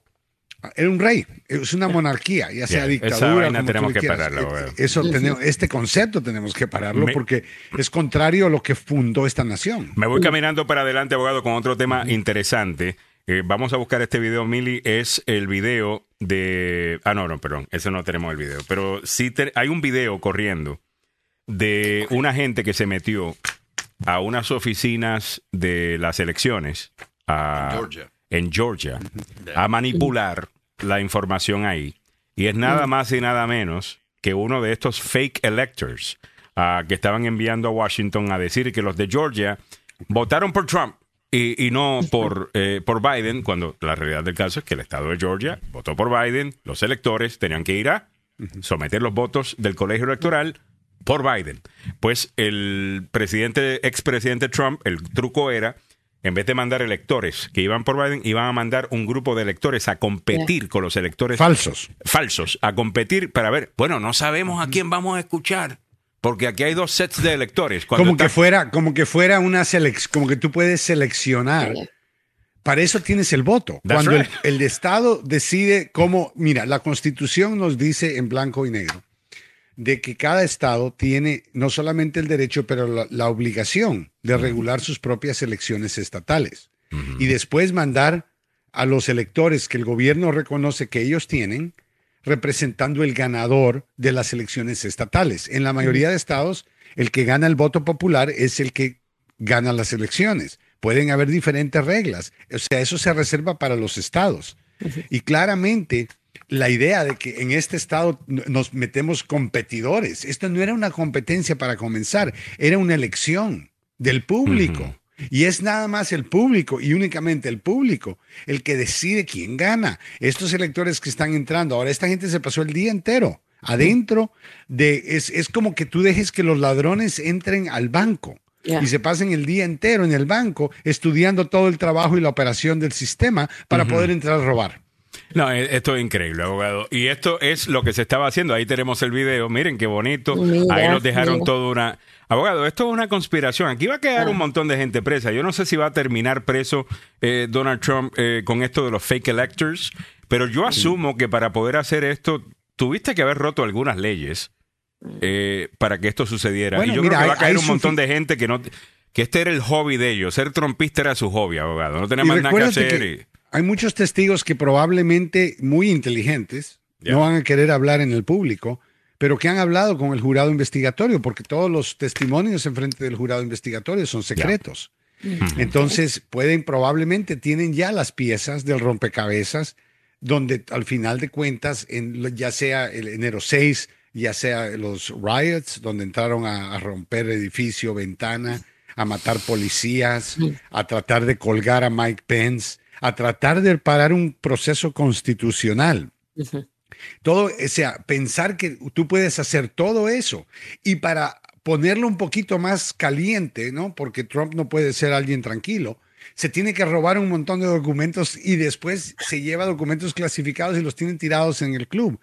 era un rey, es una monarquía, ya sea esa dictadura. vaina como tenemos que quieras. pararla, Eh. Eso tenemos, este concepto tenemos que pararlo Me- porque es contrario a lo que fundó esta nación. Me voy caminando para adelante, abogado, con otro tema interesante. Eh, vamos a buscar este video, Mili. Es el video de. Ah, no, no, perdón. Ese no tenemos el video. Pero sí te- hay un video corriendo de una gente que se metió a unas oficinas de las elecciones a- Georgia. en Georgia a manipular la información ahí. Y es nada más y nada menos que uno de estos fake electors ah, que estaban enviando a Washington a decir que los de Georgia votaron por Trump y, y no por, eh, por Biden, cuando la realidad del caso es que el estado de Georgia votó por Biden, los electores tenían que ir a someter los votos del colegio electoral por Biden. Pues el presidente, expresidente Trump, el truco era, en vez de mandar electores que iban por Biden, iban a mandar un grupo de electores a competir con los electores Falsos. falsos, a competir para ver, bueno, no sabemos a quién vamos a escuchar, porque aquí hay dos sets de electores. Cuando Como que fuera, como que fuera una selección, como que tú puedes seleccionar. Para eso tienes el voto. That's Cuando right. el, el Estado decide cómo, mira, la Constitución nos dice en blanco y negro de que cada Estado tiene no solamente el derecho, pero la, la obligación de regular sus propias elecciones estatales y después mandar a los electores que el gobierno reconoce que ellos tienen representando el ganador de las elecciones estatales. En la mayoría de estados, el que gana el voto popular es el que gana las elecciones. Pueden haber diferentes reglas. O sea, eso se reserva para los estados. Y claramente la idea de que en este estado nos metemos competidores, esto no era una competencia para comenzar, era una elección del público. Y es nada más el público y únicamente el público el que decide quién gana. Estos electores que están entrando, ahora esta gente se pasó el día entero adentro de, es, es como que tú dejes que los ladrones entren al banco y se pasen el día entero en el banco estudiando todo el trabajo y la operación del sistema para poder entrar a robar. No, eh, esto es increíble, abogado. Y esto es lo que se estaba haciendo. Ahí tenemos el video. Miren qué bonito. Mira, Ahí nos dejaron mira. toda una... Abogado, esto es una conspiración. Aquí va a quedar un montón de gente presa. Yo no sé si va a terminar preso eh, Donald Trump eh, con esto de los fake electors, pero yo asumo que para poder hacer esto tuviste que haber roto algunas leyes eh, para que esto sucediera. Bueno, y yo mira, creo que va a caer un montón de gente que no... Que este era el hobby de ellos. Ser trompista era su hobby, abogado. No tenía más nada que hacer. que y- hay muchos testigos que probablemente muy inteligentes no van a querer hablar en el público, pero que han hablado con el jurado investigatorio, porque todos los testimonios en frente del jurado investigatorio son secretos. Entonces, pueden, probablemente tienen ya las piezas del rompecabezas, donde al final de cuentas, en, ya sea el enero 6, ya sea los riots, donde entraron a, a romper edificio, ventana, a matar policías, a tratar de colgar a Mike Pence, a tratar de parar un proceso constitucional. Todo, o sea, pensar que tú puedes hacer todo eso y para ponerlo un poquito más caliente, ¿no? Porque Trump no puede ser alguien tranquilo. Se tiene que robar un montón de documentos y después se lleva documentos clasificados y los tienen tirados en el club.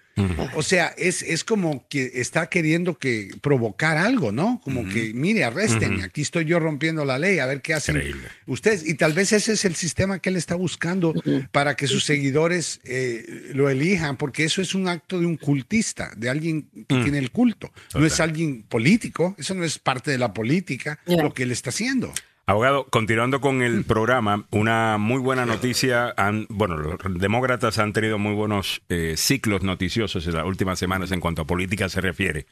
O sea, es, es como que está queriendo que provocar algo, ¿no? Como que, mire, arresten, aquí estoy yo rompiendo la ley, a ver qué hacen Increíble. ustedes. Y tal vez ese es el sistema que él está buscando para que sus seguidores eh, lo elijan, porque eso es un acto de un cultista, de alguien que tiene el culto. No es alguien político, eso no es parte de la política, lo que él está haciendo. Abogado, continuando con el programa, una muy buena noticia. Han- bueno, los demócratas han tenido muy buenos eh, ciclos noticiosos en las últimas semanas en cuanto a política se refiere.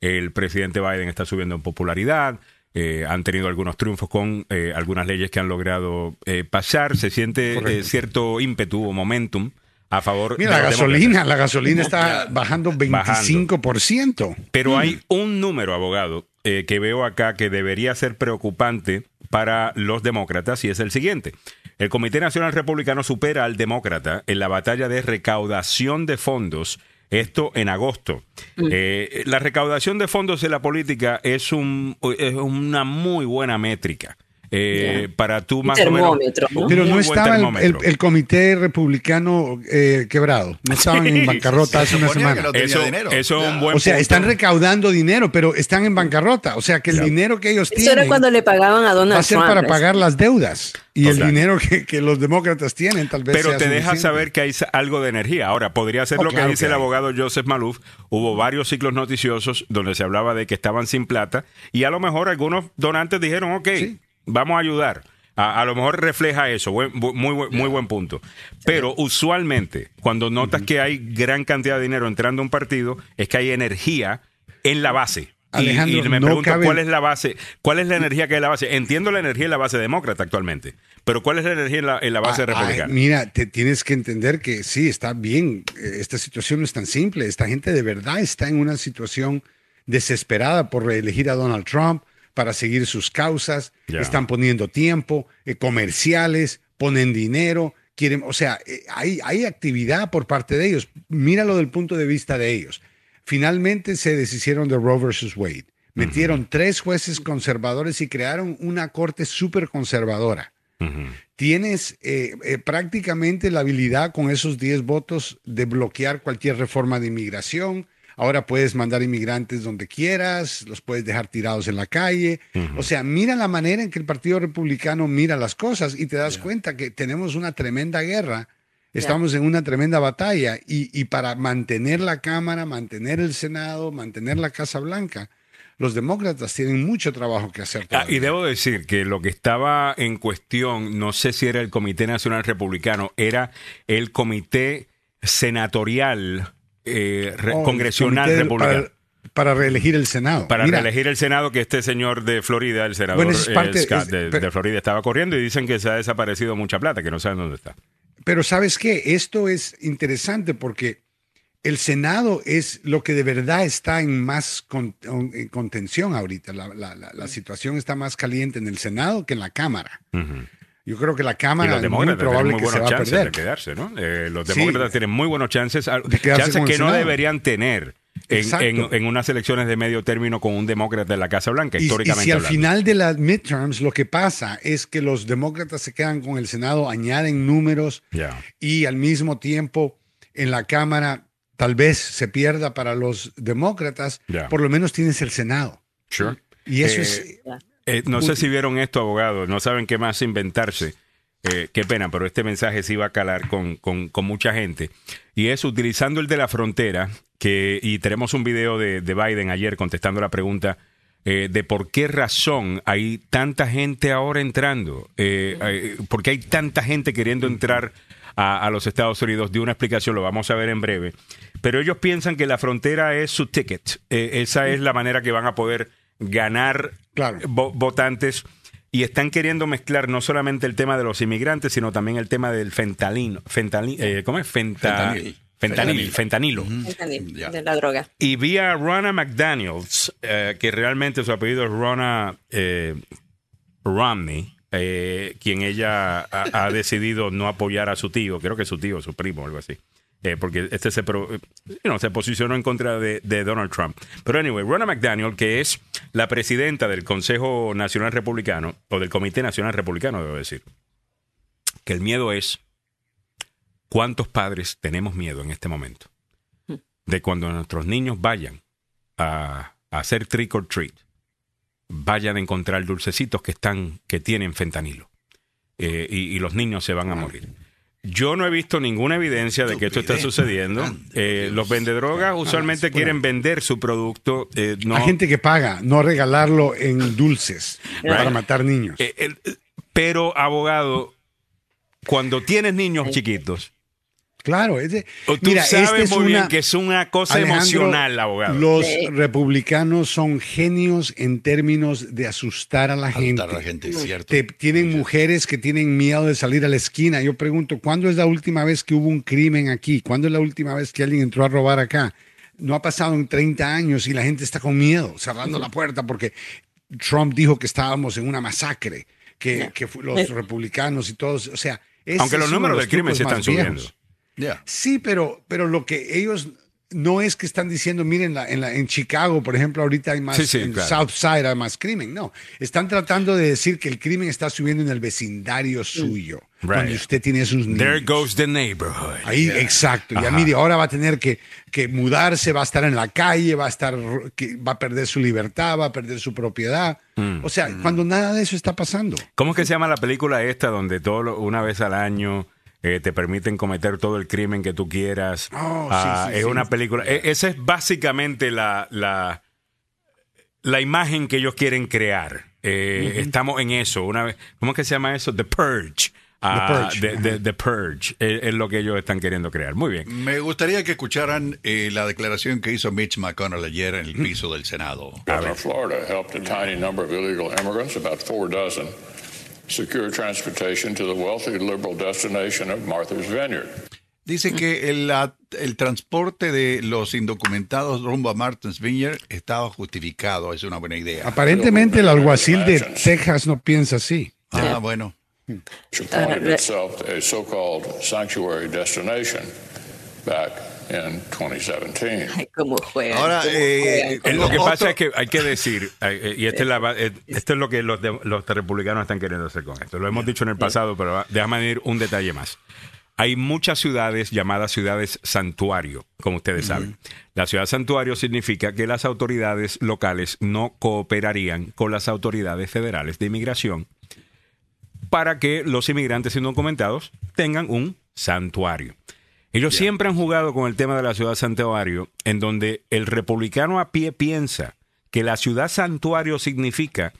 El presidente Biden está subiendo en popularidad. eh, han tenido algunos triunfos con eh, algunas leyes que han logrado eh, pasar. Se siente eh, cierto ímpetu o momentum a favor Mira, de la demócratas. gasolina, la gasolina está bajando 25%. Pero hay un número, abogado, eh, que veo acá que debería ser preocupante para los demócratas y es el siguiente. El Comité Nacional Republicano supera al demócrata en la batalla de recaudación de fondos. Esto en agosto. Eh, la recaudación de fondos en la política es, un, es una muy buena métrica. Eh, para tú más o menos. termómetro, ¿no? un Pero no estaba el, termómetro. el- el comité republicano eh, quebrado. No estaban en bancarrota hace una semana. no tenía Eso, dinero. eso es un buen O sea, punto. están recaudando dinero, pero están en bancarrota. O sea, que el dinero que ellos Eso era tienen cuando le pagaban a Donald va a ser Trump. para pagar las deudas. Y el dinero que, que los demócratas tienen tal vez Pero sea te deja saber que hay algo de energía. Ahora, podría ser Oh, lo que dice que el abogado Joseph Malouf. Hubo varios ciclos noticiosos donde se hablaba de que estaban sin plata y a lo mejor algunos donantes dijeron, ok, vamos a ayudar. A, a lo mejor refleja eso, Buen- bu- muy, buen- muy buen punto. Pero usualmente, cuando notas que hay gran cantidad de dinero entrando a un partido, es que hay energía en la base. Alejandro, y, me no pregunto cabe- cuál es la base, cuál es la energía que hay en la base. Entiendo la energía en la base demócrata actualmente, pero cuál es la energía en la, en la base Ah, ah, republicana. mira, te tienes que entender que sí, está bien. eh, Esta situación no es tan simple. Esta gente de verdad está en una situación desesperada por reelegir a Donald Trump para seguir sus causas. Están poniendo tiempo, eh, comerciales, ponen dinero. Quieren, o sea, eh, hay, hay actividad por parte de ellos. Míralo del punto de vista de ellos. Finalmente se deshicieron de Roe versus Wade. Metieron tres jueces conservadores y crearon una corte súper conservadora tienes eh, eh, prácticamente la habilidad con esos 10 votos de bloquear cualquier reforma de inmigración. Ahora puedes mandar inmigrantes donde quieras, los puedes dejar tirados en la calle. O sea, mira la manera en que el Partido Republicano mira las cosas y te das cuenta que tenemos una tremenda guerra. Estamos en una tremenda batalla y, y para mantener la Cámara, mantener el Senado, mantener la Casa Blanca, los demócratas tienen mucho trabajo que hacer. Ah, y debo decir que lo que estaba en cuestión, no sé si era el Comité Nacional Republicano, era el Comité Senatorial eh, re- Oh, Congresional Republicano. Para, para reelegir el Senado. Para Mira, reelegir el Senado, que este señor de Florida, el senador Bueno, eh, parte- Scott es- de, pero- de Florida, estaba corriendo y dicen que se ha desaparecido mucha plata, que no saben dónde está. Pero sabes qué, esto es interesante porque el Senado es lo que de verdad está en más con- en contención ahorita. La, la- la- la situación está más caliente en el Senado que en la Cámara. Yo creo que la Y Cámara los es muy demócratas tienen probable muy que se va buenos a chances de perder. quedarse, ¿no? Eh, los Sí. demócratas tienen muy buenos chances, De quedarse chances que no deberían tener en, en- en unas elecciones de medio término con un demócrata en la Casa Blanca, Y, y históricamente si al hablando. final de las midterms lo que pasa es que los demócratas se quedan con el Senado, añaden números Ya. y al mismo tiempo en la Cámara tal vez se pierda para los demócratas, Ya. por lo menos tienes el Senado. Sure. Y eso Eh, es... Eh, no sé si vieron esto, abogado, no saben qué más inventarse. Eh, qué pena, pero este mensaje sí va a calar con, con- con mucha gente. Y es utilizando el de la frontera, que, y tenemos un video de, de Biden ayer contestando la pregunta eh, de por qué razón hay tanta gente ahora entrando, eh, por qué hay tanta gente queriendo entrar a, a los Estados Unidos. De una explicación, lo vamos a ver en breve. Pero ellos piensan que la frontera es su ticket. Esa es la manera que van a poder ganar Claro. vo- votantes y están queriendo mezclar no solamente el tema de los inmigrantes, sino también el tema del fentalino. Fentalin, eh, ¿Cómo es? Fenta- Fentanil. Fentanil, fentanilo. Fentanil, de la droga. Y vi a Ronna McDaniels, eh, que realmente su apellido es Ronna eh, Romney, eh, quien ella ha, ha decidido no apoyar a su tío, creo que su tío, su primo, algo así. Eh, porque este se, pro- you know, se posicionó en contra de, de Donald Trump. Pero anyway, Ronna McDaniel, que es la presidenta del Consejo Nacional Republicano, o del Comité Nacional Republicano, debo decir, que el miedo es cuántos padres tenemos miedo en este momento de cuando nuestros niños vayan a, a hacer trick or treat, vayan a encontrar dulcecitos que están, que tienen fentanilo. Eh, y, y los niños se van a morir. Yo no he visto ninguna evidencia de que esto está sucediendo. Eh, los vendedrogas usualmente quieren vender su producto. eh, no, Hay gente que paga, no regalarlo en dulces para matar niños. eh, pero, abogado, cuando tienes niños chiquitos, Claro, es de- O tú mira, sabes es muy bien que es una cosa Alejandro, emocional, abogado. Los Sí. republicanos son genios en términos de asustar a la gente. Alentar a la gente, es cierto. Te- tienen mujeres que tienen miedo de salir a la esquina. Yo pregunto, ¿cuándo es la última vez que hubo un crimen aquí? ¿Cuándo es la última vez que alguien entró a robar acá? No ha pasado en 30 años y la gente está con miedo, cerrando la puerta porque Trump dijo que estábamos en una masacre, que, los republicanos y todos, o sea... ese Aunque los es números de crimen se están subiendo. viejos. Ya. Sí, pero, pero lo que ellos no es que están diciendo, miren, la- en, la, en Chicago, por ejemplo, ahorita hay más, Sí, sí, en claro. South Side hay más crimen. No, están tratando de decir que el crimen está subiendo en el vecindario suyo, Mm. Right. donde usted tiene sus niños. There goes the neighborhood. Ahí, exacto. Ya mire, ahora va a tener que, que mudarse, va a estar en la calle, va a estar, que va a perder su libertad, va a perder su propiedad. Mm. O sea, cuando nada de eso está pasando. ¿Cómo es que se llama la película esta donde todo lo- una vez al año eh, te permiten cometer todo el crimen que tú quieras? Oh, sí, Ah, sí, es sí. una película. e- esa es básicamente la, la, la imagen que ellos quieren crear. Eh, Estamos en eso. Una vez, ¿Cómo es que se llama eso? The Purge. Ah, Purge. The, the- The Purge. Es, es lo que ellos están queriendo crear. Muy bien. Me gustaría que escucharan eh, la declaración que hizo Mitch McConnell ayer en el piso del Senado. Florida helped a tiny number of illegal immigrants, about four dozen, secure transportation to the wealthy liberal destination of Martha's Vineyard. Dice que el, el transporte de los indocumentados rumbo a Martins Vineyard estaba justificado, es una buena idea. Aparentemente el alguacil de Texas no piensa así. Ah, bueno. which appointed itself a so-called sanctuary destination back in 2017. Ay, cómo juegan. Ahora, cómo eh, juegan. Eh, Lo que Otro- pasa es que hay que decir, eh, y esta es, la esto es lo que los, de- los republicanos están queriendo hacer con esto. Lo hemos dicho en el pasado, pero déjame añadir un detalle más. Hay muchas ciudades llamadas ciudades santuario, como ustedes saben. La ciudad santuario significa que las autoridades locales no cooperarían con las autoridades federales de inmigración para que los inmigrantes indocumentados tengan un santuario. Ellos siempre han jugado con el tema de la ciudad santuario, en donde el republicano a pie piensa que la ciudad santuario significa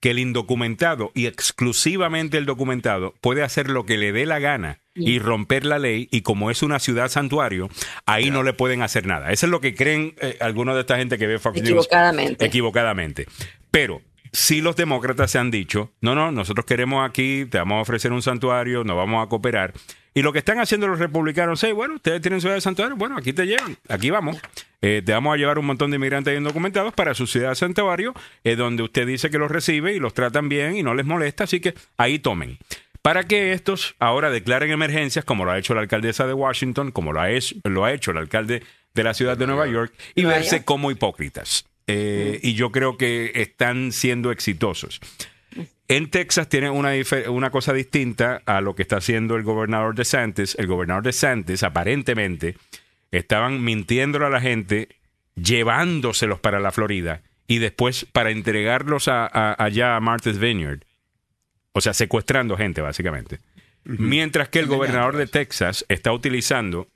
que el indocumentado y exclusivamente el documentado puede hacer lo que le dé la gana y romper la ley y como es una ciudad santuario, ahí no le pueden hacer nada. Eso es lo que creen eh, algunos de esta gente que ve Fox News. Equivocadamente. Equivocadamente. Pero si los demócratas se han dicho, no, no, nosotros queremos aquí, te vamos a ofrecer un santuario, nos vamos a cooperar. Y lo que están haciendo los republicanos es, bueno, ustedes tienen ciudad de santuario, bueno, aquí te llevan, aquí vamos. Eh, te vamos a llevar un montón de inmigrantes indocumentados para su ciudad de santuario, eh, donde usted dice que los recibe y los tratan bien y no les molesta, así que ahí tomen. Para que estos ahora declaren emergencias, como lo ha hecho la alcaldesa de Washington, como lo ha hecho, lo ha hecho el alcalde de la ciudad de Nueva York, y verse como hipócritas. Eh, Y yo creo que están siendo exitosos. En Texas tiene una, cosa distinta a lo que está haciendo el gobernador DeSantis. El gobernador DeSantis, aparentemente, estaban mintiéndole a la gente, llevándoselos para la Florida y después para entregarlos a- a- allá a Martha's Vineyard. O sea, secuestrando gente, básicamente. Mientras que el gobernador de Texas está utilizando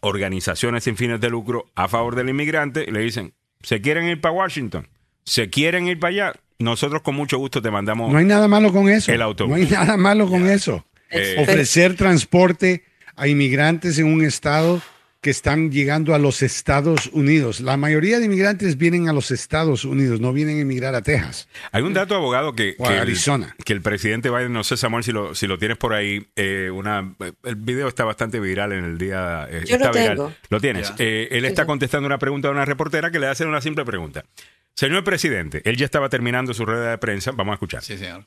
organizaciones sin fines de lucro a favor del inmigrante y le dicen, ¿se quieren ir para Washington? ¿Se quieren ir para allá? Nosotros con mucho gusto te mandamos... No hay nada malo con eso. El autobús. No hay nada malo con eso. Eh, Ofrecer transporte a inmigrantes en un estado que están llegando a los Estados Unidos. La mayoría de inmigrantes vienen a los Estados Unidos, no vienen a emigrar a Texas. Hay un dato, abogado, que, O a que, Arizona. El, que el presidente Biden, no sé, Samuel, si lo, si lo tienes por ahí, eh, una, el video está bastante viral en el día. eh, Yo lo viral. tengo. Lo tienes. Eh, él está contestando una pregunta de una reportera que le hace una simple pregunta. Señor presidente, él ya estaba terminando su rueda de prensa. Vamos a escuchar. Sí, señor.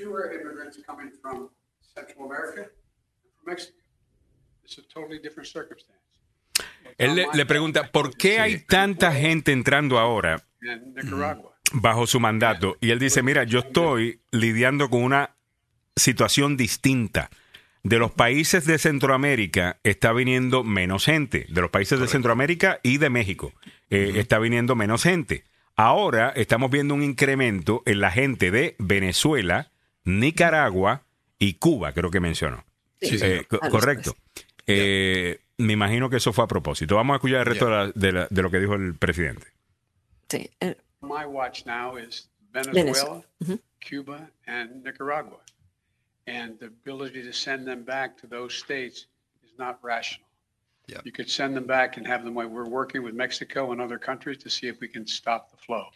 Fewer, fewer immigrants coming from Central America and from Mexico. It's a totally different circumstance. Él le, le pregunta, ¿por qué hay tanta gente entrando ahora Nicaragua. bajo su mandato? Y él dice, mira, yo estoy lidiando con una situación distinta. De los países de Centroamérica está viniendo menos gente. De los países de Centroamérica y de México eh, está viniendo menos gente. Ahora estamos viendo un incremento en la gente de Venezuela, Nicaragua y Cuba, creo que mencionó. Sí, Eh, co- a los correcto. Eh, me imagino que eso fue a propósito. Vamos a escuchar el resto de, la- de la- de lo que dijo el presidente. Sí, eh, My watch now is Venezuela, Cuba, and Nicaragua. And the ability to send them back to those states is not rational. Yeah. You could send them back and have them, like we're working with Mexico and other countries to see if we can stop the flow.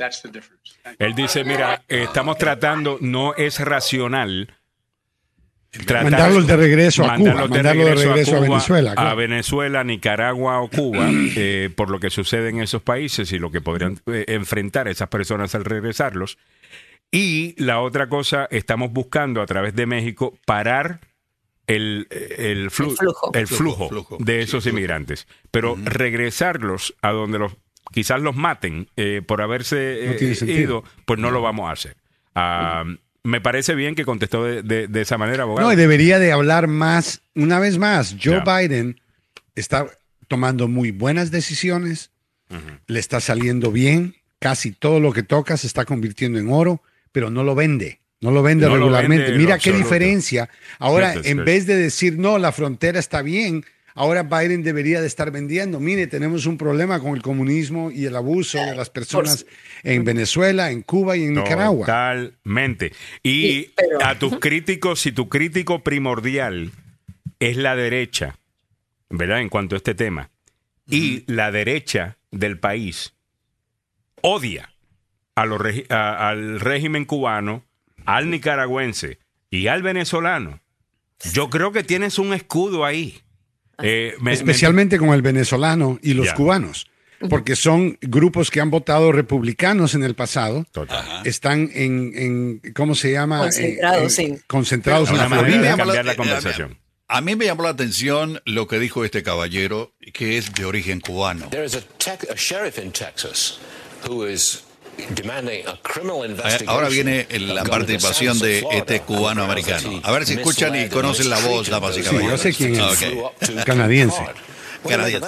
That's the difference. Él dice, mira, estamos tratando, no es racional. tratar- Mandarlos de regreso a Cuba, mandarlos mandarlos de regreso a Cuba, Venezuela, A. Venezuela, Nicaragua o Cuba, eh, por lo que sucede en esos países y lo que podrían eh, enfrentar esas personas al regresarlos. Y la otra cosa, estamos buscando a través de México parar el, el, flu- El flujo. el flujo, de esos flujo. inmigrantes. Pero regresarlos a donde los quizás los maten eh, por haberse No eh, sentido. ido, pues no lo vamos a hacer. Ah, me parece bien que contestó de, de- de esa manera, abogado. No, y debería de hablar más. Una vez más, Joe. Biden está tomando muy buenas decisiones, le está saliendo bien, casi todo lo que toca se está convirtiendo en oro, pero no lo vende. No lo vende No lo regularmente. vende Mira qué absoluto. diferencia. Ahora, en vez de decir, no, la frontera está bien, ahora Biden debería de estar vendiendo. Mire, tenemos un problema con el comunismo y el abuso de las personas en Venezuela, en Cuba y en Nicaragua. Totalmente. Y Sí, pero- a tus críticos, si tu crítico primordial es la derecha, ¿verdad? En cuanto a este tema, y la derecha del país odia a los a- al régimen cubano, al nicaragüense y al venezolano, yo creo que tienes un escudo ahí. Eh, me- me- especialmente con el venezolano y los cubanos, porque son grupos que han votado republicanos en el pasado, Total. están en, en- ¿cómo se llama? Concentrados, En- en- sí. concentrados en la A mí me llamó la eh, conversación. A mí me llamó la atención lo que dijo este caballero, que es de origen cubano. There is a, tech, a sheriff in Texas who is Eh. Ahora viene el- la participación de este cubano americano. A ver si escuchan y conocen la voz, damas y those Sí, yo caballeros. sé quién es. Canadiense. Canadiense.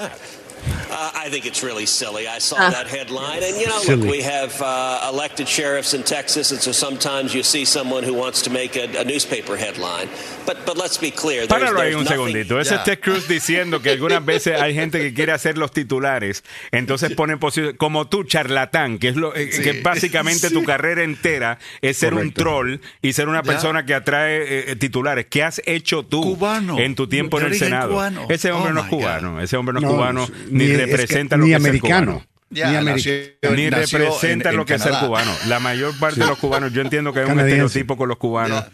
Uh, I think it's really silly. I saw Ah. that headline, and you know, Silly. look, we have uh, elected sheriffs in Texas, and so sometimes you see someone who wants to make a, a newspaper headline. But but let's be clear. there's- Páralo ahí there's un nothing- segundito. Ese es Ted Cruz diciendo que algunas veces hay gente que quiere hacer los titulares, entonces ponen posición como tú, charlatán, que es lo eh, que básicamente tu carrera entera es ser un Correcto. troll y ser una persona que atrae eh, eh, titulares. ¿Qué has hecho tú Cubano. en tu tiempo en el Senado? cubano. Ese hombre Oh, no es my God. cubano. Ese hombre no es No, cubano ni ni, es que- representa ni lo que americano. es. Ya, Ni nació- Ni nació representa en- lo en que es ser Canadá. cubano. La mayor parte de los cubanos, yo entiendo que hay un estereotipo con los cubanos.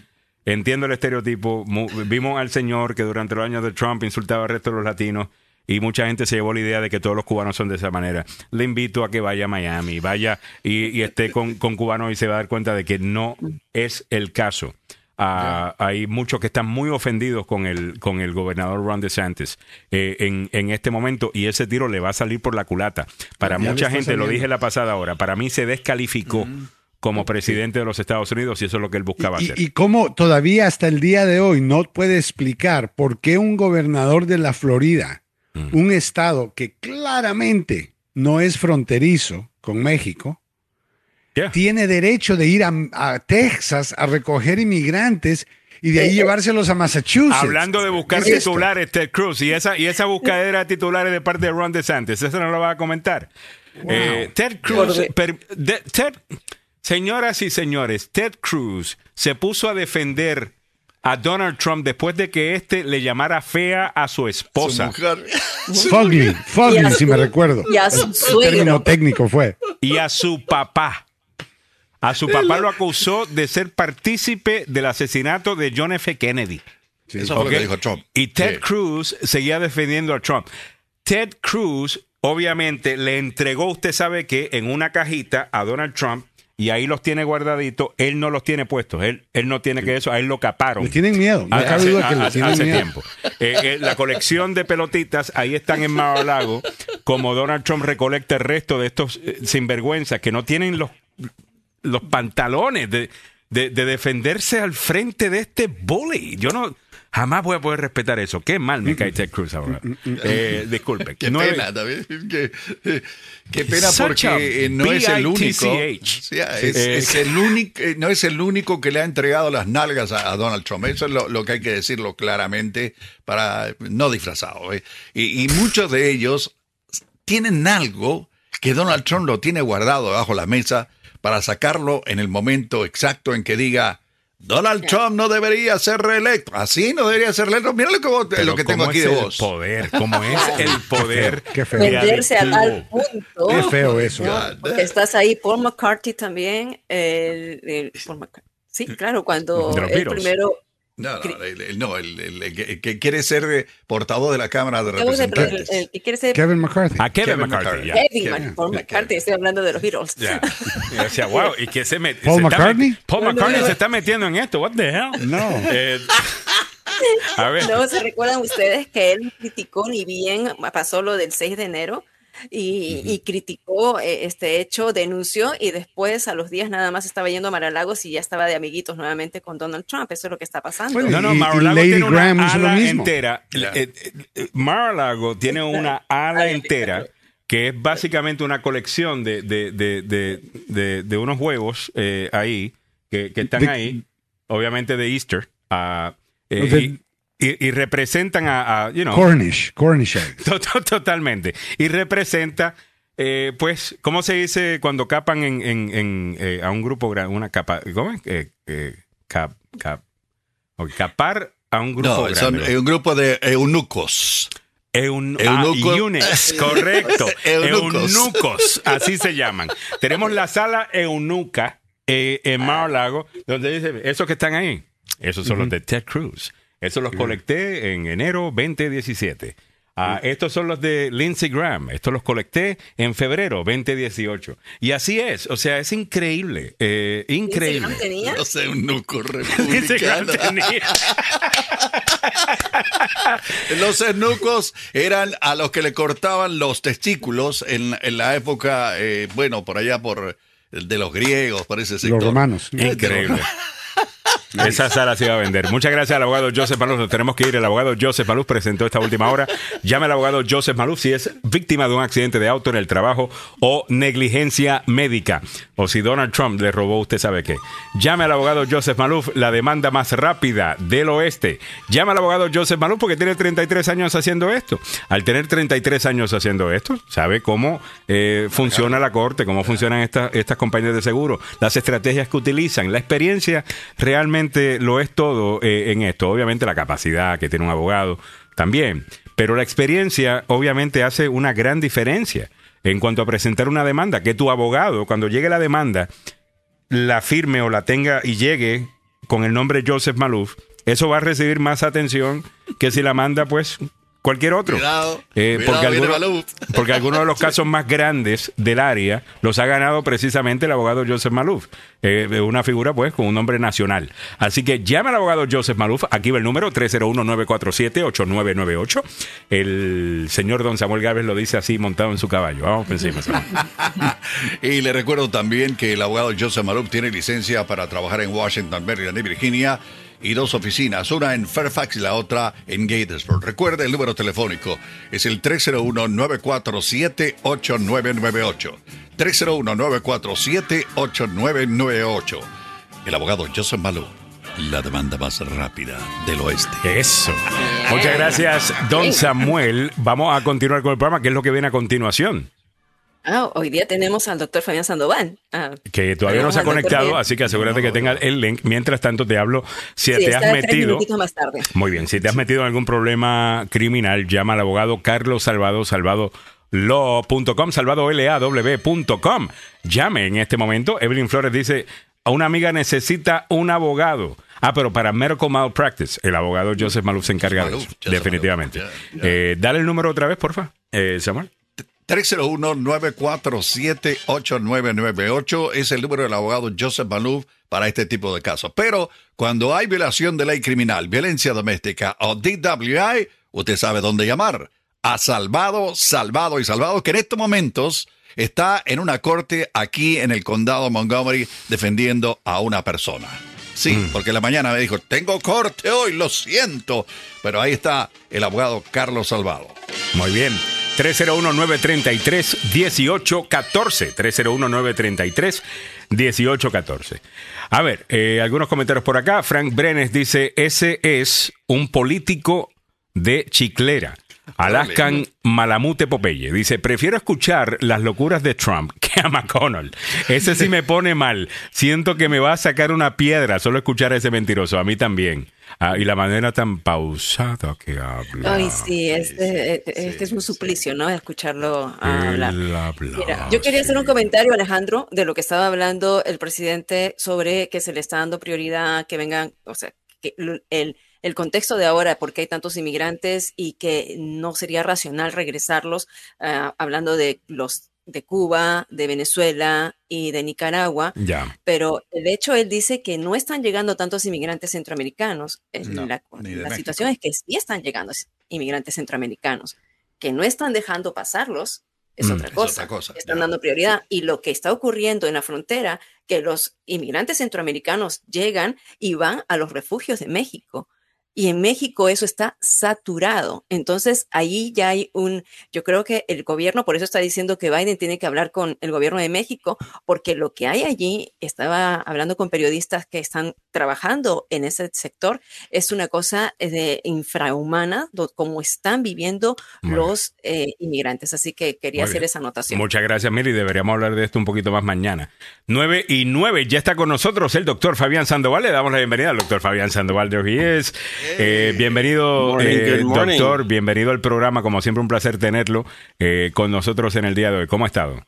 Entiendo el estereotipo. Vimos al señor que durante los años de Trump insultaba al resto de los latinos y mucha gente se llevó la idea de que todos los cubanos son de esa manera. Le invito a que vaya a Miami, vaya y, y esté con, con cubanos y se va a dar cuenta de que no es el caso. Ah, hay muchos que están muy ofendidos con el, con el gobernador Ron DeSantis eh, en, en este momento y ese tiro le va a salir por la culata. Para Ya mucha gente, lo dije la pasada hora, para mí se descalificó como presidente de los Estados Unidos y eso es lo que él buscaba Y, hacer. y cómo todavía hasta el día de hoy no puede explicar por qué un gobernador de la Florida, Mm. un estado que claramente no es fronterizo con México, Yeah. tiene derecho de ir a, a Texas a recoger inmigrantes y de ahí llevárselos a Massachusetts. Hablando de buscar titulares, Ted Cruz, y esa, y esa buscadera de titulares de parte de Ron DeSantis, eso no lo va a comentar. Eh, Ted Cruz, Por- per- de- Ted- señoras y señores, Ted Cruz se puso a defender a Donald Trump después de que éste le llamara fea a su Su esposa mujer. Fugly, Fugly, Y a si me recuerdo. y a su El término suegro. técnico fue. y a su papá. A su papá lo acusó de ser partícipe del asesinato de John F. Kennedy. Eso fue lo que dijo Trump. Y Ted Sí. Cruz seguía defendiendo a Trump. Ted Cruz, obviamente, le entregó, usted sabe que, en una cajita a Donald Trump, y ahí los tiene guardaditos. Él no los tiene puestos. Él, él no tiene que eso. A él lo caparon. Le tienen miedo. No Hace, duda que le hace- tienen hace miedo. tiempo. Eh, eh, la colección de pelotitas, ahí están en Mar-a-Lago, como Donald Trump recolecta el resto de estos eh, sinvergüenzas que no tienen los, los pantalones de, de- de defenderse al frente de este bully. Yo no jamás voy a poder respetar eso. Qué mal me cae Ted Cruz ahora. Eh, disculpe. Qué pena, David. Qué, qué pena porque eh, no es el único. Es, Eh, el eh, no es el único que le ha entregado las nalgas a, Donald Trump. Eso es lo, lo que hay que decirlo claramente para no disfrazado. ¿eh? Y, y muchos de ellos tienen algo que Donald Trump lo tiene guardado debajo de la mesa para sacarlo en el momento exacto en que diga Donald Trump no debería ser reelecto. Así no debería ser reelecto. Mira lo que, vos- lo que tengo ¿cómo aquí es de el vos. poder, como es el poder. Qué feo. de Venderse a tal punto. Qué feo eso. ¿no? Porque estás ahí, Paul McCarthy también. el- el- Paul McCarthy. Sí, claro, cuando el primero. No, no, el, el- no, el- el- el que- el que quiere ser portavoz de la Cámara de el, Representantes. el que quiere ser Kevin McCarthy. A Kevin, Kevin McCarthy. McCarthy. ya. Kevin Kevin. Mc- Paul McCarthy, Kevin. estoy hablando de los Beatles. Ya. Y decía, wow, y que se met- Paul se está McCartney? met- Paul McCartney se está metiendo en esto. What the hell? No. Eh, a ver. No, ¿se recuerdan ustedes que él criticó ni bien pasó lo del 6 de enero? Y, y criticó eh, este hecho, denunció y después a los días nada más estaba yendo a Maralagos y ya estaba de amiguitos nuevamente con Donald Trump. Eso es lo que está pasando. Bueno, No, no, Mar-a-Lago tiene una Graham ala entera. Eh, eh, Mar-a-Lago tiene una ala entera que es básicamente una colección de, de, de, de, de- de unos huevos eh, ahí, que, que están De- ahí, obviamente de Easter, ah, eh, y, representan a, a, you know, Cornish, Cornish. To- to- Totalmente. Y representa, eh, pues, ¿cómo se dice cuando capan en, en- en, eh, a un grupo grande? Una capa, ¿cómo es? Eh, eh, cap, cap, capar a un grupo No, son grande. eh, un grupo de eunucos. Eun- Eunuco. ah, eunuchs, correcto. Eunucos. Eunucos, así se llaman. Tenemos la sala eunuca eh, en Mar-a-Lago, donde dice, esos que están ahí, esos son los de Ted Cruz. Esos los colecté en enero 2017. Ah, estos son los de Lindsey Graham. Estos los colecté en febrero 2018. Y así es. O sea, es increíble. eh, increíble. Tenía. Los eunucos Lindsey Graham republicanos. tenía- Los eunucos eran a los que le cortaban los testículos en, en la época, eh, bueno, por allá por de los griegos, por ese sector. Los romanos. Increíble. Esa sala se iba a vender. Muchas gracias al abogado Joseph Maluf. Nos tenemos que ir. El abogado Joseph Maluf presentó esta última hora. Llame al abogado Joseph Maluf si es víctima de un accidente de auto en el trabajo o negligencia médica. O si Donald Trump le robó, usted sabe qué. Llame al abogado Joseph Maluf, la demanda más rápida del oeste. Llame al abogado Joseph Maluf porque tiene 33 años haciendo esto. Al tener 33 años haciendo esto, sabe cómo eh, funciona la corte, cómo funcionan estas, estas compañías de seguro, las estrategias que utilizan. La experiencia realmente lo es todo eh, en esto. Obviamente la capacidad que tiene un abogado también. Pero la experiencia obviamente hace una gran diferencia en cuanto a presentar una demanda. Que tu abogado, cuando llegue la demanda, la firme o la tenga y llegue con el nombre Joseph Maluf, eso va a recibir más atención que si la manda, pues, cualquier otro. Cuidado, Eh, cuidado, porque, viene alguno- Maluf. porque algunos de los casos más grandes del área los ha ganado precisamente el abogado Joseph Maluf, eh, una figura pues con un nombre nacional. Así que llame al abogado Joseph Maluf, aquí va el número 301-947-8998. El señor don Samuel Gávez lo dice así montado en su caballo. Vamos por encima. Y le recuerdo también que el abogado Joseph Maluf tiene licencia para trabajar en Washington, Maryland y Virginia y dos oficinas, una en Fairfax y la otra en Gatesburg. Recuerde el número telefónico, es el 301-947-8998. 301-947-8998. El abogado Joseph Maluf, la demanda más rápida del oeste. Eso. Muchas gracias, don Samuel. Vamos a continuar con el programa, que es lo que viene a continuación. Ah, hoy día tenemos al doctor Fabián Sandoval. Ah, que todavía no se ha conectado, así que asegúrate que tenga el link. Mientras tanto, te hablo si sí, te has metido. minutitos más tarde. Muy bien, si te has metido en algún problema criminal, llama al abogado Carlos Salvado, salvado law.com, salvadolaw.com. Llame en este momento. Evelyn Flores dice, a una amiga necesita un abogado. Ah, pero para medical malpractice, el abogado Joseph Maluf se encarga de eso, Joseph definitivamente. Maluf. Eh, dale el número otra vez, porfa, eh, Samuel. 301-947-8998 es el número del abogado Joseph Maluf para este tipo de casos. Pero cuando hay violación de ley criminal, violencia doméstica o DWI, usted sabe dónde llamar. A Salvado, Salvado y Salvado, que en estos momentos está en una corte aquí en el condado de Montgomery defendiendo a una persona. Sí, porque en la mañana me dijo, tengo corte hoy, lo siento. Pero ahí está el abogado Carlos Salvado. Muy bien. 301-933-1814. 301-933-1814. A ver, eh, algunos comentarios por acá. Frank Brenes dice, ese es un político de Chiclera. Alaskan Malamute Popeye. Dice, prefiero escuchar las locuras de Trump que a McConnell. Ese sí me pone mal. Siento que me va a sacar una piedra solo escuchar a ese mentiroso. A mí también. Ah, y la manera tan pausada que habla. Ay, sí, es, eh, es que es un suplicio, ¿no? Escucharlo hablar. Él habla Mira, yo quería hacer un comentario, Alejandro, de lo que estaba hablando el presidente sobre que se le está dando prioridad, que vengan, o sea, que el, el contexto de ahora, porque hay tantos inmigrantes y que no sería racional regresarlos, ah, hablando de los de Cuba, de Venezuela y de Nicaragua, Ya. pero de hecho él dice que no están llegando tantos inmigrantes centroamericanos. Eh, No, la situación es que sí están llegando inmigrantes centroamericanos, que no están dejando pasarlos, es Mm, otra es cosa. otra cosa, Están ya. dando prioridad. Y lo que está ocurriendo en la frontera, que los inmigrantes centroamericanos llegan y van a los refugios de México. Y en México eso está saturado. Entonces ahí ya hay un, yo creo que el gobierno, por eso está diciendo que Biden tiene que hablar con el gobierno de México, porque lo que hay allí, estaba hablando con periodistas que están trabajando en ese sector, es una cosa eh, de infrahumana, como están viviendo Muy los eh, inmigrantes. Así que quería hacer esa anotación. Muchas gracias, Mili. Deberíamos hablar de esto un poquito más mañana. 9 y 9, ya está con nosotros el doctor Fabián Sandoval. Le damos la bienvenida al doctor Fabián Sandoval de OGS. Eh, bienvenido, Morning, eh, doctor. Bienvenido al programa. Como siempre, un placer tenerlo eh, con nosotros en el día de hoy. ¿Cómo ha estado?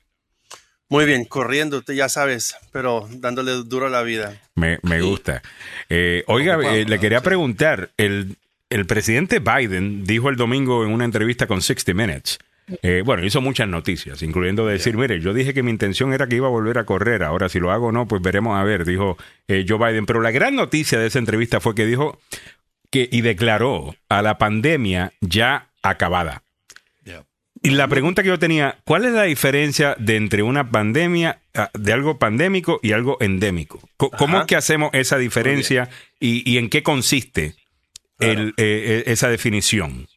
Muy bien, corriendo, ya sabes, pero dándole duro a la vida. Me, me gusta. Oiga, le quería preguntar, el, el presidente Biden dijo el domingo en una entrevista con 60 Minutes, eh, bueno, hizo muchas noticias, incluyendo decir, mire, yo dije que mi intención era que iba a volver a correr, ahora si lo hago o no, pues veremos a ver, dijo eh, Joe Biden. Pero la gran noticia de esa entrevista fue que dijo que y declaró a la pandemia ya acabada. Y la pregunta que yo tenía, ¿cuál es la diferencia de entre una pandemia, ah, de algo pandémico y algo endémico? Co- ¿Cómo Ajá. es que hacemos esa diferencia y, y en qué consiste el, eh, eh, esa definición?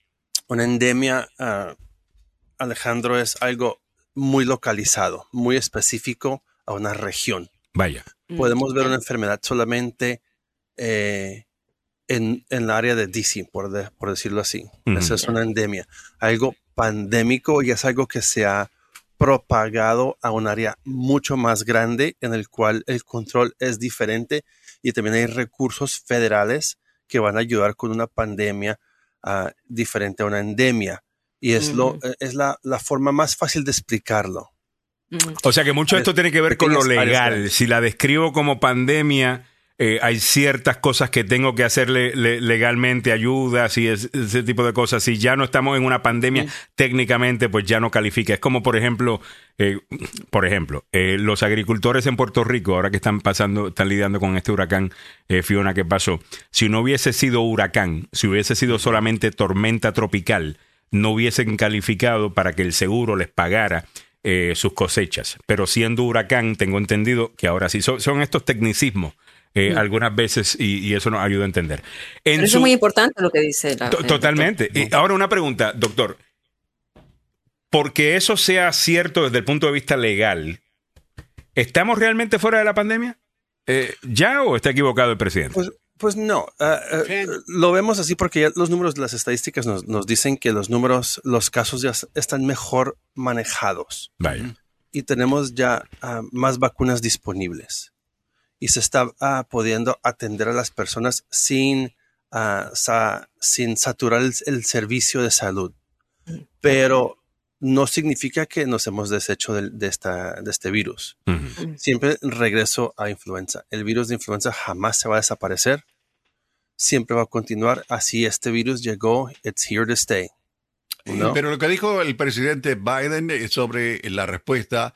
Una endemia, ah, Alejandro, es algo muy localizado, muy específico a una región. Vaya. Mm, Podemos ver una enfermedad solamente eh, en, en el área de DC, por, de- por decirlo así. Esa es una endemia. Algo pandémico y es algo que se ha propagado a un área mucho más grande en el cual el control es diferente y también hay recursos federales que van a ayudar con una pandemia ah, diferente a una endemia. Y es, lo, eh, es la, la forma más fácil de explicarlo. O sea que mucho de esto tiene que ver con lo legal. Si la describo como pandemia, eh, hay ciertas cosas que tengo que hacerle le- legalmente, ayudas y es- ese tipo de cosas. Si ya no estamos en una pandemia, técnicamente, pues ya no califica. Es como, por ejemplo, eh, por ejemplo, eh, los agricultores en Puerto Rico, ahora que están pasando, están lidiando con este huracán eh, Fiona que pasó, si no hubiese sido huracán, si hubiese sido solamente tormenta tropical, no hubiesen calificado para que el seguro les pagara eh, sus cosechas. Pero siendo huracán, tengo entendido que ahora sí son, son estos tecnicismos eh, algunas veces y, y eso nos ayuda a entender. En Pero eso su- es muy importante lo que dice la. Totalmente. Y ahora una pregunta, doctor. Porque eso sea cierto desde el punto de vista legal, ¿estamos realmente fuera de la pandemia? Eh, ¿Ya o está equivocado el presidente? Pues, pues no, ah, lo vemos así porque ya los números de las estadísticas nos, nos dicen que los números, los casos ya están mejor manejados Vaya. y tenemos ya ah, más vacunas disponibles y se está ah, pudiendo atender a las personas sin, ah, sa- sin saturar el, el servicio de salud. Pero no significa que nos hemos deshecho del- de, esta, de este virus. Ujú. Siempre regreso a influenza. El virus de influenza jamás se va a desaparecer. Siempre va a continuar. Así este virus llegó. It's here to stay. ¿no? Pero lo que dijo el presidente Biden eh, sobre la respuesta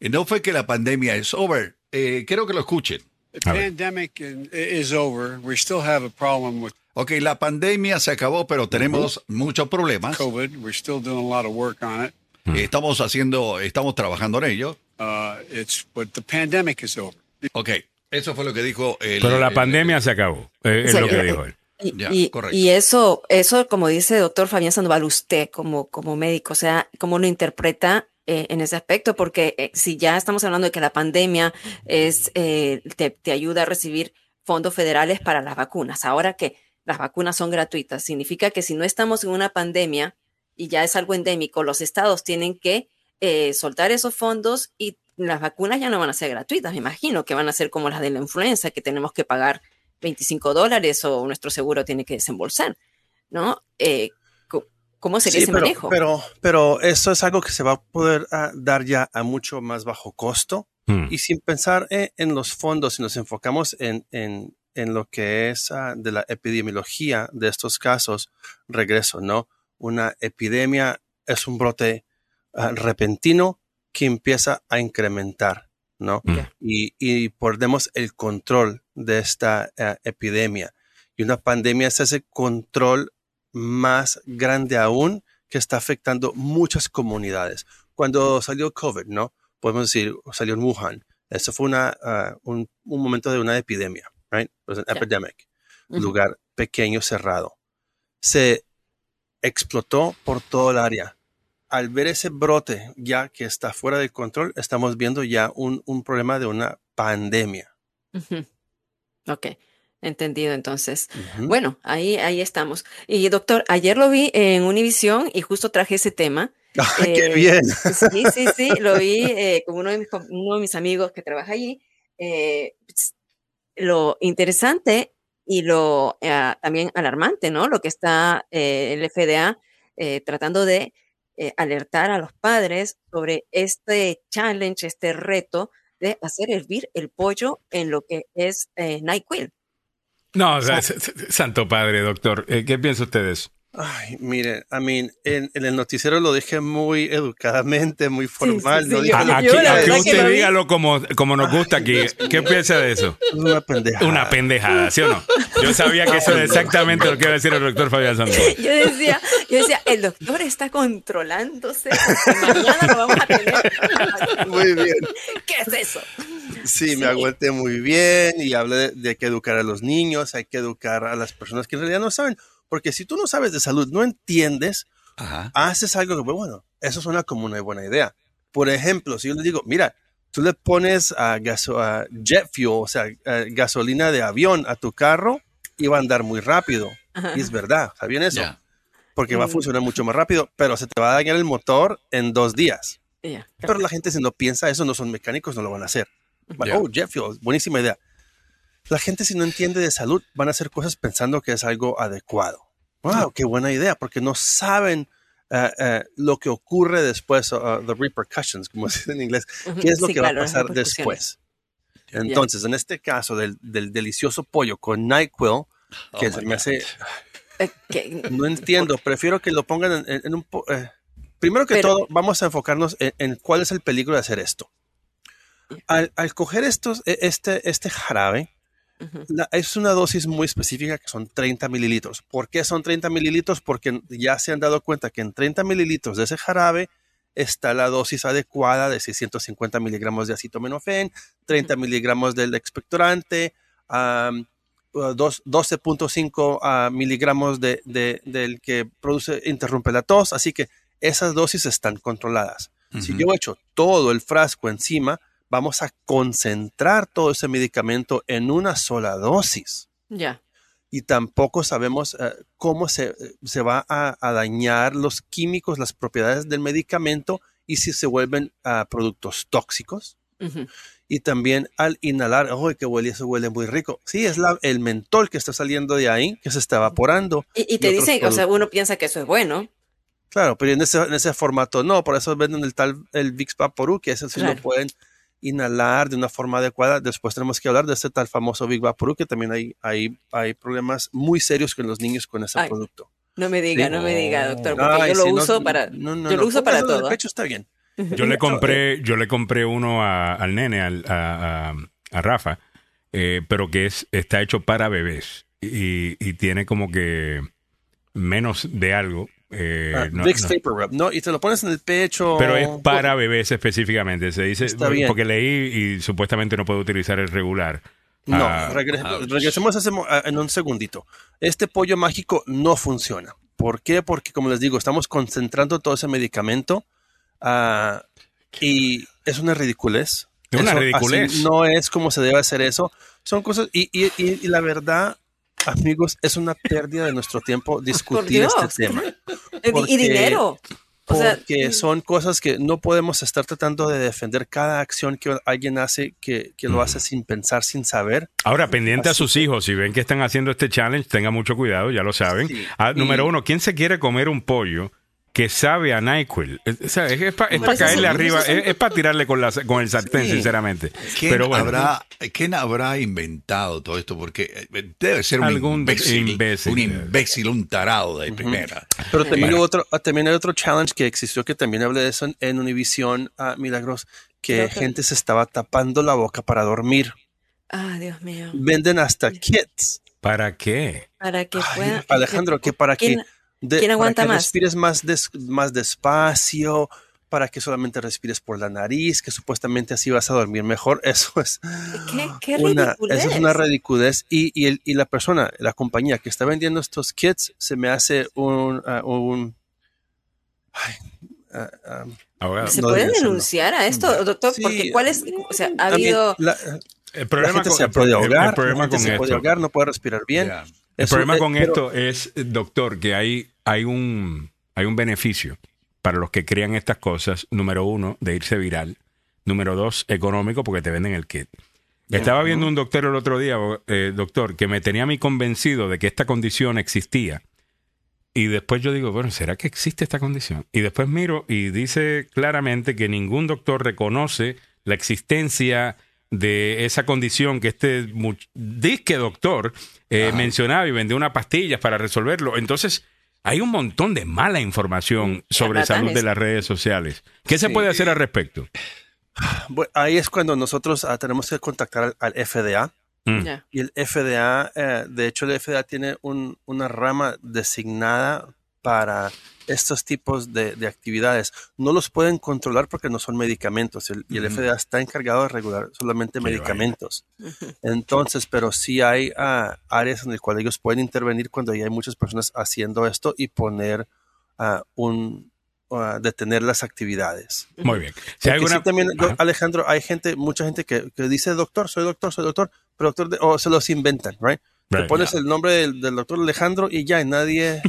eh, no fue que la pandemia es over. Eh, quiero que lo escuchen. The A ver. pandemic in- is over. We still have a problem with Ok, la pandemia se acabó, pero tenemos muchos problemas. COVID. We're still doing a lot of work on it. Eh, Estamos haciendo, estamos trabajando en ello. Uh, it's but the pandemic is over. Ok, eso fue lo que dijo el. Pero la el- pandemia se acabó, eh, es lo que dijo él. Y, Ya, y- y eso, eso, como dice el doctor Fabián Sandoval, usted como, como médico, o sea, ¿cómo lo interpreta eh, en ese aspecto? Porque eh, si ya estamos hablando de que la pandemia es, eh, te, te ayuda a recibir fondos federales para las vacunas, ahora que las vacunas son gratuitas. Significa que si no estamos en una pandemia y ya es algo endémico, los estados tienen que eh, soltar esos fondos y las vacunas ya no van a ser gratuitas. Me imagino que van a ser como las de la influenza, que tenemos que pagar 25 dólares o nuestro seguro tiene que desembolsar, ¿no? Eh, ¿Cómo sería ese pero, manejo? Pero, pero eso es algo que se va a poder ah, dar ya a mucho más bajo costo. Hmm. Y sin pensar eh, en los fondos, si nos enfocamos en, en, en lo que es ah, de la epidemiología de estos casos, regreso, ¿no? Una epidemia es un brote ah, repentino que empieza a incrementar, ¿no? Hmm. Y, y perdemos el control de esta epidemia. Y una pandemia es ese control más grande aún que está afectando muchas comunidades. Cuando salió COVID, ¿no? Podemos decir, salió en Wuhan. Eso fue una, ah, un, un momento de una epidemia, right? It was an Yeah. epidemic. Ujú. Lugar pequeño, cerrado. Se explotó por todo el área. Al ver ese brote ya que está fuera de control, estamos viendo ya un, un problema de una pandemia. Ujú. Ok, entendido entonces. Bueno, ahí, ahí estamos. Y doctor, ayer lo vi en Univision y justo traje ese tema. ¡Ay, qué Eh, bien! Sí, sí, sí, lo vi eh, con uno de, mis, com- uno de mis amigos que trabaja allí. Eh, lo interesante y lo eh, también alarmante, ¿no? Lo que está el FDA tratando de alertar a los padres sobre este challenge, este reto de hacer hervir el pollo en lo que es NyQuil. No, o sea, santo padre, doctor. Eh, ¿Qué piensa usted de eso? Ay, mire, I mean, en, en el noticiero lo dije muy educadamente, muy formal. sí, dije Aquí, yo usted dígalo como, como nos gusta aquí. ¿Qué piensa de eso? Es una pendejada. Una pendejada, ¿sí o no? Yo sabía que eso era exactamente lo que iba a decir el doctor Fabián Santos. Yo decía, yo decía, el doctor está controlándose. Mañana lo vamos a tener. Muy bien. ¿Qué es eso? Sí, Sí. me aguanté muy bien y hablé de, que educar a los niños, hay que educar a las personas que en realidad no saben. Porque si tú no sabes de salud, no entiendes, Ajá. haces algo que, bueno, eso suena como una buena idea. Por ejemplo, si yo le digo, mira, tú le pones a, gaso- a jet fuel, o sea, gasolina de avión a tu carro y va a andar muy rápido. Ajá. Y es verdad, ¿sabían eso? Porque va a Mm. funcionar mucho más rápido, pero se te va a dañar el motor en dos días. Pero la gente si no piensa eso, no son mecánicos, no lo van a hacer. Oh, jet fuel, buenísima idea. La gente si no entiende de salud van a hacer cosas pensando que es algo adecuado. Wow, qué buena idea, porque no saben eh, eh, lo que ocurre después, uh, the repercussions, como se dice en inglés, qué es lo sí, que claro, va a pasar después. Entonces, en este caso del, del delicioso pollo con NyQuil, que Oh se my me hace, Eh, que- no entiendo, prefiero que lo pongan en, un... eh, primero que Pero- todo, vamos a enfocarnos en, en cuál es el peligro de hacer esto. Al, al coger estos, e- este, este jarabe, la- es una dosis muy específica que son 30 mililitros. ¿Por qué son 30 mililitros? Porque ya se han dado cuenta que en 30 mililitros de ese jarabe está la dosis adecuada de 650 miligramos de acetaminofén, 30 miligramos del expectorante, am, uh, dos- 12.5 ah, miligramos de, de- del que produce, interrumpe la tos. Así que esas dosis están controladas. Si yo echo todo el frasco encima, vamos a concentrar todo ese medicamento en una sola dosis. ya. Y tampoco sabemos eh, cómo se, se va a, a dañar los químicos, las propiedades del medicamento y si se vuelven ah, productos tóxicos. Y también al inhalar, ¡ay, que huele! Eso huele muy rico! Sí, es la, el mentol que está saliendo de ahí, que se está evaporando. Y, y te dicen, o sea, uno piensa que eso es bueno. Claro, pero en ese, en ese formato no, por eso venden el tal, el Vicks Vaporub, que ese sí Claro. lo pueden inhalar de una forma adecuada. Después tenemos que hablar de ese tal famoso Vicks Vaporub, que también hay, hay, hay problemas muy serios con los niños con ese Ay, producto. No me diga, Sí. no me diga, doctor, porque Ay, yo lo no, uso para, no, no, yo no, lo uso para en el todo. pecho, está bien. Yo le compré, yo le compré uno a- al nene, al- a, a- a Rafa, eh, pero que es, está hecho para bebés y, y tiene como que menos de algo. Eh, Ah, no- Vicks no. Vapor Rub, ¿no? Y te lo pones en el pecho. Pero es para bebés específicamente. Se dice Está bien. porque leí y supuestamente no puedo utilizar el regular. No, Ah, regre- ouch. regresemos a ese en un segundito. Este pollo mágico no funciona. ¿Por qué? Porque, como les digo, estamos concentrando todo ese medicamento ah, y es una ridiculez. Es una Eso ridiculez. así no es como se debe hacer eso. Son cosas, y, y- y- y la verdad, amigos, es una pérdida de nuestro tiempo discutir este tema. Y- Porque- y dinero. O Porque mm. son cosas que no podemos estar tratando de defender cada acción que alguien hace que, que lo hace sin pensar, sin saber. Ahora, pendiente a sus hijos, si ven que están haciendo este challenge, tengan mucho cuidado, ya lo saben. Sí. Ah, número Y- uno, ¿quién se quiere comer un pollo que sabe a NyQuil? Es, o sea, es para caerle arriba, es, para tirarle con, la, con el sartén, Sí. sinceramente. ¿Quién, Pero bueno, habrá, ¿Quién habrá inventado todo esto? Porque eh, debe ser un Algún imbécil, imbécil. un imbécil, un tarado de primera. Pero también, Bueno. hubo otro, ah, también hay otro challenge que existió, que también hablé de eso en, en Univision, ah, Milagros, que que- gente se estaba tapando la boca para dormir. Ah, Dios mío. Venden hasta kits, ¿para qué? Para que puedan. Alejandro, que para que, ¿Quién- de- quién para aguanta que más? respires más, des- más despacio, para que solamente respires por la nariz, que supuestamente así vas a dormir mejor. Eso es ¿Qué, qué una, eso es una ridiculez. Y, y, el- y la persona, la compañía que está vendiendo estos kits, se me hace un... ah, un ay, ah, Abogado. ¿Se no puede hacerlo. denunciar a esto, doctor? Sí. Porque ¿cuál es? O sea, ha habido. la, El la problema gente con, se el- puede ahogar, el problema la gente con se puede esto. ahogar, no puede respirar bien. Ya. El Eso, problema eh, con pero- esto es, doctor, que hay, hay, un, hay un beneficio para los que crean estas cosas. Número uno, de irse viral. Número dos, económico, porque te venden el kit. Estaba viendo un doctor el otro día, eh, doctor, que me tenía a mí convencido de que esta condición existía. Y después yo digo, bueno, ¿será que existe esta condición? Y después miro y dice claramente que ningún doctor reconoce la existencia de esa condición que este disque doctor eh, mencionaba y vendió unas pastillas para resolverlo. Entonces, hay un montón de mala información sobre salud de las redes sociales. ¿Qué se puede hacer al respecto? Bueno, ahí es cuando nosotros ah, tenemos que contactar al, al FDA. Mm. Y el FDA, eh, de hecho, el FDA tiene un- una rama designada para estos tipos de, de actividades. No los pueden controlar porque no son medicamentos el- y el. FDA está encargado de regular solamente Qué medicamentos. Entonces, pero sí hay ah, áreas en las cuales ellos pueden intervenir cuando ya hay muchas personas haciendo esto y poner ah, un ah, detener las actividades. Muy bien. Si hay Porque sí alguna... también. Alejandro, hay gente, mucha gente que, que dice doctor, soy doctor, soy doctor, pero doctor, de- o se los inventan, right? Te Right. pones el nombre del, del doctor Alejandro y ya, nadie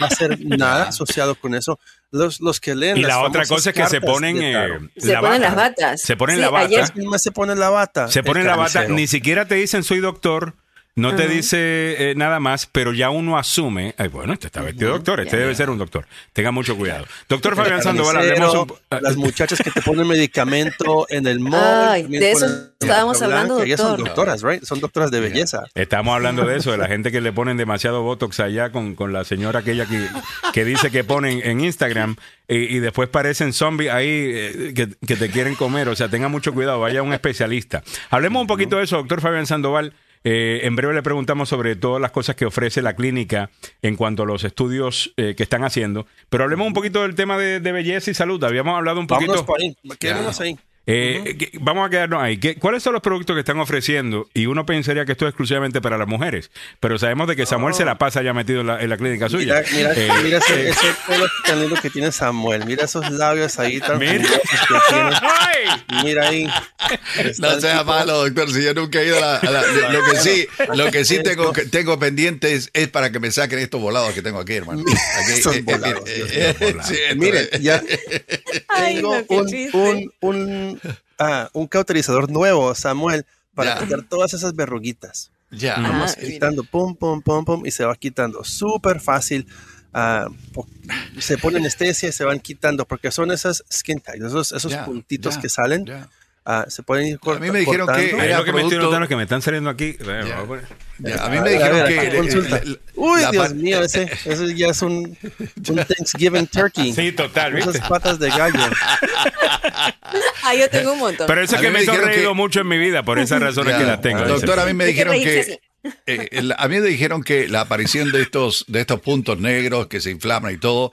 va a hacer nada asociado con eso. Los, los que leen Y las la otra cosa es que se ponen... de eh. Se la ponen bata. las batas. Se ponen Sí, la bata. ayer- ¿Quién más se pone la bata? Se ponen la bata, ni siquiera te dicen soy doctor, no te dice eh, nada más, pero ya uno asume, ay, bueno, este está vestido de doctor, este debe ser un doctor. Tenga mucho cuidado. Doctor El Fabián Sandoval, hablemos un- ah, Las muchachas que te ponen medicamento en el mall. Ay, de eso estábamos blanca, hablando, Ellas son doctor. doctoras, right? Son doctoras de belleza. Estamos hablando de eso, de la gente que le ponen demasiado Botox allá con, con la señora aquella que, que dice que ponen en Instagram y, y después parecen zombies ahí eh, que, que te quieren comer. O sea, tenga mucho cuidado, vaya a un especialista. Hablemos un poquito de eso, doctor Fabián Sandoval. Eh, en breve le preguntamos sobre todas las cosas que ofrece la clínica en cuanto a los estudios eh, que están haciendo. Pero hablemos un poquito del tema de, de belleza y salud. Habíamos hablado un poquito. Vámonos por ahí. Quedémonos ahí. Eh, Vamos a quedarnos ahí. ¿Qué- ¿Cuáles son los productos que están ofreciendo? Y uno pensaría que esto es exclusivamente para las mujeres, pero sabemos de que Samuel se la pasa ya metido en la, en la clínica suya. Mira, mira, Eh, mira ese, eh, ese pelo tan lindo que tiene Samuel. Mira esos labios ahí tan Mira. Mira ahí. No sea tipo- malo, doctor, si yo nunca he ido a la... a la- lo que sí, lo que sí tengo, que- tengo pendiente es, es para que me saquen estos volados que tengo aquí, hermano. Aquí, Son eh, eh, volados, eh, Dios eh, sí, Miren, ya Ay, tengo un, un, un, ah, un cauterizador nuevo, Samuel, para Ya. quitar todas esas verruguitas. Ya. Vamos Ah, mira. quitando, pum, pum, pum, pum, y se va quitando. Súper fácil. ah, se pone anestesia y se van quitando, porque son esas skin tags, esos, esos puntitos que salen. ya. Ah, se pueden ir A cort- mí me dijeron que cortando. ahí era lo que me estoy producto- notando es que me están saliendo aquí. Eh, a A mí A me a dijeron ver, que... consulta. la- Uy, la Dios mío, ese, ese ya es un, un Thanksgiving turkey. Sí, total, ¿viste? Esas patas de gallo. Ah, yo tengo un montón. Pero eso A es que me me he que- mucho en mi vida, por esas razones Ya. que las tengo. Doctor, a mí me dijeron que... eh, el- a mí me dijeron que la aparición de estos, de estos puntos negros que se inflaman y todo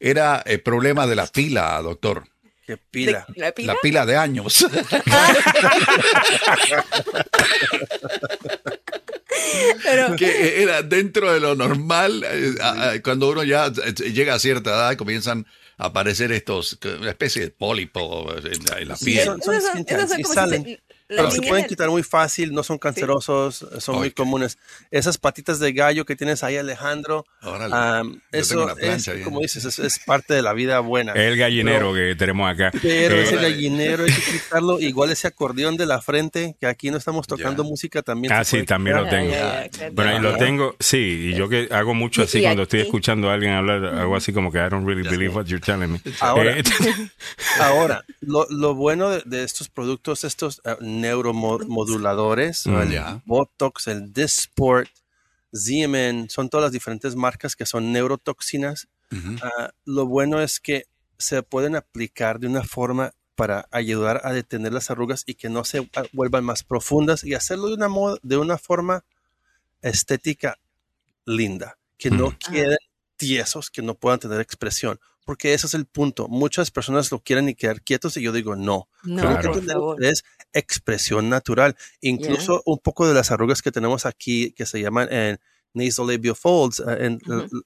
era el problema de la pila, doctor. Qué pila. ¿De ¿La pila? La pila de años. Pero, que era dentro de lo normal, eh, a- a- cuando uno ya eh, llega a cierta edad, comienzan a aparecer estos, una especie de pólipo en la, en la Sí, piel. son- como salen. si se- Pero se pueden quitar muy fácil, no son cancerosos, son muy comunes. Esas patitas de gallo que tienes ahí, Alejandro, Yo eso es, como dices, es, es parte de la vida buena. El gallinero Pero- que tenemos acá. Pero Eh, ese gallinero hay que quitarlo, igual ese acordeón de la frente, que aquí no estamos tocando música también. Ah, sí, también lo quitar. tengo. Bueno, ahí lo tengo, sí, y yo que hago mucho así cuando estoy escuchando a alguien hablar, algo así como que I don't really believe what you're telling me. Ahora, Eh, ahora lo, lo bueno de, de estos productos, estos uh, neuromoduladores, Mm. el. Botox, el Dysport, Xeomin, son todas las diferentes marcas que son neurotoxinas. Ah, lo bueno es que se pueden aplicar de una forma para ayudar a detener las arrugas y que no se vuelvan más profundas y hacerlo de una, de una forma estética linda, que no queden tiesos, que no puedan tener expresión, porque ese es el punto. Muchas personas lo quieren y quedar quietos y yo digo no. No, Creo que por tener favor. es expresión natural. Incluso un poco de las arrugas que tenemos aquí que se llaman en nasolabial folds, eh, en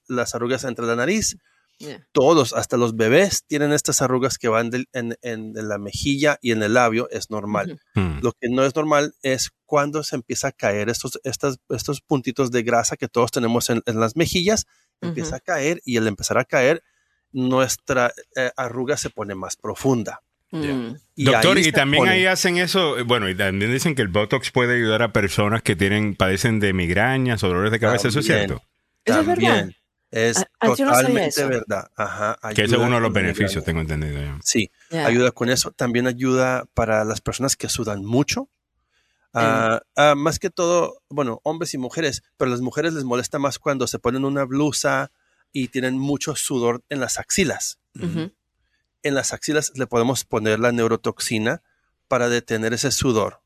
las arrugas entre la nariz. Yeah. Todos, hasta los bebés, tienen estas arrugas que van del- en, en- en la mejilla y en el labio, es normal. Hmm. Lo que no es normal es cuando se empieza a caer estos, estas, estos puntitos de grasa que todos tenemos en, en las mejillas, empieza a caer y al empezar a caer, nuestra eh, arruga se pone más profunda. Mm. Y Doctor, y también pone- ahí hacen eso, eh, bueno, y también dicen que el Botox puede ayudar a personas que tienen, padecen de migrañas o dolores de cabeza, ¿eso es También. cierto? Eso es verdad. También. Es Ah, ah, yo no sabía totalmente eso. verdad. Ajá, Que ese es uno de los beneficios, migraña. tengo entendido ya. Sí, ayuda con eso. También ayuda para las personas que sudan mucho. Ah, más que todo, bueno, hombres y mujeres, pero a las mujeres les molesta más cuando se ponen una blusa y tienen mucho sudor en las axilas. Ujú. En las axilas le podemos poner la neurotoxina para detener ese sudor.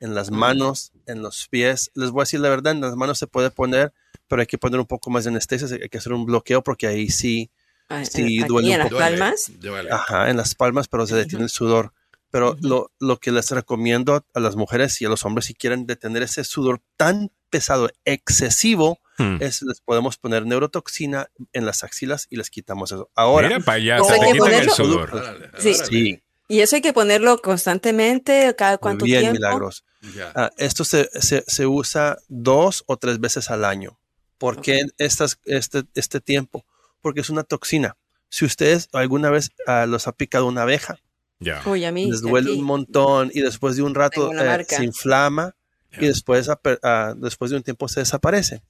En las manos, en los pies. Les voy a decir la verdad, en las manos se puede poner, pero hay que poner un poco más de anestesia, hay que hacer un bloqueo porque ahí sí, Ah, sí eh, aquí duele un en las poco. palmas. Ajá, en las palmas, pero se detiene el sudor. Pero lo, lo que les recomiendo a las mujeres y a los hombres si quieren detener ese sudor tan pesado, excesivo, Hmm. es les podemos poner neurotoxina en las axilas y les quitamos eso. Ahora, Mira para allá, ¿Cómo se hay te quitan el sudor. Sí. Sí, Y eso hay que ponerlo constantemente, cada cuánto bien tiempo. milagros. Ah, esto se, se- se usa dos o tres veces al año. ¿Por qué estas, este, este tiempo? Porque es una toxina. Si ustedes alguna vez ah, los ha picado una abeja, Ya. Uy, a mí. les duele aquí. un montón y después de un rato eh, se inflama y después, ah, después de un tiempo se desaparece.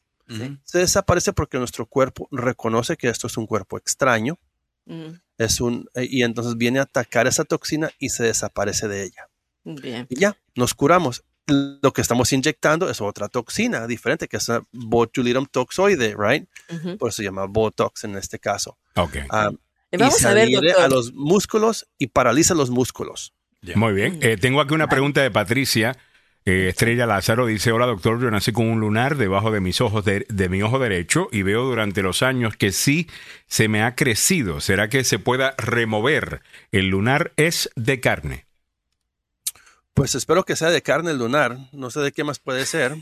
Se desaparece porque nuestro cuerpo reconoce que esto es un cuerpo extraño Mm, es un, eh, y entonces viene a atacar esa toxina y se desaparece de ella. Bien. Y ya, nos curamos. Lo que estamos inyectando es otra toxina diferente, que es una botulinum toxoide, right? Por eso se llama Botox en este caso. Ok. Ah, y vamos se a ver, doctor. a los músculos y paraliza los músculos. Muy bien. Eh, tengo aquí una pregunta de Patricia. Eh, Estrella Lázaro dice, hola doctor, yo nací con un lunar debajo de mis ojos, de, de mi ojo derecho y veo durante los años que sí se me ha crecido. ¿Será que se pueda remover? El lunar es de carne. Pues espero que sea de carne lunar, no sé de qué más puede ser,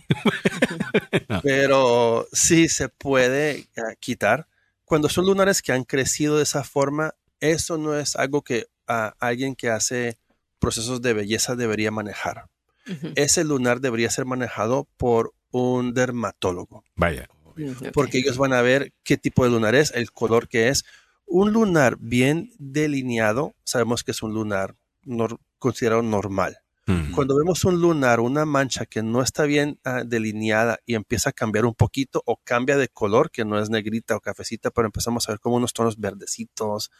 pero sí se puede eh, quitar. Cuando son lunares que han crecido de esa forma, eso no es algo que ah, alguien que hace procesos de belleza debería manejar. Ese lunar debería ser manejado por un dermatólogo, Vaya. Mm, porque ellos van a ver qué tipo de lunar es, el color que es. Un lunar bien delineado, sabemos que es un lunar nor- considerado normal. Cuando vemos un lunar, una mancha que no está bien ah, delineada y empieza a cambiar un poquito o cambia de color, que no es negrita o cafecita, pero empezamos a ver como unos tonos verdecitos,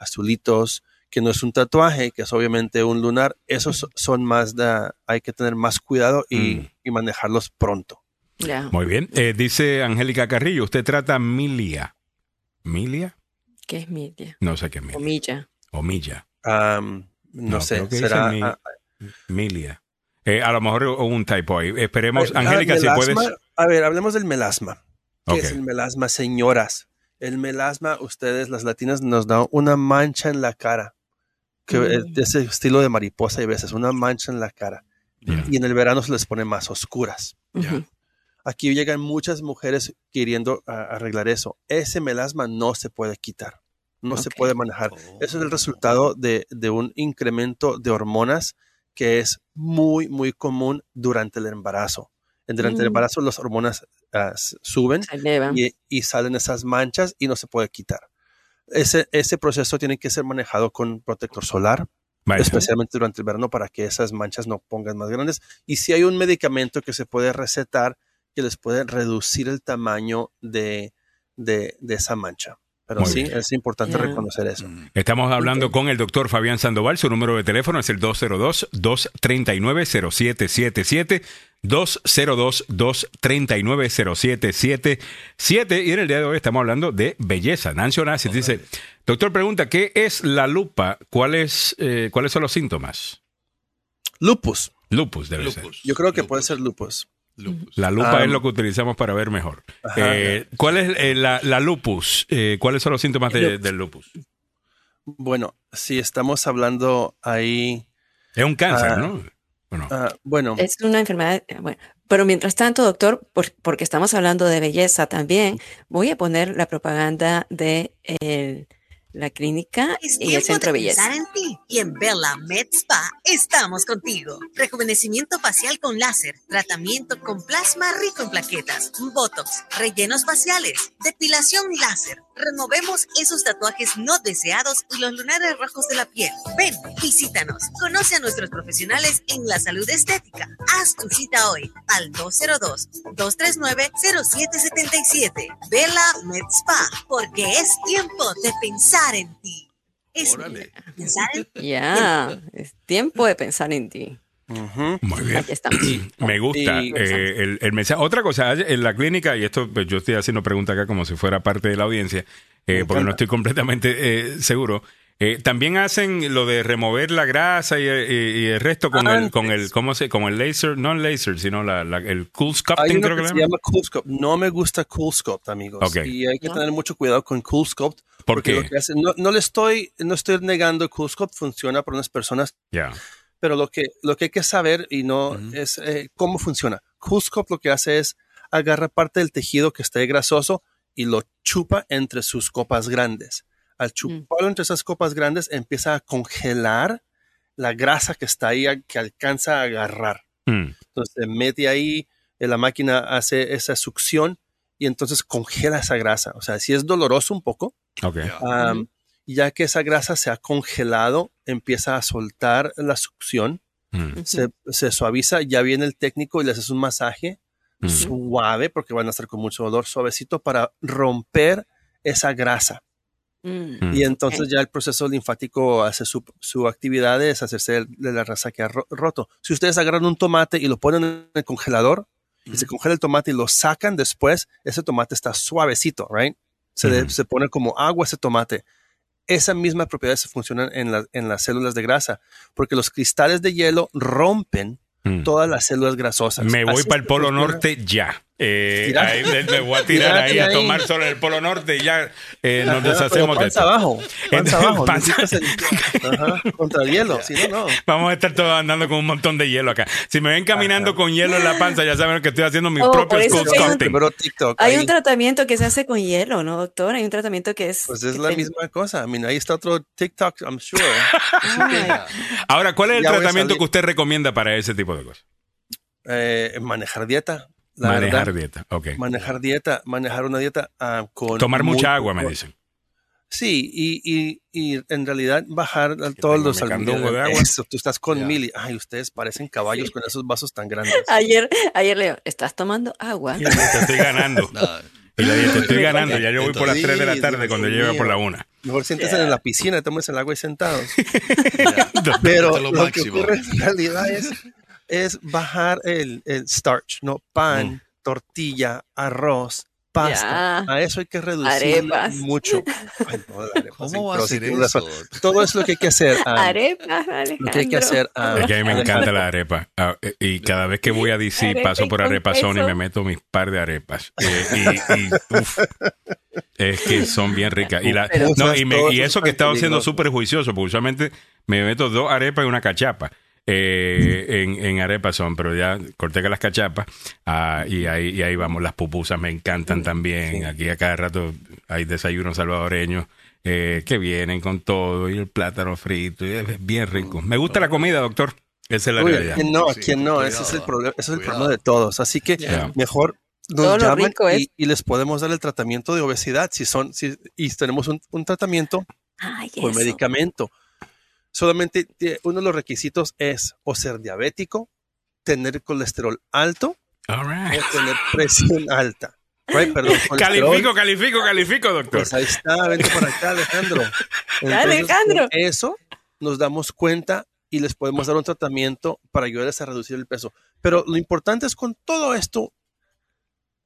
azulitos, que no es un tatuaje, que es obviamente un lunar, esos son más de, hay que tener más cuidado y, Mm. y manejarlos pronto. Ya. Muy bien. Eh, dice Angélica Carrillo, ¿usted trata milia? ¿Milia? ¿Qué es media? No sé qué es milia. O milla. Am, no, No, sé, será... mi- ah, Milia. Eh, a lo mejor un typo ahí. Esperemos, ah, Angélica, si melasma, puedes... A ver, hablemos del melasma. ¿Qué Ok. es el melasma, señoras? El melasma, ustedes, las latinas, nos da una mancha en la cara. Que Mm. es ese estilo de mariposa y veces, una mancha en la cara. Y en el verano se les pone más oscuras. Aquí llegan muchas mujeres queriendo arreglar eso. Ese melasma no se puede quitar. No se puede manejar. Eso es el resultado de, de un incremento de hormonas que es muy, muy común durante el embarazo. Durante el Mm. embarazo las hormonas ah, suben y salen esas manchas y no se puede quitar. Ese, ese proceso tiene que ser manejado con protector solar, Vaya. especialmente durante el verano para que esas manchas no pongan más grandes. Y si hay un medicamento que se puede recetar que les puede reducir el tamaño de, de, de esa mancha. Pero Muy sí, bien. es importante reconocer eso. Estamos hablando con el doctor Fabián Sandoval. Su número de teléfono es el 202-239-0777. 202-239-0777. Y en el día de hoy estamos hablando de belleza. Nancy Onassis dice, doctor pregunta, ¿qué es la lupa? ¿Cuáles, eh, ¿Cuáles son los síntomas? Lupus. Lupus debe ser. Yo creo que Lupus. puede ser lupus. Lupus. La lupa Ah, es lo que utilizamos para ver mejor. Ajá. Eh, ¿Cuál es eh, la, la lupus? Eh, ¿Cuáles son los síntomas de- Lupus. del lupus? Bueno, si estamos hablando ahí, Es un cáncer, Ah. ¿no? Bueno, ah, bueno, Es una enfermedad, eh, bueno, pero mientras tanto, doctor, por- porque estamos hablando de belleza también, voy a poner la propaganda de el- la clínica Es y el centro de belleza. en ti y en Bella Med Spa estamos contigo. Rejuvenecimiento facial con láser, tratamiento con plasma rico en plaquetas, botox, rellenos faciales, depilación láser. Removemos esos tatuajes no deseados y los lunares rojos de la piel. Ven, visítanos. Conoce a nuestros profesionales en la salud estética. Haz tu cita hoy al 202-239-0777. Bella Med Spa, porque es tiempo de pensar en ti. Es Órale. pensar en Ya, es tiempo de pensar en ti. Muy bien. Estamos. Me gusta eh, el, el mensaje. Otra cosa, en la clínica, y esto pues, yo estoy haciendo pregunta acá como si fuera parte de la audiencia, eh, porque no estoy completamente eh, seguro. Eh, también hacen lo de remover la grasa y, y- y el resto con el, con el, ¿cómo se, con el laser, no el laser, sino la, la- el cool Hay sculpting, creo que que se llama CoolScope. No me gusta CoolScope, amigos. Ok. Y hay que ¿No? tener mucho cuidado con CoolScope. ¿Por porque qué? lo que hace- no, no le estoy, no estoy negando CoolScope funciona para unas personas, Ya. Pero lo que, lo que hay que saber y no es eh, cómo funciona. CoolScope lo que hace es agarra parte del tejido que esté grasoso y lo chupa entre sus copas grandes. Al chuparlo entre esas copas grandes empieza a congelar la grasa que está ahí, a- que alcanza a agarrar. Mm. Entonces se mete ahí, eh, la máquina hace esa succión y entonces congela esa grasa. O sea, si es doloroso un poco, Ok. Ya. Ya que esa grasa se ha congelado, empieza a soltar la succión, Mm. se, se suaviza, ya viene el técnico y le haces un masaje Mm. suave, porque van a estar con mucho dolor, suavecito, para romper esa grasa. Mm. Y entonces ya el proceso linfático hace su, su actividad de deshacerse de la grasa que ha ro- roto. Si ustedes agarran un tomate y lo ponen en el congelador y se congela el tomate y lo sacan después, ese tomate está suavecito, right? Se, de- se pone como agua ese tomate. Esa misma propiedad se funciona en, la- en las células de grasa, porque los cristales de hielo rompen Mm. todas las células grasosas. Me voy Así para el Polo. Norte ya. Eh, ahí me, me voy a tirar ahí a tomar sol en el Polo Norte y ya eh, nos Ajá, deshacemos de esto. abajo, panza abajo. Panza- ajá, contra el hielo, si no, no. Vamos a estar todos andando con un montón de hielo acá. Si me ven caminando con hielo en la panza, ya saben que estoy haciendo mi Oh, propio por eso school que hay Hay un tratamiento que se hace con hielo, ¿no, doctor? Hay un tratamiento que es... pues es la misma cosa. I mean, ahí está otro TikTok, I'm sure. Ahora, ¿cuál es el Ya tratamiento que usted recomienda para ese tipo de cosas? Eh, manejar dieta. La Manejar verdad. dieta. Ok. Manejar dieta, manejar una dieta ah, con... Tomar muy mucha agua, me dicen. Sí, y, y, y en realidad bajar todos los de agua. Eso, tú estás con Ya. mil y, ay, ustedes parecen caballos con esos vasos tan grandes. Ayer, ayer leo, ¿estás tomando agua? Y te estoy ganando. No, Y le dije, te estoy ganando. Ya yo voy por las Sí, 3 de la tarde Dios cuando llegue por la 1. Mejor siéntense en la piscina, tomes el agua y sentados. Pero lo, lo que máximo. ocurre en realidad es, es bajar el, el starch, ¿no? Pan, Mm. tortilla, arroz, pasta. Ya. A eso hay que reducir Arepas. mucho. Ay, no, sí, ¿Cómo va a razón. eso? Todo es lo que hay que hacer. ah, Arepas, lo que hay que hacer. Es que a mí me encanta la arepa. Ah, eh, y cada vez que voy a DC Arepa paso por Arepazón y me meto mis par de arepas. Eh, y, y, uf, es que son bien ricas. Y, la- no, y, me- Todos y eso que he estado siendo súper juicioso, porque usualmente me meto dos arepas y una cachapa. Eh, en, en Arepazón, pero ya corté que las cachapas ah, y, ahí, y ahí vamos. Las pupusas me encantan también. Aquí a cada rato hay desayunos salvadoreños eh, que vienen con todo y el plátano frito. y es bien rico. Me gusta la comida, doctor. Esa es la Uy, realidad. ¿quién no? Sí, ¿Quién no? Ese es el problema, ese es el problema de todos. Así que Yeah. mejor nos Todo lo llaman rico y, y les podemos dar el tratamiento de obesidad si son si, y tenemos un, un tratamiento Ay, por eso. medicamento. Solamente uno de los requisitos es o ser diabético, tener colesterol alto right. o tener presión alta. Right, perdón, colesterol. Califico, califico, califico, doctor. Pues ahí está, vente por acá, Alejandro. Alejandro. Eso nos damos cuenta y les podemos dar un tratamiento para ayudarles a reducir el peso. Pero lo importante es con todo esto,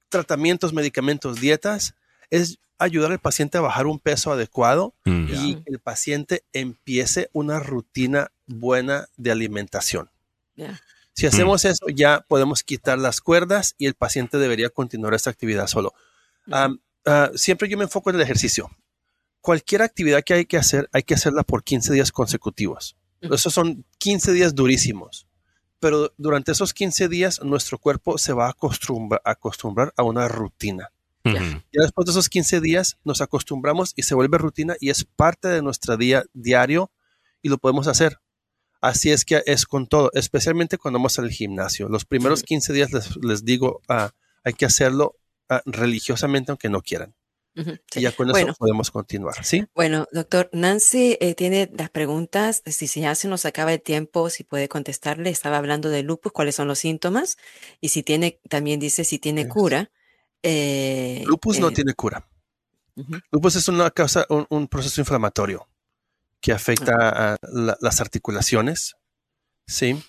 tratamientos, medicamentos, dietas, es ayudar al paciente a bajar un peso adecuado Mm. y que el paciente empiece una rutina buena de alimentación. Si hacemos eso, ya podemos quitar las cuerdas y el paciente debería continuar esta actividad solo. Ah, siempre yo me enfoco en el ejercicio. Cualquier actividad que hay que hacer, hay que hacerla por 15 días consecutivos. Esos son 15 días durísimos. Pero durante esos 15 días, nuestro cuerpo se va a acostumbrar, acostumbrar a una rutina. Ujú. Ya después de esos 15 días, nos acostumbramos y se vuelve rutina y es parte de nuestro día diario y lo podemos hacer. Así es que es con todo, especialmente cuando vamos al gimnasio. Los primeros 15 días les, les digo, ah, hay que hacerlo ah, religiosamente aunque no quieran. Ujú, sí. Y ya con eso Bueno. podemos continuar, ¿sí? Bueno, doctor, Nancy eh, tiene las preguntas. Si, si ya se nos acaba el tiempo, si puede contestarle. Estaba hablando de lupus, cuáles son los síntomas. Y si tiene, también dice si tiene cura. Eh, Lupus no eh, tiene cura. Lupus es una causa, un, un proceso inflamatorio que afecta a la- las articulaciones, ¿sí?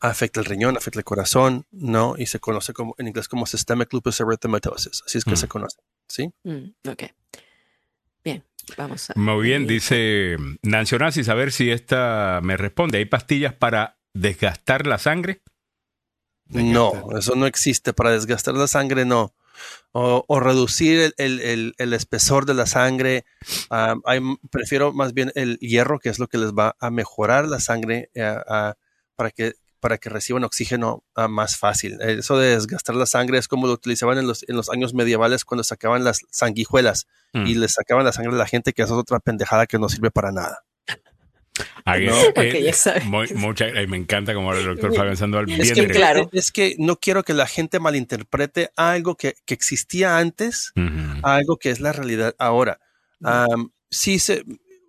Afecta el riñón, afecta el corazón, ¿no? Y se conoce como, en inglés como systemic lupus erythematosus. Así es que Mm. se conoce, ¿sí? Mm, ok. Bien, vamos a. Muy bien, dice Nancy Onassis, a ver si esta me responde. ¿Hay pastillas para desgastar la sangre? No, eso no existe. Para desgastar la sangre, no. O, o reducir el, el- el- el espesor de la sangre. Ah, hay- prefiero más bien el hierro, que es lo que les va a mejorar la sangre eh, para, que, para que reciban oxígeno ah, más fácil. Eso de desgastar la sangre es como lo utilizaban en los, en los años medievales cuando sacaban las sanguijuelas Mm. y les sacaban la sangre a la gente, que eso es otra pendejada que no sirve para nada. Ahí No. es, eh, ya muy- mucha- eh, me encanta como el doctor Fabián Sandoval. Es Bien que, claro. es que no quiero que la gente malinterprete algo que, que existía antes Ujú. a algo que es la realidad ahora. Am, sí, se,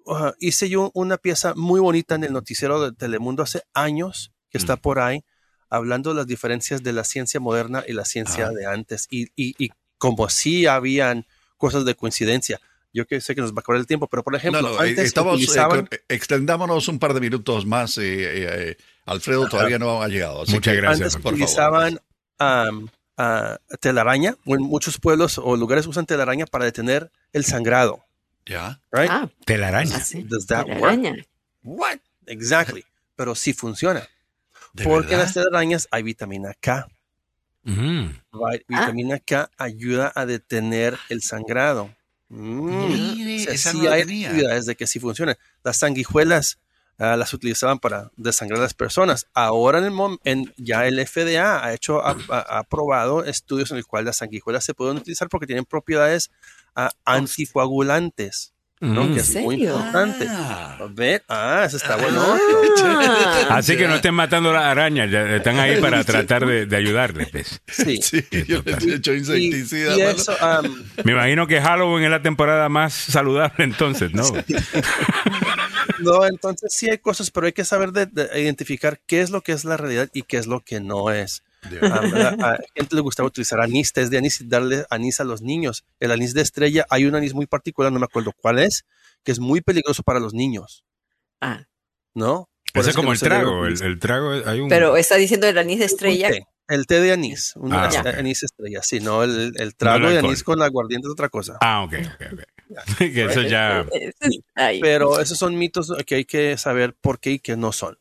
uh, hice yo una pieza muy bonita en el noticiero de Telemundo hace años que está por ahí, hablando de las diferencias de la ciencia moderna y la ciencia Ah. de antes, y, y, y como sí habían cosas de coincidencia. Yo que sé que nos va a acabar el tiempo, pero por ejemplo, No, no, eh, antes estamos, eh, utilizaban... con- extendámonos un par de minutos más. eh, eh, eh, Alfredo todavía no ha llegado. así Muchas que, gracias, Antes por favor. utilizaban am, ah, telaraña, o en muchos pueblos o lugares usan telaraña para detener el sangrado. Ya. Right? Ah, Telaraña. Does that La work? araña. What? Exactly. Pero sí funciona. ¿De Porque en las telarañas hay vitamina K. Right? Ah. Vitamina K ayuda a detener el sangrado. Mm. Mire, esa sí no hay tenía. actividades de que sí funcionan. Las sanguijuelas ah, las utilizaban para desangrar a las personas. Ahora en el en, ya el FDA ha hecho ha, ha- ha aprobado estudios en el cual las sanguijuelas se pueden utilizar porque tienen propiedades ah, anticoagulantes. ¿No? Mm. Que es muy serio? importante. Ah. A ver, ah, eso está bueno. Ah, Así que no estén matando las arañas, están ahí para tratar de, de ayudarles. pues. Sí. Sí, yo les he hecho insecticida. y eso, Me imagino que Halloween es la temporada más saludable entonces, ¿no? no, entonces sí hay cosas, pero hay que saber de, de identificar qué es lo que es la realidad y qué es lo que no es. A, a gente le gustaba utilizar anís, test de anís y darle anís a los niños. El anís de estrella, hay un anís muy particular, no me acuerdo cuál es, que es muy peligroso para los niños, ah, ¿no? Ese es como no el trago. El, trago, hay un. pero está diciendo el anís de estrella. el té de anís, un Ah, anís estrella, sí, no, el, el trago el de anís con aguardiente es otra cosa. Ah, ok, ok, ok. que eso ya. Pero esos son mitos que hay que saber por qué y qué no son.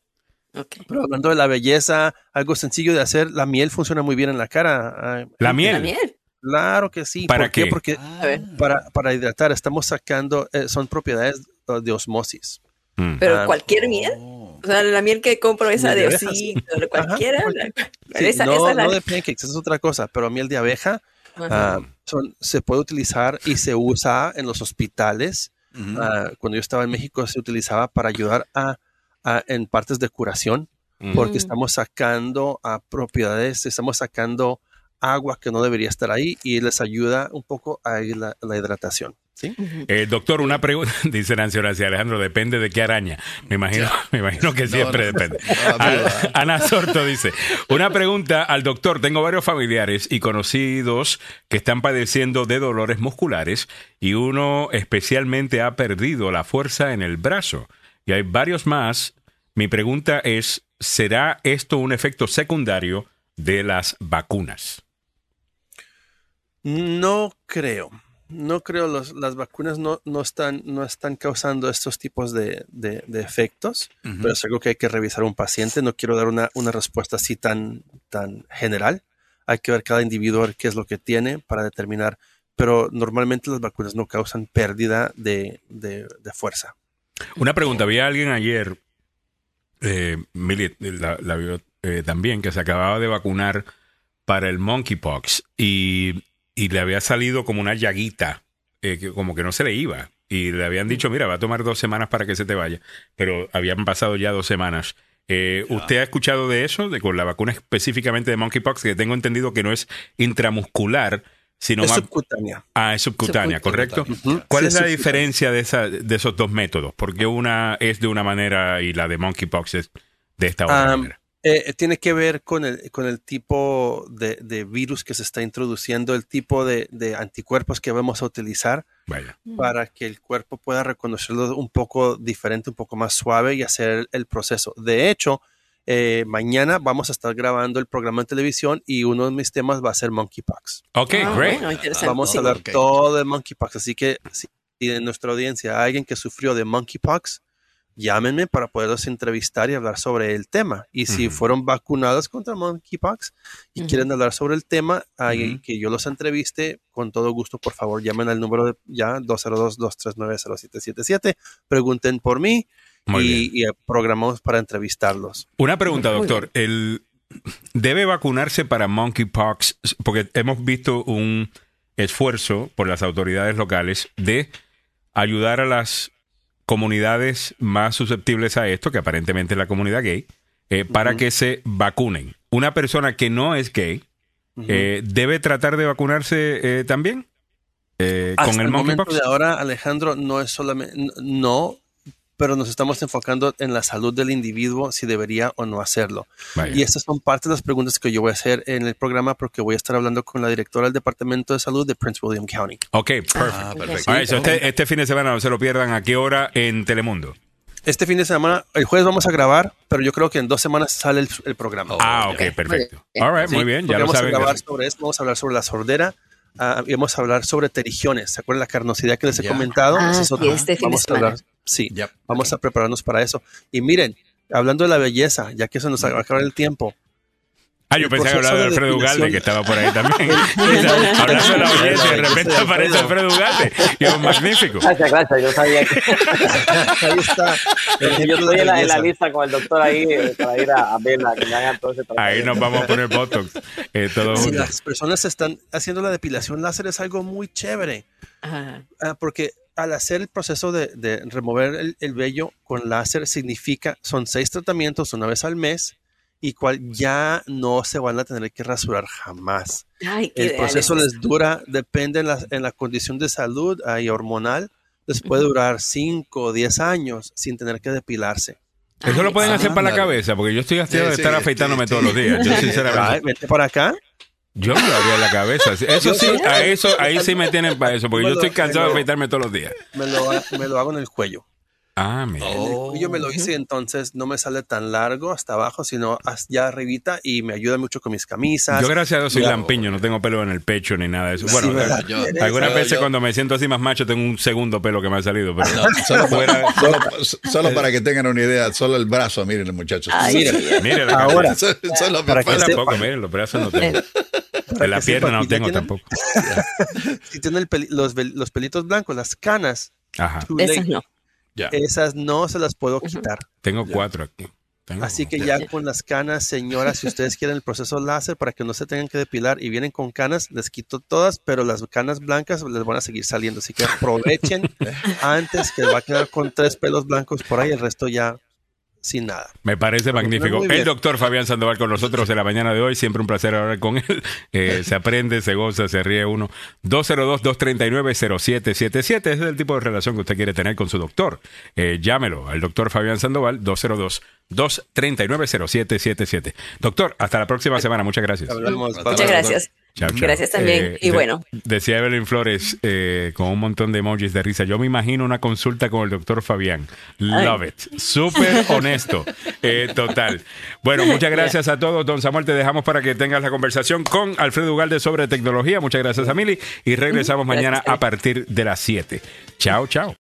Ok. Pero hablando de la belleza, algo sencillo de hacer, la miel funciona muy bien en la cara. Ah, La miel. La miel. Claro que sí. ¿Para ¿Por qué? qué? Porque A ver, para, para hidratar estamos sacando, eh, son propiedades uh, de osmosis. Mm. pero Ah, cualquier miel. Oh. O sea, la miel que compro, esa de de osito, cualquiera. Ajá, la- Sí, esa, no, esa es la. no de pancakes, esa es otra cosa, pero miel de abeja ah, son, se puede utilizar y se usa en los hospitales. Ujú. Ah, cuando yo estaba en México se utilizaba para ayudar a, ah, en partes de curación, porque estamos sacando a propiedades, estamos sacando agua que no debería estar ahí y les ayuda un poco a la, la hidratación. ¿sí? Eh, doctor, una pregunta, dice Nancy Horacio Alejandro, depende de qué araña. Me imagino, me imagino que siempre no. depende. No, A- Ana Sorto dice, una pregunta al doctor, tengo varios familiares y conocidos que están padeciendo de dolores musculares y uno especialmente ha perdido la fuerza en el brazo y hay varios más. Mi pregunta es, ¿será esto un efecto secundario de las vacunas? No creo. No creo, los- las vacunas no, no, están, no están causando estos tipos de, de- de efectos, pero es algo que hay que revisar a un paciente. No quiero dar una, una respuesta así tan, tan general. Hay que ver cada individuo qué es lo que tiene para determinar, pero normalmente las vacunas no causan pérdida de- de fuerza. Una pregunta, había alguien ayer, eh, Mili la, la vio eh, también, que se acababa de vacunar para el monkeypox y, y le había salido como una llaguita, eh, que como que no se le iba. Y le habían dicho, mira, va a tomar dos semanas para que se te vaya. Pero habían pasado ya dos semanas. Eh, ¿Usted ha escuchado de eso? De con la vacuna específicamente de monkeypox, que tengo entendido que no es intramuscular, sino Es más... subcutánea. Ah, es subcutánea, ¿correcto? ¿Cuál Sí, es la diferencia de, esa, de esos dos métodos? Porque una es de una manera y la de monkeypox es de esta otra Am, manera. eh, tiene que ver con el, con el tipo de, de virus que se está introduciendo, el tipo de, de anticuerpos que vamos a utilizar Vaya. para que el cuerpo pueda reconocerlo un poco diferente, un poco más suave y hacer el, el proceso. De hecho, eh, mañana vamos a estar grabando el programa en televisión y uno de mis temas va a ser monkeypox. Ok, Ah, great. bueno. Vamos a hablar Ok. todo de monkeypox, así que si de nuestra audiencia hay alguien que sufrió de monkeypox, llámenme para poderlos entrevistar y hablar sobre el tema. Y si Ujú. fueron vacunados contra monkeypox y Ujú. quieren hablar sobre el tema, hay- Ujú. que yo los entreviste, con todo gusto, por favor, llamen al número de ya 202-239-0777, pregunten por mí. Y, y, eh, programamos para entrevistarlos. Una pregunta, doctor. El, ¿Debe vacunarse para monkeypox? Porque hemos visto un esfuerzo por las autoridades locales de ayudar a las comunidades más susceptibles a esto, que aparentemente es la comunidad gay, eh, para que se vacunen. Una persona que no es gay eh, debe tratar de vacunarse eh, también eh, Hasta con el el momento monkeypox. de ahora, Alejandro, no es solamente, no, pero nos estamos enfocando en la salud del individuo, si debería o no hacerlo. Vaya. Y estas son parte de las preguntas que yo voy a hacer en el programa porque voy a estar hablando con la directora del Departamento de Salud de Prince William County. Ok, perfecto. Ah, perfecto. All right, so este, este fin de semana no se lo pierdan. ¿A qué hora en Telemundo? Este fin de semana, el jueves vamos a grabar, pero yo creo que en dos semanas sale el, el programa. Ah, ok, perfecto. All right, Sí, muy bien, ya lo vamos saben. a grabar sobre esto, vamos a hablar sobre la sordera ah, y vamos a hablar sobre terigiones. ¿Se acuerdan la carnosidad que les he comentado? Ah, es otro- este fin de vamos a hablar. Sí, Yep. vamos a prepararnos para eso. Y miren, hablando de la belleza, ya que se nos va a acabar el tiempo, Ah, yo pensé que hablaba de Alfredo Ugalde, que estaba por ahí también. Hablando de la belleza, de repente aparece Alfredo Ugalde. Y es magnífico. Gracias, gracias. Yo sabía que ahí está. yo estoy en la, en la lista con el doctor ahí eh, para ir a, a verla, que me hagan todo ese Ahí tratamiento. nos vamos a poner Botox. eh, todos Si las personas están haciendo la depilación láser es algo muy chévere, Ajá. ah, porque al hacer el proceso de, de remover el, el vello con láser significa, son seis tratamientos una vez al mes y cual ya no se van a tener que rasurar jamás. Ay, qué El proceso es les dura, depende en la, en la condición de salud y hormonal, les puede durar 5 o 10 años sin tener que depilarse. Eso lo pueden Ay, hacer para la cabeza, porque yo estoy de Sí, estar sí, afeitándome sí, todos sí. los días. Yo Ay, sinceramente, vente para acá. Yo me lo haría en la cabeza. Eso sí, a eso, ahí sí me tienen para eso, porque yo estoy cansado de afeitarme todos los días. Me lo, me lo hago en el cuello. Ah, mira. Oh. Yo me lo hice, entonces no me sale tan largo hasta abajo, sino hasta arribita y me ayuda mucho con mis camisas. Yo gracias a Dios soy Ya. lampiño, no tengo pelo en el pecho ni nada de eso. Sí, Bueno, ¿verdad? Yo- algunas yo- veces yo- cuando me siento así más macho tengo un segundo pelo que me ha salido, pero No, solo, para, solo, solo para que tengan una idea, solo el brazo, miren muchachos. Ay, Mira, sí, mire la Ahora, cabeza. Eso- eso es lo que Para que miren, los brazos no tengo. La pierna sepa, no tengo tienen- tampoco. Si el peli- los, los pelitos blancos, las canas, Ajá. Esas no. Ya. esas no se las puedo quitar. Tengo cuatro aquí. Tengo Así que ya con las canas, señoras, si ustedes quieren el proceso láser para que no se tengan que depilar y vienen con canas, les quito todas, pero las canas blancas les van a seguir saliendo. Así que aprovechen antes que va a quedar con tres pelos blancos por ahí, el resto ya sin nada. Me parece magnífico. El doctor Fabián Sandoval con nosotros de la mañana de hoy. Siempre un placer hablar con él. Eh, se aprende, se goza, se ríe uno. 202-239-0777. Ese es el tipo de relación que usted quiere tener con su doctor. Eh, llámelo al doctor Fabián Sandoval, 202-239-0777. Doctor, hasta la próxima semana. Muchas gracias. Hablamos. Muchas gracias. Chao, chao. Gracias también. y de- bueno, Decía Evelyn Flores eh, con un montón de emojis de risa. Yo me imagino una consulta con el doctor Fabián. Love it. Súper honesto. Eh, total. Bueno, muchas gracias a todos. Don Samuel, te dejamos para que tengas la conversación con Alfredo Ugalde sobre tecnología. Muchas gracias a Mili. Y regresamos mañana a partir de las 7. Chao, chao.